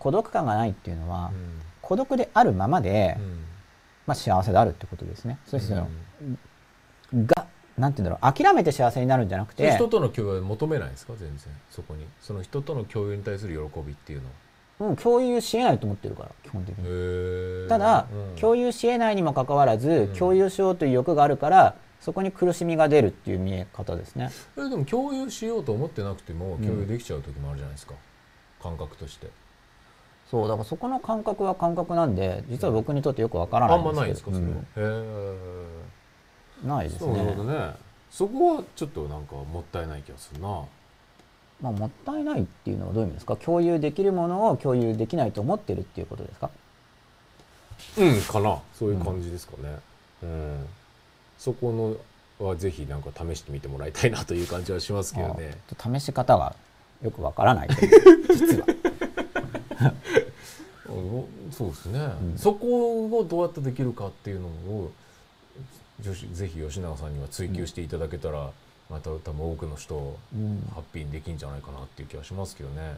孤独感がないっていうのは、うん。孤独であるままで、うんまあ、幸せであるってことですね。そしてその、うん。がなんていうんだろう。諦めて幸せになるんじゃなくて人との共有は求めないですか？全然。そこに。その人との共有に対する喜びっていうのは。うん、共有しえないと思ってるから基本的に。ただ、うん。共有しえないにもかかわらず、うん。共有しようという欲があるからそこに苦しみが出るっていう見え方ですね。えでも共有しようと思ってなくてもん。共有できちゃう時もあるじゃないですか、感覚としてそうだからそこの感覚は感覚なんで実は僕にとってよくわからないあんまないんですかそれは、うん。へえないですそうなるほどね。ねそこはちょっとなんかもったいない気がするな。まあ、もったいないっていうのはどういう意味ですか？共有できるものを共有できないと思ってるっていうことですか？うんかな。そういう感じですかね。うん、そこのはぜひなんか試してみてもらいたいなという感じはしますけどね。試し方がよくわからない実は。う んそうですね、ん。そこをどうやってできるかっていうのを女子ぜひ吉永さんには追求していただけたら、また多分多くの人をうん。ハッピーにできんじゃないかなっていう気はしますけどね。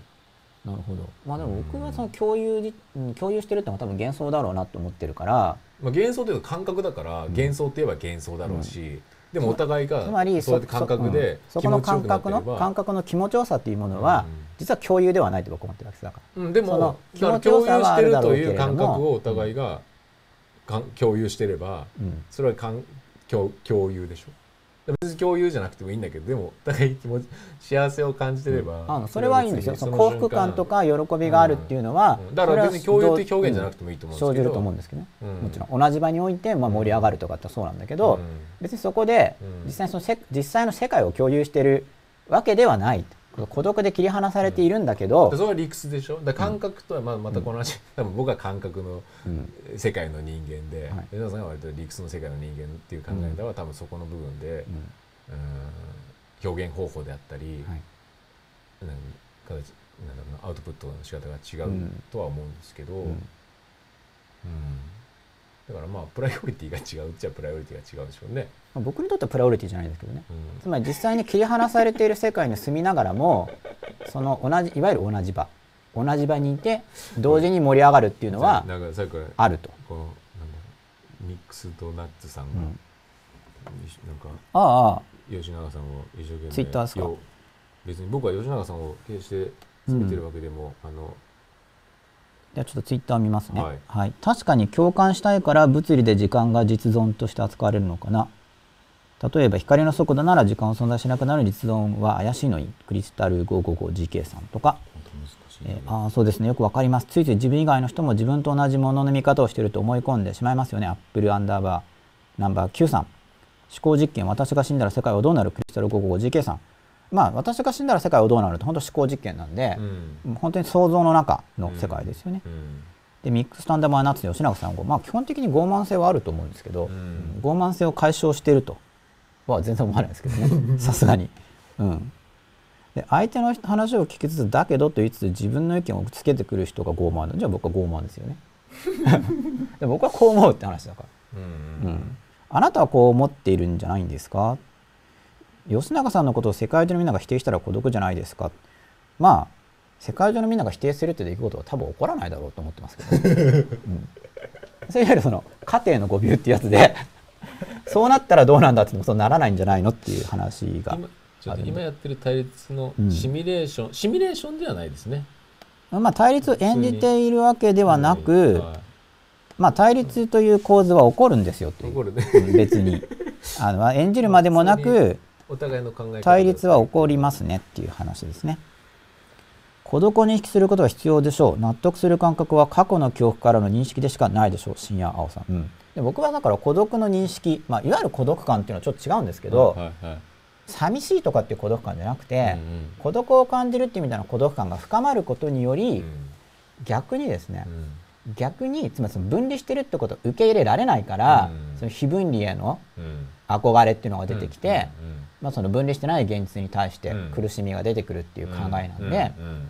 なるほど。まあでも僕はその共有じ、うん共有してるってのは多分幻想だろうなと思ってるから、まあ、幻想というか感覚だから、幻想って言えば幻想だろうし、でもお互いがつまりそうやって感覚でそ,、うんそこの感覚の感覚の気持ちよさっていうものは、うん。実は共有ではないと僕は思ってるわけだから。うん、でそのも気持ちよさ共有してはあるだろうるというけれども感覚をお互いがかん。共有してればうんそれはかん共共有でしょ？別に共有じゃなくてもいいんだけどでもお互い気持ち幸せを感じてれば、あのそれはいいんですよ。その幸福感とか喜びがあるっていうのは、うん。だから別に共有って表現じゃなくててもいいと思うんですけど、生じると思うんですけどね。うん。もちろん同じ場においてまあ盛り上がるとかってそうなんだけど、うん。別にそこでうん。実際にそのせ実際の世界を共有してるわけではない。孤独で切り離されているんだけどで、それは理屈でしょ？だ感覚とはまあまたこの話、多分僕は感覚のうん。世界の人間で、はい。江田さんが割と理屈の世界の人間っていう考え方は、多分そこの部分で、うん。うん表現方法であったり、はい。なんだろうなアウトプットの仕方が違ううん。とは思うんですけど、うん。うんだからまあプライオリティが違うっちゃプライオリティが違うでしょうね。まあ僕にとってはプライオリティじゃないんですけどね。うんつまり実際に切り離されている世界に住みながらも その同じいわゆる同じ場同じ場にいて同時に盛り上がるっていうのはあると。このなんミックスドナッツさんが、うんなんかああ吉永さんを一生懸命ツイッターですか？よ別に僕は吉永さんを決して責めてるわけでも、あのじゃあちょっとツイッター見ますね、ははい。い確かに共感したいから物理で時間が実存として扱われるのかな。例えば光の速度なら時間を存在しなくなる律論は怪しいのにクリスタル 555GK さんとか、本当難しいえーあーそうですね。よくわかります。ついつい自分以外の人も自分と同じものの見方をしていると思い込んでしまいますよね。アップルアンダーバーナンバー9さん。思考実験私が死んだら世界はどうなる？クリスタル 555GK さんまあ私が死んだら世界はどうなるって本当思考実験なんでう、ん。本当に想像の中の世界ですよね、うん。でミックスタンダーマーナッツの吉永さんは、まあ、基本的に傲慢性はあると思うんですけど、うん。うん傲慢性を解消しているとは全然思わないですけどね さすがに。うん、で相手の話を聞きつつだけどと言いつつ自分の意見をつけてくる人が傲慢だじゃあ僕は傲慢ですよね。で僕はこう思うって話だから、うん。うん、あなたはこう思っているんじゃないんですか？吉永さんのことを世界中のみんなが否定したら孤独じゃないですか。まあ世界中のみんなが否定するって出来事は多分起こらないだろうと思ってますけど、うん、それいわゆるその家庭の誤謬っていうやつで そうなったらどうなんだって言ってもそうならないんじゃないのっていう話が今今やってる対立のうん。シミュレーション、シミュレーションではないですね。まあ対立を演じているわけではなく、はまあ対立という構図は起こるんですよという。いうん別に。あの演じるまでもなくお互いの考え方。対立は起こりますねっていう話ですね。孤独を認識することは必要でしょう。納得する感覚は過去の記憶からの認識でしかないでしょう。深夜青さん。うん、で僕はだから孤独の認識、まあ、いわゆる孤独感っていうのはちょっと違うんですけど、はいはいはい。寂しいとかっていう孤独感じゃなくて、うんうん。孤独を感じるっていう意味での孤独感が深まることにより、逆にですね、うん。逆につまりその分離してるってことを受け入れられないから、うん。その非分離へのうん。憧れっていうのが出てきて、うんうんまあ、その分離してない現実に対してうん。苦しみが出てくるっていう考えなんで、うん。うん。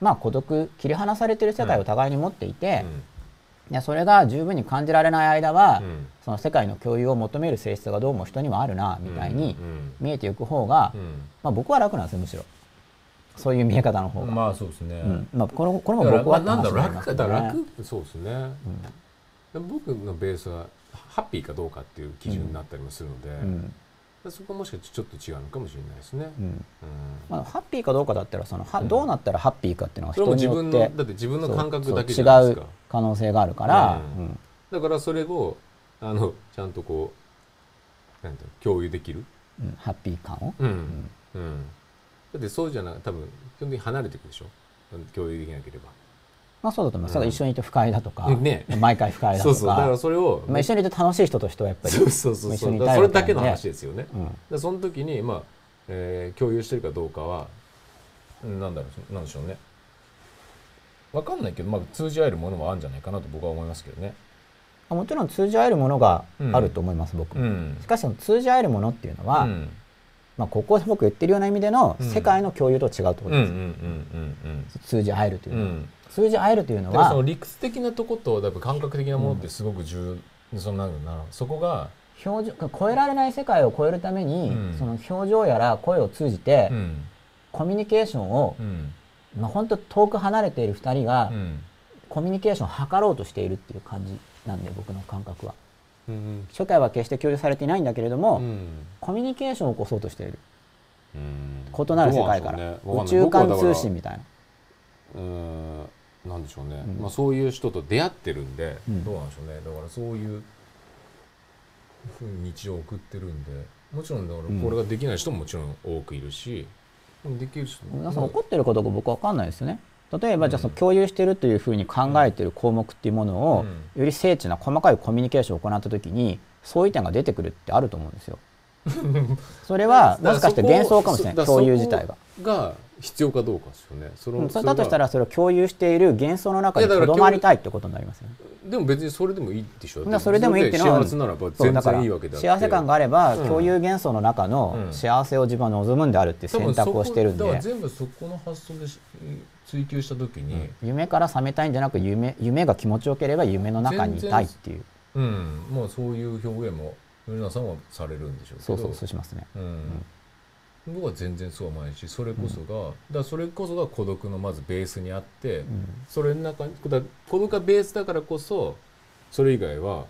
まあ孤独切り離されてる世界を互いに持っていて、うん。いやそれが十分に感じられない間は、うん。その世界の共有を求める性質がどうも人にはあるなみたいにうん。見えていく方が、うん。まあ、僕は楽なんですよむしろ。そういう見え方の方が、まあそうですね、うん。まあ、これこれも僕はなんだ楽だ楽そうですね、僕のベースはハッピーかどうかっていう基準になったりもするので、うんそこはもしかしてちょっと違うのかもしれないですね、うん。うん。まあ、ハッピーかどうかだったらそのはうんどうなったらハッピーかっていうのは人に自分のよってだって自分の感覚だけ違う可能性があるから、うん。う。んだからそれをあのちゃんとこうなんていうの共有できる、うん。ハッピー感を、うん。うん。だってそうじゃな多分基本的に離れていくでしょ。共有できなければまあそうだと思います、一緒にいて不快だとか、ね。毎回不快だとか。そうそう。だからそれを、まあ、一緒にいて楽しい人としてはやっぱりそうそうそう。一緒そうそれだけの話ですよね、うん。でその時にまあ、えー共有してるかどうかはうんなんだろうなんでしょうね。わかんないけど、まあ、通じ合えるものもあるんじゃないかなと僕は思いますけどね。もちろん通じ合えるものがあると思います、僕。もうん。しかしその通じ合えるものっていうのは、うん。まあ、ここで僕言ってるような意味でのうん。世界の共有と違うところうんうんです、うん通じ合えるというのは、うんうん通じ合えるというのはその理屈的なとことやっぱ感覚的なものってすごく重要、そのなんなそこが、表情超えられない世界を超えるために、うん。その表情やら声を通じて、うん。コミュニケーションを、うん。まあ、本当遠く離れている2人が、うん。コミュニケーションを図ろうとしているっていう感じなんで僕の感覚は。うん初回は決して共有されていないんだけれども、うん。コミュニケーションを起こそうとしている。うん。異なる世界から、ね宇宙間通信みたいな。うんなんでしょうね、うん。まあ、そういう人と出会ってるんで、うん。どうなんでしょうね。だからそういうふうに日常を送ってるんで。もちろんだからうん。これができない人ももちろん多くいるし、でもできる人も。皆さん怒ってるかどうか僕は分かんないですよね。例えばじゃあその共有してるというふうに考えてる項目っていうものを、より精緻な細かいコミュニケーションを行った時に相違点が出てくるってあると思うんですよ。それはもしかして幻想かもしれない。共有自体が。が必要かどうかですよね。そのうんそれだとしたらそれを共有している幻想の中にとどまりたいってことになりますよね。でも別にそれでもいいでしょ。それでもいいっていうのは幸せならば全だから然いいわけだ幸せ感があれば、うん。共有幻想の中のうん。幸せを自分は望むんであるっていう選択をしてるんで、多分そこだから全部そこの発想でし追求した時に、夢から覚めたいんじゃなく夢夢が気持ちよければ夢の中にいたいっていう。うん、もうそういう表現も皆さんはされるんでしょうけど。そうそうそうしますね。うん僕は全然そうはないしそれこそが、だからそれこそが孤独のまずベースにあって、うん。それの中にだ孤独がベースだからこそそれ以外は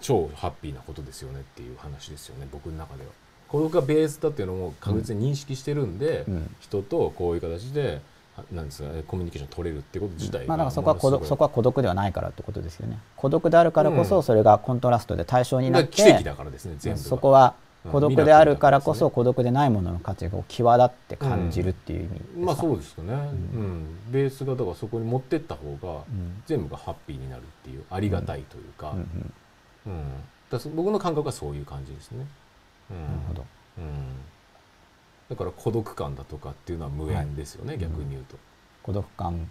超ハッピーなことですよねっていう話ですよね僕の中では。孤独がベースだっていうのも確実に認識してるんで、うん。人とこういう形ではなんですかねコミュニケーション取れるってこと自体がまあ、だからそこは孤独そこは孤独ではないからってことですよね。孤独であるからこうん。そそれがコントラストで対象になって、奇跡だからですね全部が。そこはうん孤独であるからこそミ孤独でないものの価値が際立って感じるっていう意味ですか、まあそうですよね、ううん。ベースがだからそこに持ってった方がうん全部がハッピーになるっていうありがたいというか,、うんうんうん。だ僕の感覚はそういう感じですね、うん、なるほど。うん、だから孤独感だとかっていうのは無縁ですよね、い。逆に言うと、孤独感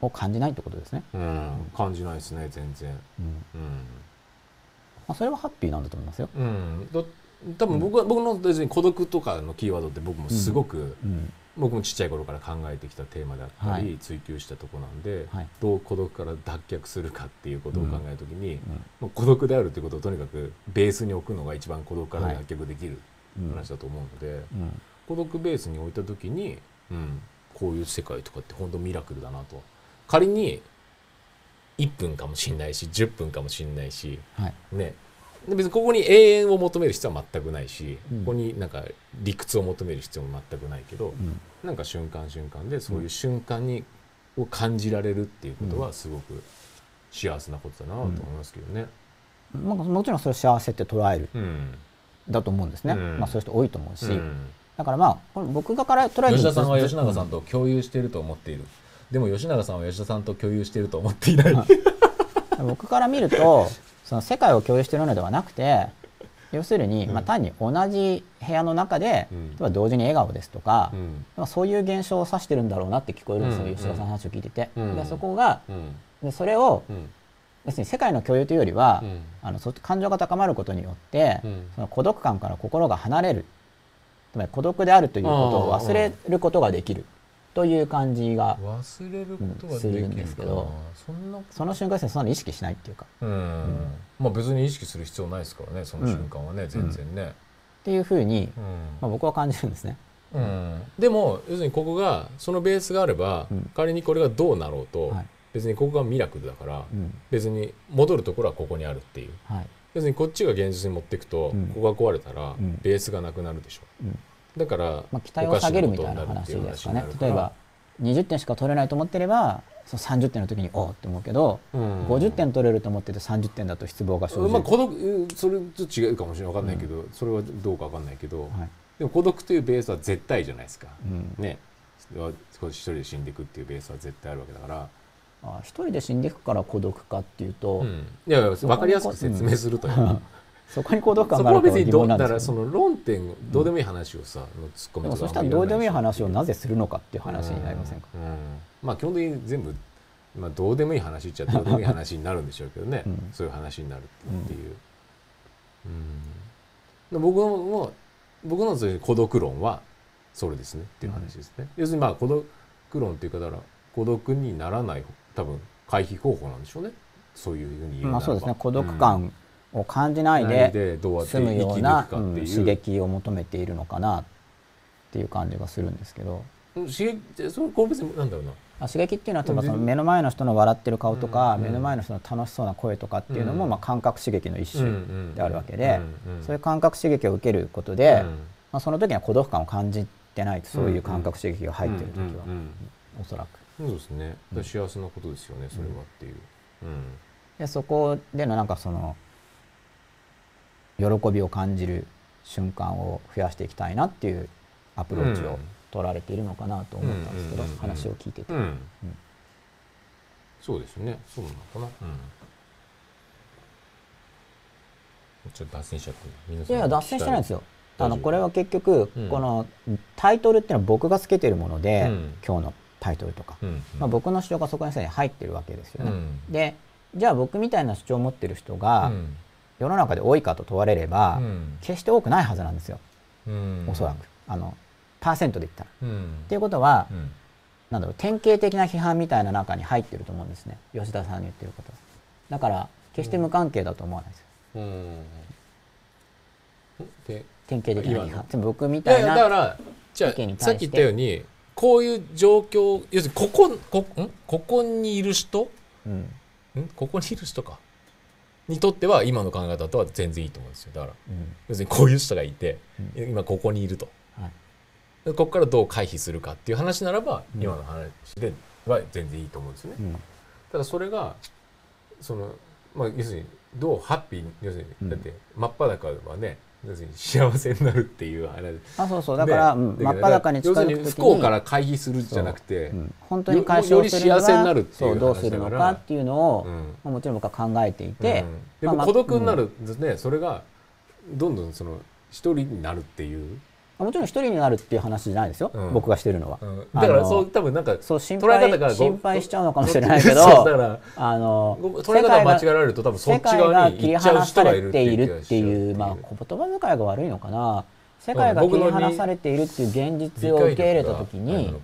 を感じないってことですね、うん。感じないですね全然。うん。うん。まあ、それはハッピーなんだと思いますよ、うん、だ多分僕は、僕の別に孤独とかのキーワードって僕もすごく、うん。僕もちっちゃい頃から考えてきたテーマだったり、はい。追求したとこなんで、はい。どう孤独から脱却するかっていうことを考えるときに、う孤独であるっていうことをとにかくベースに置くのが一番孤独から脱却できるうん。話だと思うので、うん。孤独ベースに置いた時に、うん、こういう世界とかって本当ミラクルだなと。仮に1分かもしんないし10分かもしんないしはい。ねで別にここに永遠を求める必要は全くないし、うん。ここになんか理屈を求める必要も全くないけど、うん。なんか瞬間瞬間でそういう瞬間に、を感じられるっていうことはすごく幸せなことだなと思いますけどね。まあ、もちろんそれを幸せって捉える。うん。だと思うんですね、うん。まあ、そういう人多いと思うし、うん。だからまあこれ僕がから捉える吉田さんは吉永さんんと共有していると思っている。でも吉永さんは吉田さんと共有していると思っていない、僕から見ると その世界を共有しているのではなくて要するに、まあ、単に同じ部屋の中で、うん。例えば同時に笑顔ですとか、うん。まあ、そういう現象を指してるんだろうなって聞こえるんですよ、うん。吉田さんの話を聞いてて、うん。でそこがうん。でそれをうん。別に世界の共有というよりは、うん。あのそ感情が高まることによって、うん。その孤独感から心が離れる。つまり孤独であるということを忘れることができるという感じが忘れることがするんできるかなですけどそんなその瞬間ですねそんなの意識しないっていうか。うん、まあ別に意識する必要ないですからねその瞬間はね、全然ね、っていうふうに、うん。まあ、僕は感じるんですね。うん。でも要するにここがそのベースがあれば、うん。仮にこれがどうなろうと、はい。別にここがミラクルだから、うん。別に戻るところはここにあるっていう。はい。要するにこっちが現実に持っていくと、うん。ここが壊れたら、ん。ベースがなくなるでしょ。うんだから、まあ、期待を下げるみたいな話ですかね。例えば20点しか取れないと思ってればその30点の時におおって思うけど、うん。50点取れると思ってて30点だと失望が生じる、まあ孤独うんそれと違うかもしれない分かんないけど、それはどうか分かんないけど、はい。でも孤独というベースは絶対じゃないですか、うん。ね。少し一人で死んでいくっていうベースは絶対あるわけだから、あ一人で死んでいくから孤独かっていうと、うん。いや分かりやすく説明するとよ、そこに孤独感そがあるかは疑問なんですよ。だからその論点どうでもいい話をさ、のツッコミとかでもそしたらどうでもいい話をななぜするのかっていう話になりませんか、うん。うん。まあ基本的に全部、まあ、どうでもいい話っちゃどうでもいい話になるんでしょうけどね、うん。そういう話になるっていう、うん。で僕のも僕の孤独論はそれですねっていう話ですね、要するにまあ孤独論っていうかだから孤独にならない多分回避方法なんでしょうね。そういうふうに言うならば。まあそうですね。孤独感を感じないうんで済むような刺激を求めているのかなっていう感じがするんですけど。うん刺激それこれ別になんだろうな。あ刺激っていうのは例えばその目の前の人の笑ってる顔とか、うん目の前の人の楽しそうな声とかっていうのも、うん。まあ、感覚刺激の一種であるわけで、そういう感覚刺激を受けることで、うん。まあ、その時には孤独感を感じてないとそういう感覚刺激が入ってる時は、おそらく。そうですね。幸せなことですよねそれはっていう、うん。でそこでのなんかその喜びを感じる瞬間を増やしていきたいなっていうアプローチを取られているのかなと思ったんですけど、話を聞いてて、うん。そうですね。そうなのかな、うん、ちょっと脱線しちゃって皆いやいや脱線してないんですよ。あのこれは結局、うん。このタイトルっていうのは僕がつけてるもので、うん。今日のタイトルとか、うんまあ、僕の主張がそこに入ってるわけですよね。うん。でじゃあ僕みたいな主張を持ってる人がうん世の中で多いかと問われれば、うん。決して多くないはずなんですよ、うん。おそらく。あのパーセントで言ったら。うん。っていうことは、うん。なんだろう典型的な批判みたいな中に入ってると思うんですね。吉田さんの言ってることは。だから決して無関係だと思わないですよ、うん。で典型的な批判。僕みたいなだからじゃ意見にあさっ対して。き言ったようにこういう状況要するにこここん？ここにいる人？うん。ん？ここにいる人かにとっては今の考え方とは全然いいと思うんですよ。だからうん。要するにこういう人がいて、う今ここにいると。はい。でここからどう回避するかっていう話ならば、うん。今の話では全然いいと思うんですよね、うん。ただそれがその、まあ、要するにどうハッピーに要するに、うん。だって真っ裸はね幸せになるっていう話あそうそう。だから、真っ裸に近づく時に。に不幸から回避するじゃなくてうん。本当に解消するにはよより幸せになるっていうそうどうするのかっていうのを、うん。まあもちろん僕は考えていて、うん。でも孤独になるんですね、それがどんどんその一人になるっていう、もちろん一人になるっていう話じゃないですよ、うん。僕がしてるのは、うん。だからそう多分なんかそう心配心配しちゃうのかもしれないけど あのご捉え方が間違えられると多分そっち側に行っちゃう人がいるっていう気がしちゃう世界が切り離されているっていうまあ言葉遣いが悪いのかな世界が切り離されているっていう現実を受け入れた時に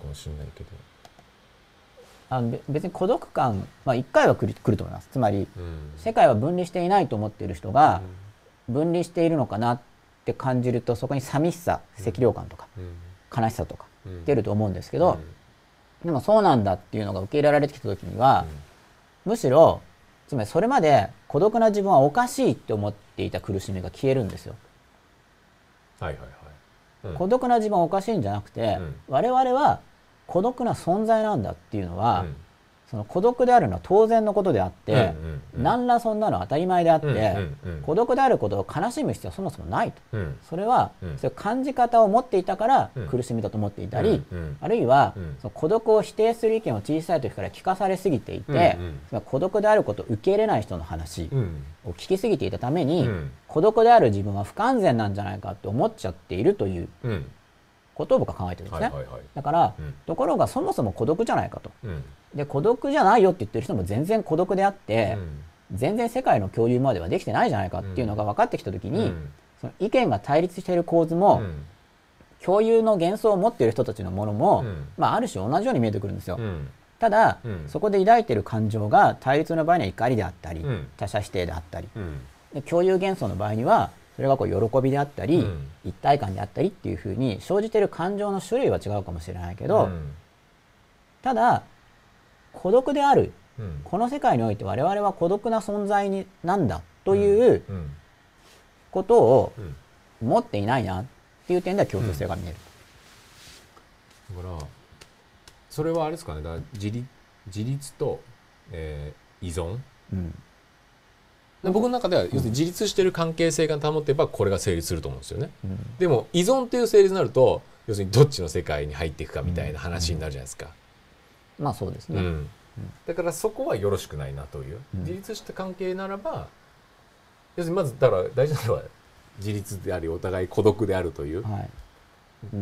あの別に孤独感、まあ、1回は来る来ると思いますつまりうん世界は分離していないと思っている人が分離しているのかなって感じるとそこに寂しさ赤涼感とかうん。悲しさとかうん。出ると思うんですけど、でもそうなんだっていうのが受け入れられてきた時には、むしろつまりそれまで孤独な自分はおかしいって思っていた苦しみが消えるんですよ。はいはいはい、うん。孤独な自分はおかしいんじゃなくて、うん。我々は孤独な存在なんだっていうのは、うんその孤独であるのは当然のことであって、何らそんなのは当たり前であって、孤独であることを悲しむ必要はそもそもないと。うんそれは、うん。そういう感じ方を持っていたからうん。苦しみだと思っていたり、あるいは、うん。その孤独を否定する意見を小さい時から聞かされすぎていて、その孤独であることを受け入れない人の話うん。を聞きすぎていたために、うん。孤独である自分は不完全なんじゃないかって思っちゃっているといううん。ことを僕は考えてるんですね。だから、うん。ところがそもそも孤独じゃないかと。うんで孤独じゃないよって言ってる人も全然孤独であって、全然世界の共有まではできてないじゃないかっていうのが分かってきた時に、うん。その意見が対立している構図も、うん。共有の幻想を持っている人たちのものも、うん。まあ、ある種同じように見えてくるんですよ。うん。ただ、うん。そこで抱いている感情が対立の場合には怒りであったり、うん。他者否定であったりうん。で共有幻想の場合にはそれがこう喜びであったり、うん。一体感であったりっていうふうに生じている感情の種類は違うかもしれないけど、うん。ただ孤独であるうん。この世界において我々は孤独な存在になんだといううん。ことをうん。持っていないなっていう点では共通性が見える。だからそれはあれですかね。だ自立自立と、えー依存。うん。で僕の中では要するに自立してる関係性が保てばこれが成立すると思うんですよね。うん。でも依存っていう成立になると要するにどっちの世界に入っていくかみたいな話になるじゃないですか。まあそうですね。うん。だからそこはよろしくないなという、うん。自立した関係ならば要するにまずだから大事なのは自立でありお互い孤独であるという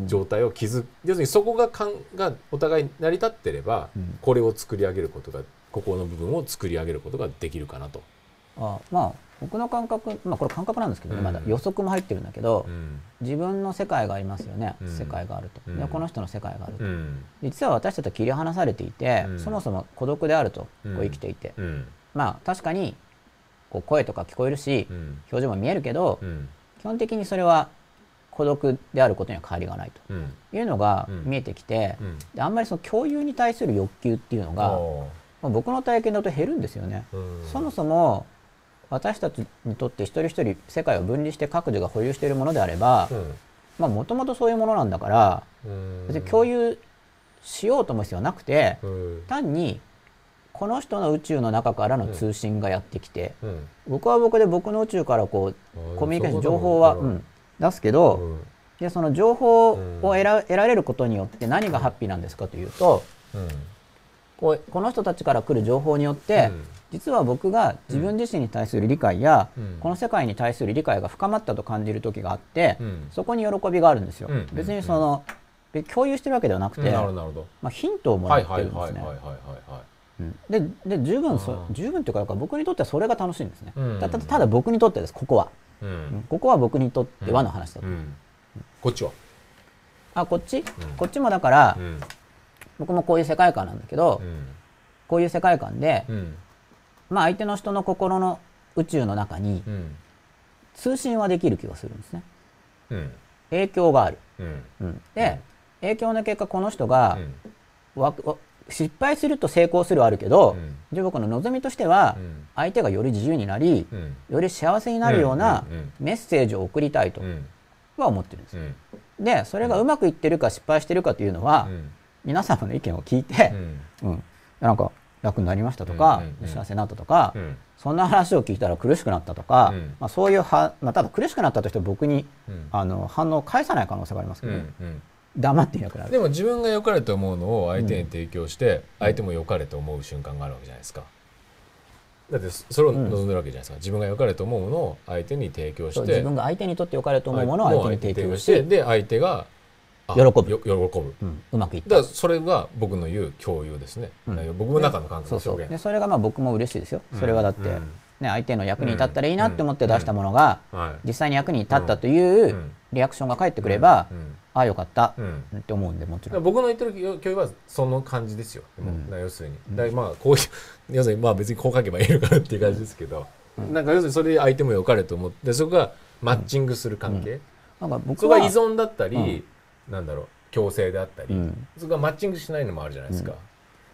状態を築要するにそこがかんがお互い成り立ってれば、うん。これを作り上げることがここの部分を作り上げることができるかなと。あまあ僕の感覚まあこれ感覚なんですけどね、うん。まだ予測も入ってるんだけど、うん。自分の世界がありますよね、うん。世界があると、うん。でこの人の世界があると、うん。実は私たちと切り離されていて、うん。そもそも孤独であるとこう生きていて、うん。まあ確かにこう声とか聞こえるし、うん。表情も見えるけど、うん。基本的にそれは孤独であることには変わりがないうん。というのがうん。見えてきて、うん。であんまりその共有に対する欲求っていうのが、まあ僕の体験だと減るんですよね。うん。そもそも私たちにとって一人一人世界を分離して各自が保有しているものであればうん。まあもともとそういうものなんだからうん。別に共有しようと思う必要はなくてうん。単にこの人の宇宙の中からの通信がやってきてうん。僕は僕で僕の宇宙からこうコミュニケーション情報は、ううんん、出すけどうん。でその情報を得ら得られることによって何がハッピーなんですかというとうん。こうこの人たちから来る情報によって、うん実は僕が自分自身に対する理解や、うん。この世界に対する理解が深まったと感じる時があって、うん。そこに喜びがあるんですよ。うん。別にその、で共有してるわけではなくて、まあ、ヒントをもらはいってるんですね。でで十分そ十分というか僕にとってはそれが楽しいんですね。うん。ただ僕にとってですここは、ここは僕にとってはの話だと。うん。こっちは？あこっち、こっちもだから、うん。僕もこういう世界観なんだけど、うん。こういう世界観で、うんまあ、相手の人の心の宇宙の中にうん。通信はできる気がするんですね。うん。影響がある。うん。うん、で、影響の結果この人が失敗すると成功するはあるけど、うん。じゃあ僕の望みとしては、うん。相手がより自由になり、うん。より幸せになるようなメッセージを送りたいとうん。は思ってるんです。うん。でそれがうまくいってるか失敗してるかというのは、うん。皆様の意見を聞いてう、ん。うん。なんか楽になりましたとか、幸せになったとか、うん。そんな話を聞いたら苦しくなったとか、うん。まあ、そういうは、まあ、多分苦しくなったとして僕に、うん。あの反応を返さない可能性がありますけうど、んうん。黙っていなくなる。でも自分が良かれと思うのを相手に提供して、相手も良かれと思う瞬間があるわけじゃないですか。だってそれを望んでるわけじゃないですか、自分が良かれと思うものを相手に提供して自分が相手にとって良かれと思うものを相手に提供ししててで相手があ喜ぶ。よ喜ぶ。うん。うまくいった。だからそれが僕の言う共有ですね、うん。僕の中の感覚そうそう。の表現でそれがまあ僕も嬉しいですよ、それはだって、うん。ね、相手の役に立ったらいいなって思って出したものが、はい。実際に役に立ったといううん。リアクションが返ってくれば、うん。ああよかった。うん。って思うんでもちろん。僕の言ってる共有はその感じですよ、うん。要するに、だまあこういう 要するにまあ別にこう書けばいいのかなっていう感じですけど、なんか要するにそれで相手も良かれと思ってそこがマッチングする関係、なんか僕はそこが依存だったり、なんだろう強制であったり、うん。そこがマッチングしないのもあるじゃないですか、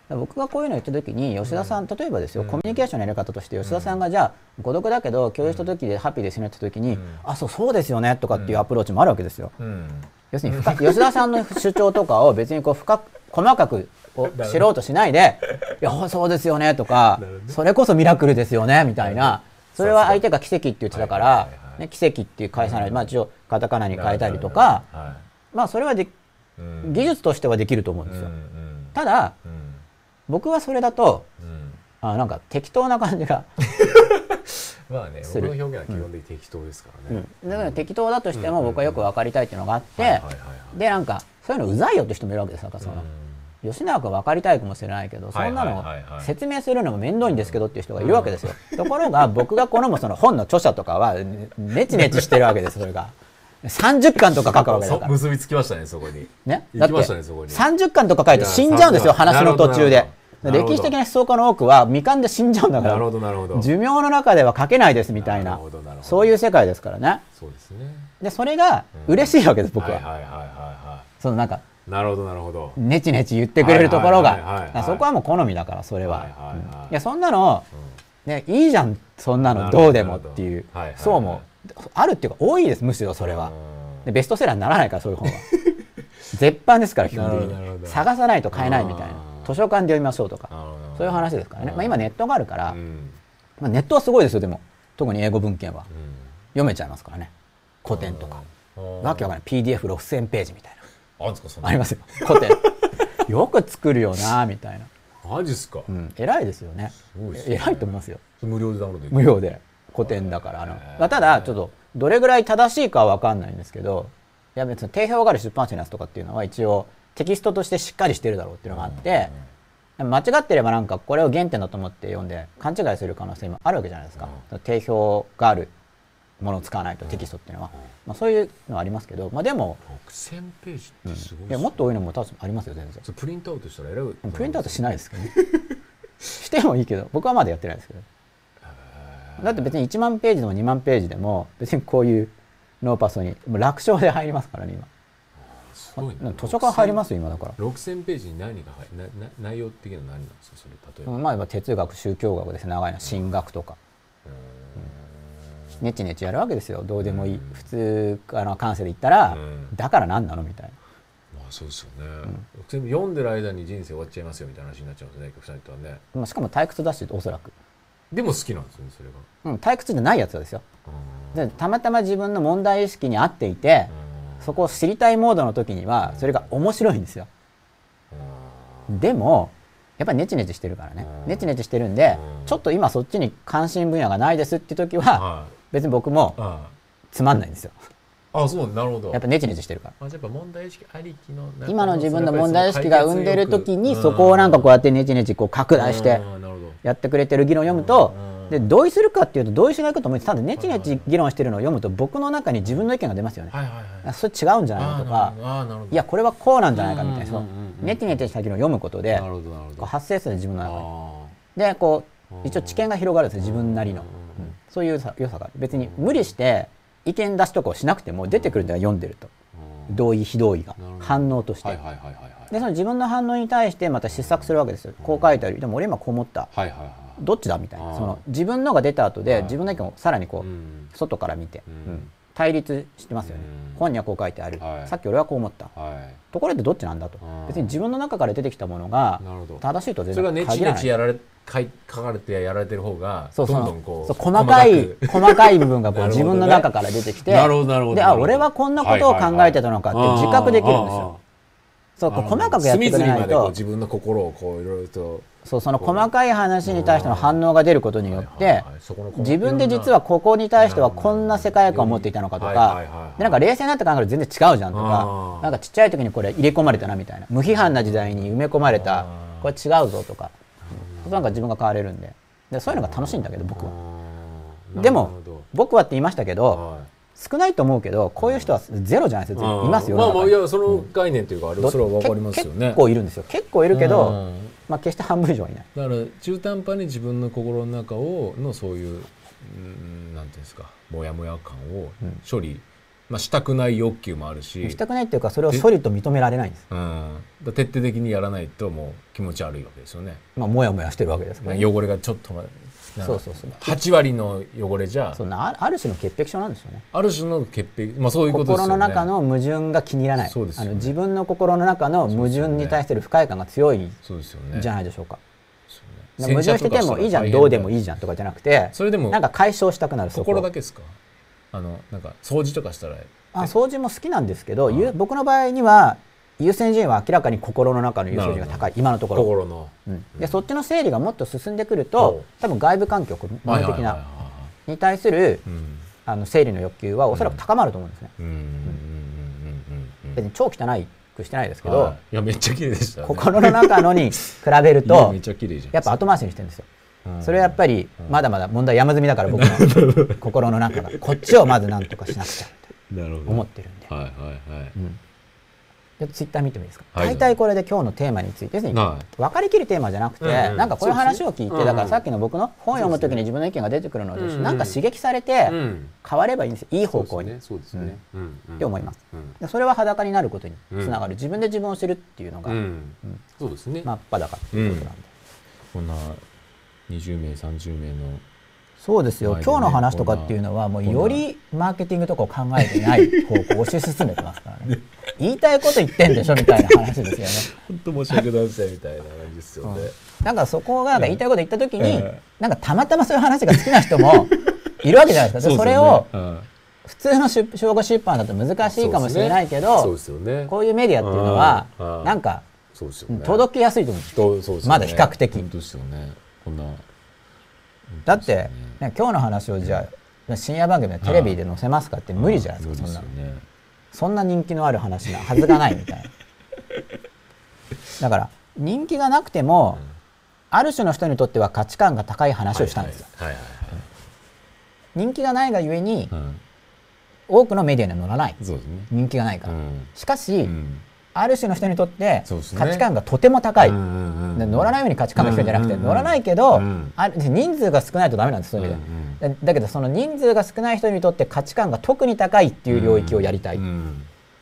僕がこういうの言った時に吉田さん、例えばですよ、コミュニケーションのやり方として吉田さんがじゃあ孤独だけど共有した時でハッピーですねって時に、ん。あそうそうですよねとかっていうアプローチもあるわけですよ。うん。要するに深吉田さんの主張とかを別にこう深く細かくこう知ろうとしないで「いやそうですよね」とかね「それこそミラクルですよね」みたいな。それは相手が奇跡って言ってたからね奇跡っていう返さない。まあ一応カタカナに変えたりとかはまあそれはでいうん。技術としてはできると思うんですよ。うんうん。ただうん。僕はそれだとうん。あなんか適当な感じが、まあね僕の表現は基本的に適当ですからね、だから適当だとしても僕はよく分かりたいっていうのがあって、でなんかそういうのうざいよって人もいるわけですなんかその、吉永君分かりたいかもしれないけどそんなの説明するのも面倒いんですけどっていう人がいるわけですよ、ところが僕が好むその本の著者とかはねネチネチしてるわけですそれが30巻とか書くわけだから。そ結びつきましたねそこに。ね、行きまだってしたねそこに30巻とか書いて死んじゃうんですよ話の途中で。歴史的な思想家の多くは未完で死んじゃうんだから。寿命の中では書けないですみたいな。そういう世界ですからね。そうですね。でそれが嬉しいわけです僕は、はいはいはいはいはそのなんかいなるほどなるほど。ネチネチ言ってくれるところが。そこはもう好みだからそれは,、はいやそんなの、ね、いいじゃんそんなのどど。うでもっていう。そうもあるっていうか多いですむしろそれは。でベストセラーにならないからそういう本は。絶版ですから基本的に。探さないと買えないみたいな。図書館で読みましょうとか。そういう話ですからね、まあ、今ネットがあるから、うん。まあ、ネットはすごいですよでも。特に英語文献は。うん。読めちゃいますからね。古典とか。うんわけわかんない。PDF6000 ページみたいな。ありますよ。古典。よく作るよなみたいな。マジっすか。うん、偉いですよね。ね。偉いと思いますよ。無料でダウンロード無料で古典だからあのまあただちょっとどれぐらい正しいかは分かんないんですけどいや別に定評がある出版社のやつとかっていうのは一応テキストとしてしっかりしてるだろうっていうのがあって間違ってればなんかこれを原点だと思って読んで勘違いする可能性もあるわけじゃないですか、定評があるものを使わないとテキストっていうのは、まあ、そういうのはありますけど、まあ、でも、6000ページってすごいっすいやもっと多いのも多分ありますよ全然。プリントアウトしたらえらいプリントアウトしないですけど。ね してもいいけど僕はまだやってないですけどだって別に1万ページでも2万ページでも別にこういうノーパスにもう楽勝で入りますからねすごい今図書館入りますよ今だから、6000ページに何が入なな内容的には何なんですか？それ例えば、うんまあ今哲学宗教学ですね。長いの。神学とか。ネチネチやるわけですよ。どうでもいい。普通あの感性で言ったらうん。だから何なのみたいな。まあそうですよね、全部読んでる間に人生終わっちゃいますよみたいな話になっちゃうんですね局さんとはね。まあしかも退屈だしおそらく、でも好きなんですよねそれが。うん、退屈じゃないやつですよ。うん。でたまたま自分の問題意識に合っていてそこを知りたいモードの時にはそれが面白いんですよ。でもやっぱりネチネチしてるからね。うん。ネチネチしてるんでうん。ちょっと今そっちに関心分野がないですって時ははい。別に僕もあつまんないんですよ。あそうなるほど。やっぱネチネチしてるから。やっぱ問題意識ありきの今の自分の問題意識が生んでる時にうんそこをなんかこうやってネチネチこう拡大してやってくれてる議論を読むとうんで同意するかっていうと同意しないこともいいですただネチネチ議論してるのを読むと僕の中に自分の意見が出ますよね。はいはいはい。あそれ違うんじゃないのとかいやこれはこうなんじゃないかみたいなうんうんネチネチした議論を読むことでなるほどなるほど。こう発生する自分の中に。あでこううん一応知見が広がるんですよ自分なりの、うんうんそういう良さ良さが別に無理して意見出しとかをしなくても出てくるんだよ読んでると。同意非同意が。反応として、はいはいはいはいはいでその自分の反応に対してまた失策するわけですよ。こう書いてあるでも俺今こう思った。はいはいはい。どっちだ？みたいな。その自分のが出た後ではい。自分の意見をさらにこう、うん。外から見て、うん。うん。対立してますよね。うん。本にはこう書いてある、はい。さっき俺はこう思った。はい。ところでどっちなんだと。うん。別に自分の中から出てきたものが正しいとは全それがネチネ然限らない。チやられ書かれてやられてる方がそうそのどんどんこうそう細かいく。細かい部分がこう 自分の中から出てきてであ俺はこんなことを考えてたのかって自覚できるんですよ。そう細かくやってくれないと。自分の心をこういろいろと。そうその細かい話に対しての反応が出ることによって自分で実はここに対してはこんな世界観を持っていたのかとかはいでなんか冷静になって考えると全然違うじゃんとあかー。なんかちっちゃい時にこれ入れ込まれたなみたいな無批判な時代に埋め込まれたこれ違うぞとかなんか自分が変われるんで。でそういうのが楽しいんだけど僕は。でも僕はって言いましたけどどはい少ないと思うけどこういう人はゼロじゃないですよ。いますよ。まあまあいやその概念というかあれどそれは分かりますよね。結構いるんですよ。結構いるけど、うん。まあ、決して半分以上はいない。だから中途半端に自分の心の中をのそういううんなんていうんですかモヤモヤ感を処理、まあ、したくない欲求もあるし。したくないっていうかそれをソリと認められないんです、うん、徹底的にやらないともう気持ち悪いわけですよね。まあ、もやもやしてるわけですね、汚れがちょっとそうそうそう。8割の汚れじゃ。そんなあある種の潔癖症なんですよね。ある種の潔癖。まあそういうことですよね。心の中の矛盾が気に入らない、そうですよね。あの自分の心の中の矛盾に対する不快感が強い。そうですよね。じゃないでしょうか、矛盾しててもいいじゃんどうでもいいじゃんとかじゃなくてそれでもなんか解消したくなる心だけですか？あのなんか掃除とかしたら。あ掃除も好きなんですけど、ゆ僕の場合には優先順位は明らかに心の中の優先順位が高い今のところ、心の。うん。でそっちの整理がもっと進んでくるほとう。多分外部環境物理的なに対するうん。あの整理の欲求はおそらく高まると思うんですね、うん。うん。うん。うん。うん。うん。別に超汚くしてないですけど、はい。いやめっちゃ綺麗でしたね。心の中のに比べるとめっちゃ綺麗じゃん。やっぱ後回しにしてるんですよ、うん。それはやっぱりまだまだ問題山積みだから僕の 心の中が。こっちをまず何とかしなくちゃって。思ってるんで、はいはいはい。でツイッター見てもいいですか、はい。大体これで今日のテーマについてですね、は分かりきるテーマじゃなくて、なんかこういう話を聞いて、だからさっきの僕の本読む時に自分の意見が出てくるので、うなんか刺激されてうん。変わればいいんですよ。いい方向に、そうですね。そうですね。うん。うん。って思います。うん。でそれは裸になることにつながる、自分で自分を知るっていうのが、うん。そうですね。真っ裸っていうことなんで、こんな20名30名のそうですよ、今日の話とかっていうのはもうよりマーケティングとかを考えてない方向を推し進めてますからね。言いたいこと言ってんでしょみたいな話ですよね。本当申し訳ないですみたいな感じですよね。なんかそこがなんか言いたいこと言った時に、えなんかたまたまそういう話が好きな人もいるわけじゃないですか。でそれを普通の出小語出版だと難しいかもしれないけど、そうですよね。こういうメディアっていうのはうん。うん。なんか。届きやすいと思うんですまだ比較的。本当ですよね。こんなだって、ね、今日の話をじゃあ深夜番組でテレビで載せますかって無理じゃないですか、そんな。そんな人気のある話なはずがないみたいな。だから人気がなくても、ある種の人にとっては価値観が高い話をしたんですよ、人気がないがゆえに。多くのメディアには載らない。人気がないから、うん。しかし、うんある種の人にとって価値観がとても高い、うんうんうんで乗らないように価値観が低いんじゃなくて、うんうんうん。乗らないけど、うんある人数が少ないとダメなんですそういう意味で、だだけどその人数が少ない人にとって価値観が特に高いっていう領域をやりたい、うん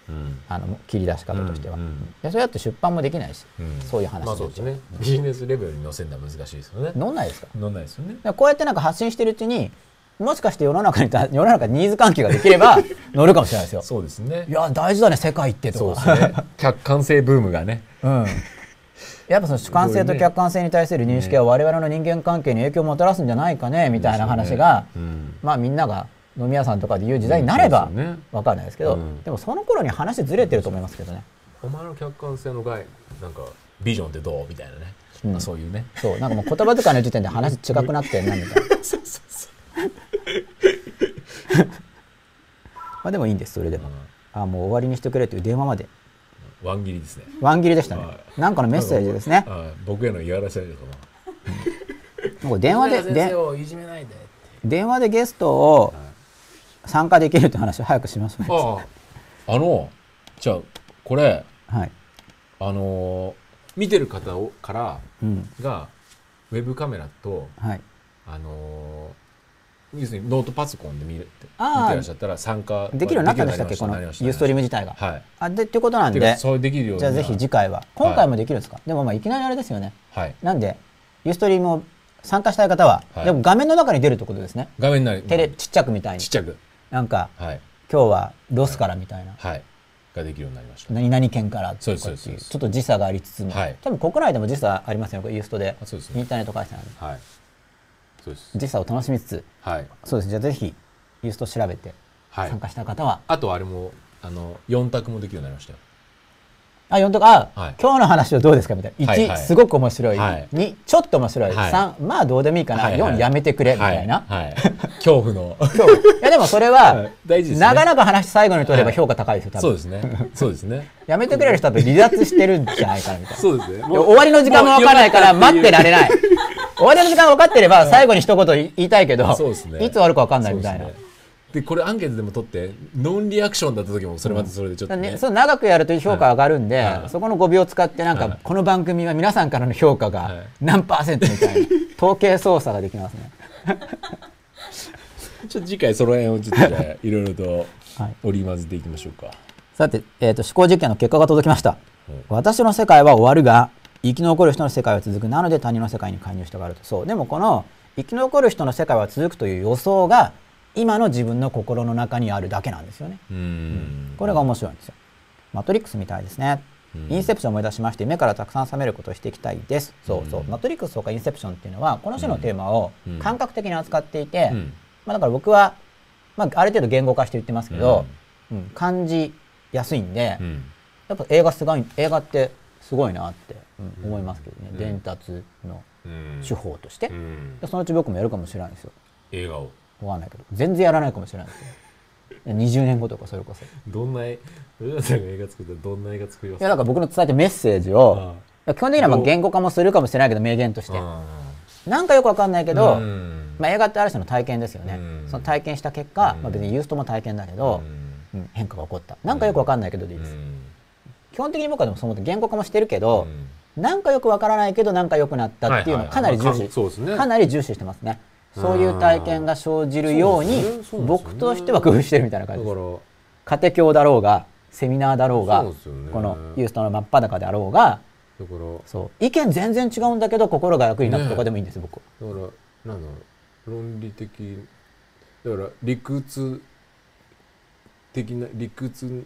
うんあの切り出し方としては、うんうんでそれだと出版もできないし、うん。そういう話まあそうですね。ビジネスレベルに乗せるのは難しいですよね。乗んないですか？乗んないですよね。こうやってなんか発信してるうちにもしかして世の中にた世の中にニーズ関係ができれば 乗るかもしれないですよ。そうですねい。や大事だね世界ってそうとか。ですね。客観性ブームがね。うん。やっぱその主観性と客観性に対する認識は我々の人間関係に影響をもたらすんじゃないかねみたいな話が、うんまあみんなが飲み屋さんとかで言う時代になればうんそうですよねわかんないですけど、うんでもその頃に話ずれてると思いますけどね。お前の客観性の概なんかビジョンってどう？みたいなね。うんまあそういうね。そうなんかもう言葉遣いの時点で話違くなってんなみたいな。まあでもいいんですそれでも。あもう終わりにしてくれという電話までワン切りですね。ワン切りでしたねは。なんかのメッセージですね。はい僕への嫌がらせですかもう電話で先で生をいじめないで。電話でゲストを参加できるって話を早くしましょ。あのじゃあこれはい。あのー見てる方をからうん。がウェブカメラとはい。あのー要するにノートパソコンで見るって見てらっしゃったら参加できるようになったんでした。っけこのユーストリーム自体が。はい。あでっていうことなんで。そうできるようにじゃあぜひ次回は。今回もできるんですか、でもまあいきなりあれですよね。はい。なんでユーストリームを参加したい方は、はい。でも画面の中に出るってことですね。画面になりテレちっちゃくみたいに。ちっちゃく。なんかはい。今日はロスからみたいな。はい。ができるようになりました。何々県からとかっていうですそうですちょっと時差がありつつも、はい。多分国内でも時差ありますよねこれユーストで。あそうですねインターネット回線なんではい時差を楽しみつつはい。そうです。じゃあぜひユースト調べてはい。参加した方は、あとあれもあの4択もできるようになりましたよあ4とか、あ、はい。今日の話はどうですかみたいな。1、はいはい。すごく面白い、はい。2ちょっと面白い、はい。3まあどうでもいいかな、はいはい。4やめてくれ。みたいな、恐怖の。いやでもそれは、はい。大事ですね。長々話最後に取ればはい。評価高いですよ多分、そうですね。そうですね。やめてくれる人は離脱してるんじゃないかなみたいな。そうですね。終わりの時間も分からないから待ってられない。終わりの時間分かってれば最後に一言言いたいけど、ね。いつ終わるか分かんないみたいな、そうでこれアンケートでも取ってノンリアクションだった時もそれまたそれでちょっとね、ね、そう長くやると評価上がるんで、はい。そこの語尾を使ってなんか、はい。この番組は皆さんからの評価がはい。何パーセントみたいな 統計操作ができますね。ちょっと次回その辺をちょっといろいろとはい織り交ぜていきましょうか。さて、えー、と思考実験の結果が届きました、うん私の世界は終わるが生き残る人の世界は続く。なので他人の世界に介入したがると。そう。でもこの生き残る人の世界は続くという予想が今の自分の心の中にあるだけなんですよね。うん。これが面白いんですよ。マトリックスみたいですね、うん。インセプションを思い出しまして目からたくさん覚めることをしていきたいです。そうそう、うんマトリックスとかインセプションっていうのはこの種のテーマをうん。感覚的に扱っていて、うん。まあ、だから僕は、まあ、ある程度言語化して言ってますけど、うん。感じやすいんで、うん。やっぱ映画すごい映画ってすごいなって、うん思いますけどね、うん。伝達のうん。手法として、そのうち僕もやるかもしれないですよ。映画をわかんないけど全然やらないかもしれない。ですよ20年後とかそれこそ。いどんなさんが映画作ったらどんな映画作りますやだから僕の伝えてるメッセージを基本的にはまあ言語化もするかもしれないけど名言として。なんかよくわかんないけけど、まあ、映画ってある種の体験ですよね、うん。その体験した結果、うん。まあ、別にユーストも体験だけど、うん。変化が起こった。なんかよくわかんないけどでいいです、基本的に僕はでもそう思って言語化もしてるけど、なんかよくわからないけどなんか良くなったっていうのをかなり重視、かなり重視してますねそういう体験が生じるように僕としては工夫してるみたいなだ感じです。家庭教だろうがセミナーだろうがね。このユーストの真っ裸であろうがだからそう。意見全然違うんだけど心が楽になったとかでもいいんですよ、僕だからなんだろう論理的だから理屈的な理屈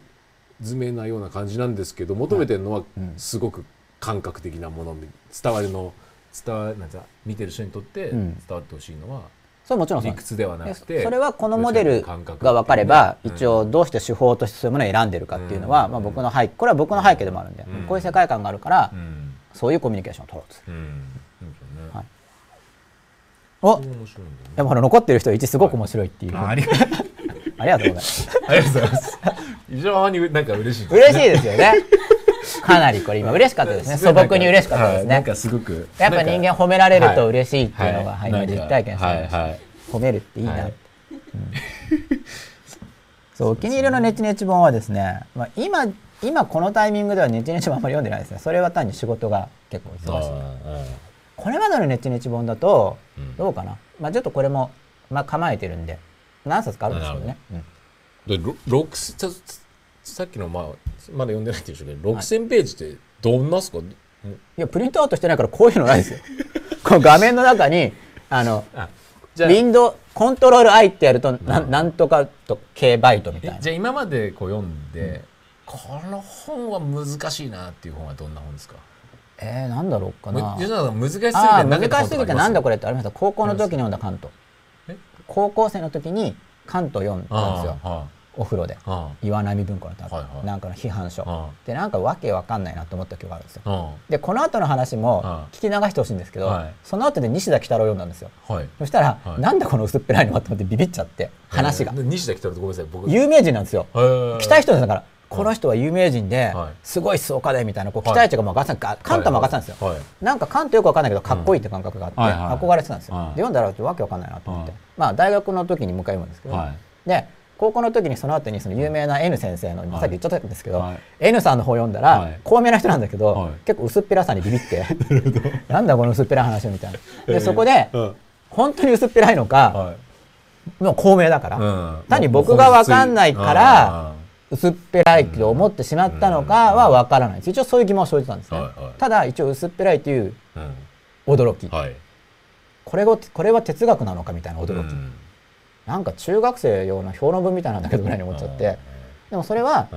詰めなような感じなんですけど求めてるのはうん。すごく感覚的なもの伝わるの伝わなんか見てる人にとってうん。伝わってほしいのはそれもちろん理屈ではなでくてそれはこのモデル感覚が分かればうん。一応どうして手法としてそういうものを選んでるかっていうのは、うん。まあ、僕の背これは僕の背景でもあるんで、うん。こういう世界観があるから、うん。そういうコミュニケーションを取ろうとする。い。おねでもほら残ってる人1すごく面白いっていう、あありがとう。ございます。ありがとうございます。非常になんか嬉しい嬉しいですよねかなりこれ今嬉しかったですね。素朴に嬉しかったですね。はい。なんかすごく。やっぱ人間褒められると嬉しいっていうのが、ははい今実体験した、はいはい。褒めるっていいな、はいうんそうお気に入りのネチネチ本はですね、まあ、今今このタイミングではネチネチ本あんまり読んでないですね。それは単に仕事が結構忙しい。これまでのネチネチ本だとうん。どうかな、まあ、ちょっとこれも、まあ、構えてるんで何冊かあるんですけどね、うん。でろ六ささっきのまあまだ読んでないって言うんでしょうけど6000ページってどんなっすか、いやプリントアウトしてないからこういうのないですよ。この画面の中にあのあウィンドウコントロール I ってやるとな,、ん、なんとかと K バイトみたいな。えじゃあ今までこう読んで、この本は難しいなっていう本はどんな本ですか？えー、なんだろうかな。難しすぎて難しすぎてなんだこれれってありました？高校の時に読んだ関東え高校生の時に関東読んだんですよ。あお風呂で。岩波文庫の多分、はいはい。なんかの批判書。あでなんかわけわかんないなと思った記憶があるんですよ。あでこの後の話もあ聞き流してほしいんですけど、はい。その後で西田喜太郎読んだんですよ。はい。そしたら、はい。なんだこの薄っぺらいのはと思ってビビっちゃって話が、えー西田来たらごめんなさい。僕有名人なんですよ。来た人だからこの人は有名人ではい。すごい思想家でみたいなこうはい期待値がもう上がってた。カントも上がってたんですよ、はいなんかカントよくわかんないけどかっこいいって感覚があって、憧れてたんですよ、はい。で読んだらわけわかんないなと思って、はい。まあ大学の時にもう一回読むんですけど、はい。で高校の時にその後にその有名な N 先生の、今さっき言っちゃったんですけど、はい。N さんの本読んだら、はい。高名な人なんだけど、はい。結構薄っぺらさにビビって なんだこの薄っぺらい話みたいな。でそこで、うん。本当に薄っぺらいのか、はい。もう高名だから、うん。単に僕がわかんないから薄っぺらいと思ってしまったのかはわからないです。一応そういう疑問を生じたんですね、はいはい。ただ一応薄っぺらいといううん。驚き、はい。これをこれは哲学なのかみたいな驚き、うんなんか中学生用の評論文みたいなんだけどぐらいに思っちゃって。でもそれははい。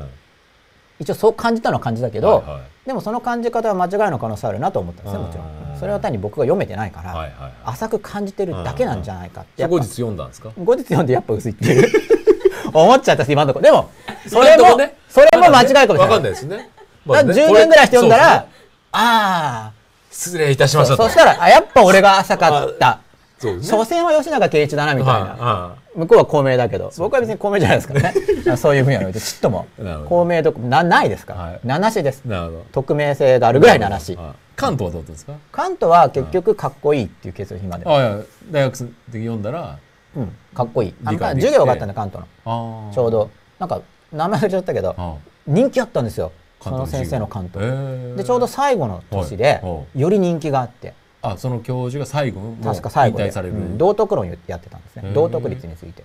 一応そう感じたのは感じたけど、はいはい。でもその感じ方は間違いの可能性あるなと思ったんですねもちろうん。んそれは単に僕が読めてないから、はいはいはい。浅く感じてるだけなんじゃないかって後日読んだんですか？後日読んでやっぱ薄いっていう。思っちゃったし今のとこ。ろでもそれも、ね。それも間違いかもしれない。わかんないですね。だから10まあね年ぐらいして読んだら、ね。あ失礼いたしあましたと。そしたらあやっぱ俺が浅かったそうね。所詮は吉永圭一だなみたいな、は向こうは公明だけど。僕は別に公明じゃないですからね。そういう分野においてちっとも。公明となないですか。ら、はい。七しです。いなるほど。匿名性があるぐらい七しはい。関東はどうですか？カントは結局かっこいいっていうケース今で、大学で読んだらうん、かっこいい。あの理解できて。授業があったんでカントのちょうど。なんか名前忘れちゃったけどあ人気あったんですよ。そ関東の先生のカントへー。でちょうど最後の年でより人気があってあその教授が最後確か最後で、引退される、うん。道徳論やってたんですね。道徳率について。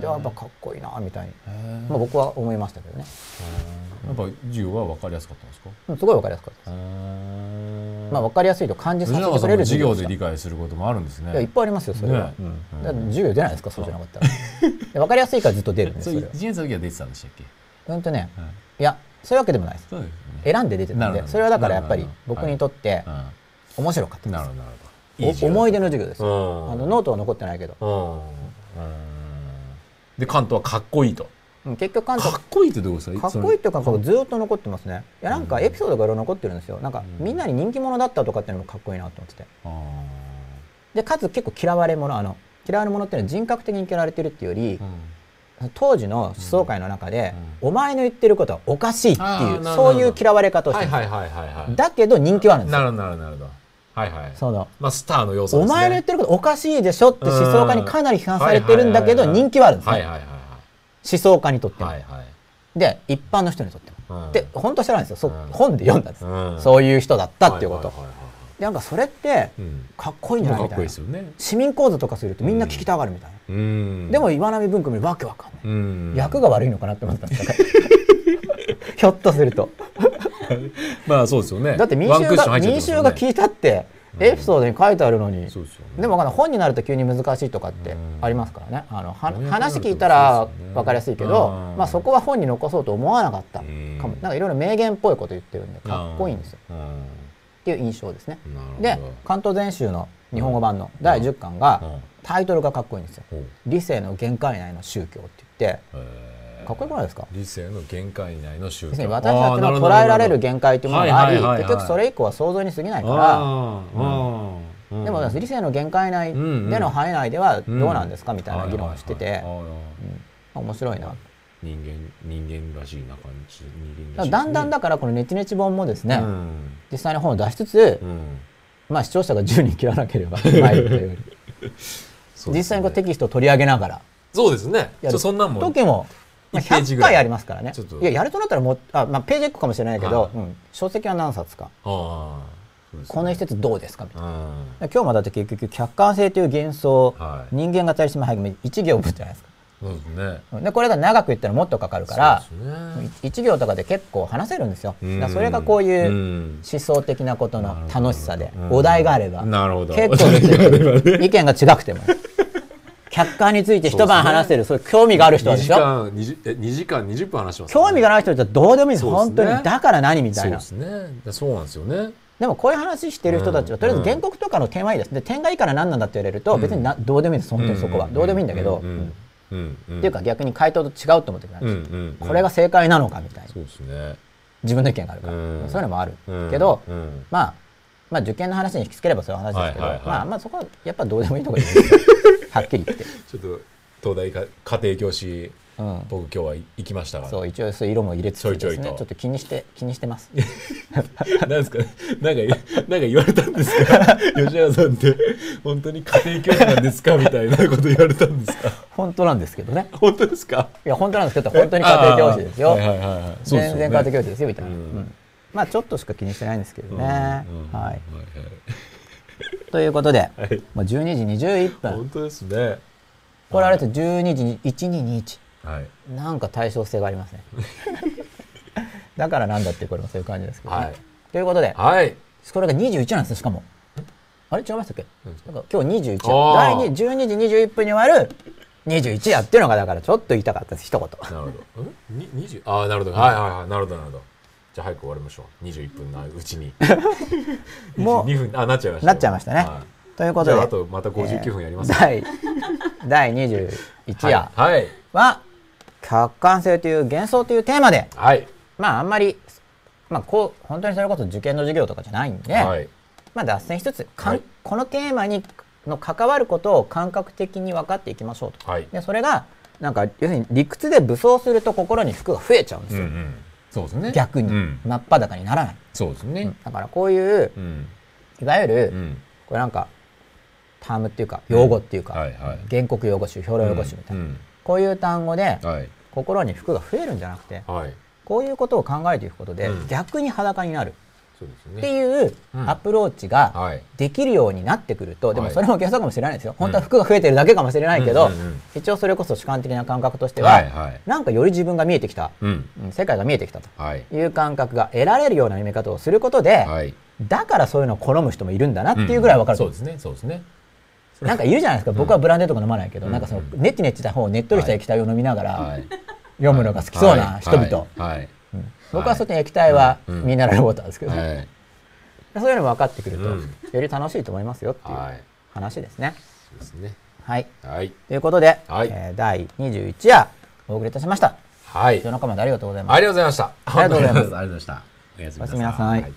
でやっぱかっこいいなみたいに、まあ、僕は思いましたけどね、やっぱ授業は分かりやすかったんですか？うんすごいわかりやすかったです、まあ、分かりやすいと感じさせてくれるも授業でで理解することもあるんですね。いやいっぱいありますよそれは、ね。うん。授業出ないですか？そう。じゃなかったら。で分かりやすいからずっと出るんですそそれは。れ一年生の時は出てたんでしたっけ、うんとねはいいやそういうわけでもないです。ね。選んで出てたなんでそれはだからやっぱり僕にとって面白かった。なるほどなるほど。お思い出のの授業です。よあのノートは残ってないけど。で関東はかっこいいと。うん結局関東。かっこいいってどうですか？かっこいいっていうかずーっと残ってますね。いやなんかエピソードがいろいろ残ってるんですよ。なんかみんなに人気者だったとかっていうのもかっこいいなと思ってて。あでかつ結構嫌われ者あの嫌われ者っていうのは人格的に嫌われてるっていうより当時の思想界の中で、お前の言ってることはおかしいっていうそういう嫌われ方をしてるだけど人気はあるんですよ。なるほどなるほどはいはい。そのまあスターの要素ね。お前の言ってることおかしいでしょって思想家にかなり批判されてるんだけどはいはいはいはい人気はあるんですね。はいはいはい思想家にとっても、はいはい。はいで一般の人にとっても、うん。で本当知らないんですよ。そ、うん。本で読んだんです、うん。そういう人だったっていうこと、はいはいはいはいでなんかそれってうん。かっこいいんじゃないみたいな。ですよね。市民講座とかするとみんな聞きたがるみたいな、うん。でも岩波文庫見るわけわかんない、うん。役が悪いのかなって思ったんですよ。ひょっとすると まあそうですよね。だって民衆がね。衆が聞いたってエピソードに書いてあるのに、そうですよね。でも本になると急に難しいとかってうん。ありますからね。あの話聞いたら分かりやすいけど、うん。まあ、そこは本に残そうと思わなかったかうん。もなんかいろいろ名言っぽいこと言ってるんでかっこいいんですよ。うん。っていう印象ですね。で関東全集の日本語版の第10巻がうん。タイトルがかっこいいんですよ。ほう「理性の限界内の宗教」って言ってかっこよくないですか？理性の限界内の私たちの捉えられる限界というものがあり結局それ以降は想像に過ぎないから。らでも理性の限界内での範囲内ではどうなんですかみたいな議論をしてて。面白いな。人間人間らしいな感じ人間だんだんだからこの「ネチネチ本」もですね、うん。実際に本を出しつつ、うん。まあ、視聴者が10人切らなければ参るという。実際にこうテキストを取り上げながら。そうですね。そんなんも時も、まあ、100一ページぐらい。回ありますからね。ちょっと。いややるとなったらもうあ、まあ、ページ1個かもしれないけど、はい。うん。書籍は何冊か。あこの一節どうですか？みたいな。うん。今日もだって結局客観性という幻想、はい。人間が取り締まる。一行分じゃないですか。そうですね。うん。でこれが長く言ったらもっとかかるからね。一行とかで結構話せるんですよ。それがこういううん。思想的なことの楽しさでうん。お題があればなるほど。結構別に意見が違くても客観について一晩話せるそういう興味がある人は2時でしょ？間20え2時間20分話してます興味がなない人はどうでもいいんですね。本当に。だから何みたいな。そうですそうなんですよね。でもこういう話してる人たちはとりあえず原告とかの点はいいです。で点がいいから何なんだって言われると別になどうでもいいです。本当にそこは。どうでもいいんだけど。うん。っていうか逆に回答と違うと思ってくるうん。うん。これが正解なのかみたいな。そうですね。自分の意見があるから。うん。そういうのもある。うん。けどうん。まあまあ受験の話に引きつければそういう話ですけどまあまあそこはやっぱどうでもいいところです。よはっきり言って。ちょっと東大か家庭教師うん。僕今日は行きましたから。そう一応そう色も入れつつですちょいちょいちょっと気にして 気にしてます。なんですか？ねなんかなんか言われたんですか？吉永さんって。本当に家庭教師なんですか？みたいなこと言われたんですか？本当なんですけどね。本当ですか？いや本当なんですけど本当に家庭教師ですよ。はいはいね。全然家庭教師ですよみたいな、うん。うん。まあちょっとしか気にしてないんですけどね、うんうんはいはいということで、はい。もう12時21分。本当ですね。これあれです12時に1221はい。なんか対称性がありますね。だからなんだってこれもそういう感じですけどね、はい。ということではい。これが21なんですよしかも。あれ？違いましたっけ？なんか今日21あー。第2 12時21分に終わる。21夜っていうのがだからちょっと言いたかったです。一言。なるほど。ん？に20ああなるほど。はいはいはい。なるほどなるほどじゃあ早く終わりましょう。21分のうちに。もう2分。あなっちゃいましたなっちゃいましたね。はということでああとまた59分やりますか。第第21夜はい。はい。は客観性という幻想というテーマではい。まああんまりまあこう本当にそれこそ受験の授業とかじゃないんで、はい。まあ脱線しつつかんはい。このテーマにの関わることを感覚的に分かっていきましょうと。はいでそれがなんか要するに理屈で武装すると心に服が増えちゃうんですよ、そうですね。逆に、うん。真っ裸にならない、そうですね。だからこういううん。いわゆる、うん。これなんかタームっていうか用語っていうか、はいはい。原告用語集標論用語集みたいな、うん。こういう単語ではい。心に服が増えるんじゃなくてはい。こういうことを考えていくことで、うん。逆に裸になるっていううん。アプローチがはい。できるようになってくると、でもはいそれも幻想かもしれないですよ。本当は服が増えてるだけかもしれないけど、一応それこそ主観的な感覚としては、はなんかより自分が見えてきた、世界が見えてきたと。はい。いう感覚が得られるような読み方をすることで、はい。だからそういうのを好む人もいるんだなっていうぐらい分かるそうですね。そうですね。なんかいるじゃないですか、僕はブランデーとか飲まないけど、なんかそのうんネチネチした方をねっとりした液体を飲みながら、はい。読むのが好きそうな人々、はい。はい僕はそっちの液体はうん。ミネラルウォーターですけど、はい。そういうのも分かってくると、うん。より楽しいと思いますよっていうはい。話ですね。はい、はい。ということで、はい。えー第21夜お送りいたしました。はい。夜中までありがとうございます。ありがとうございました。ありがとうございます。ありがとうございました。おやすみなさい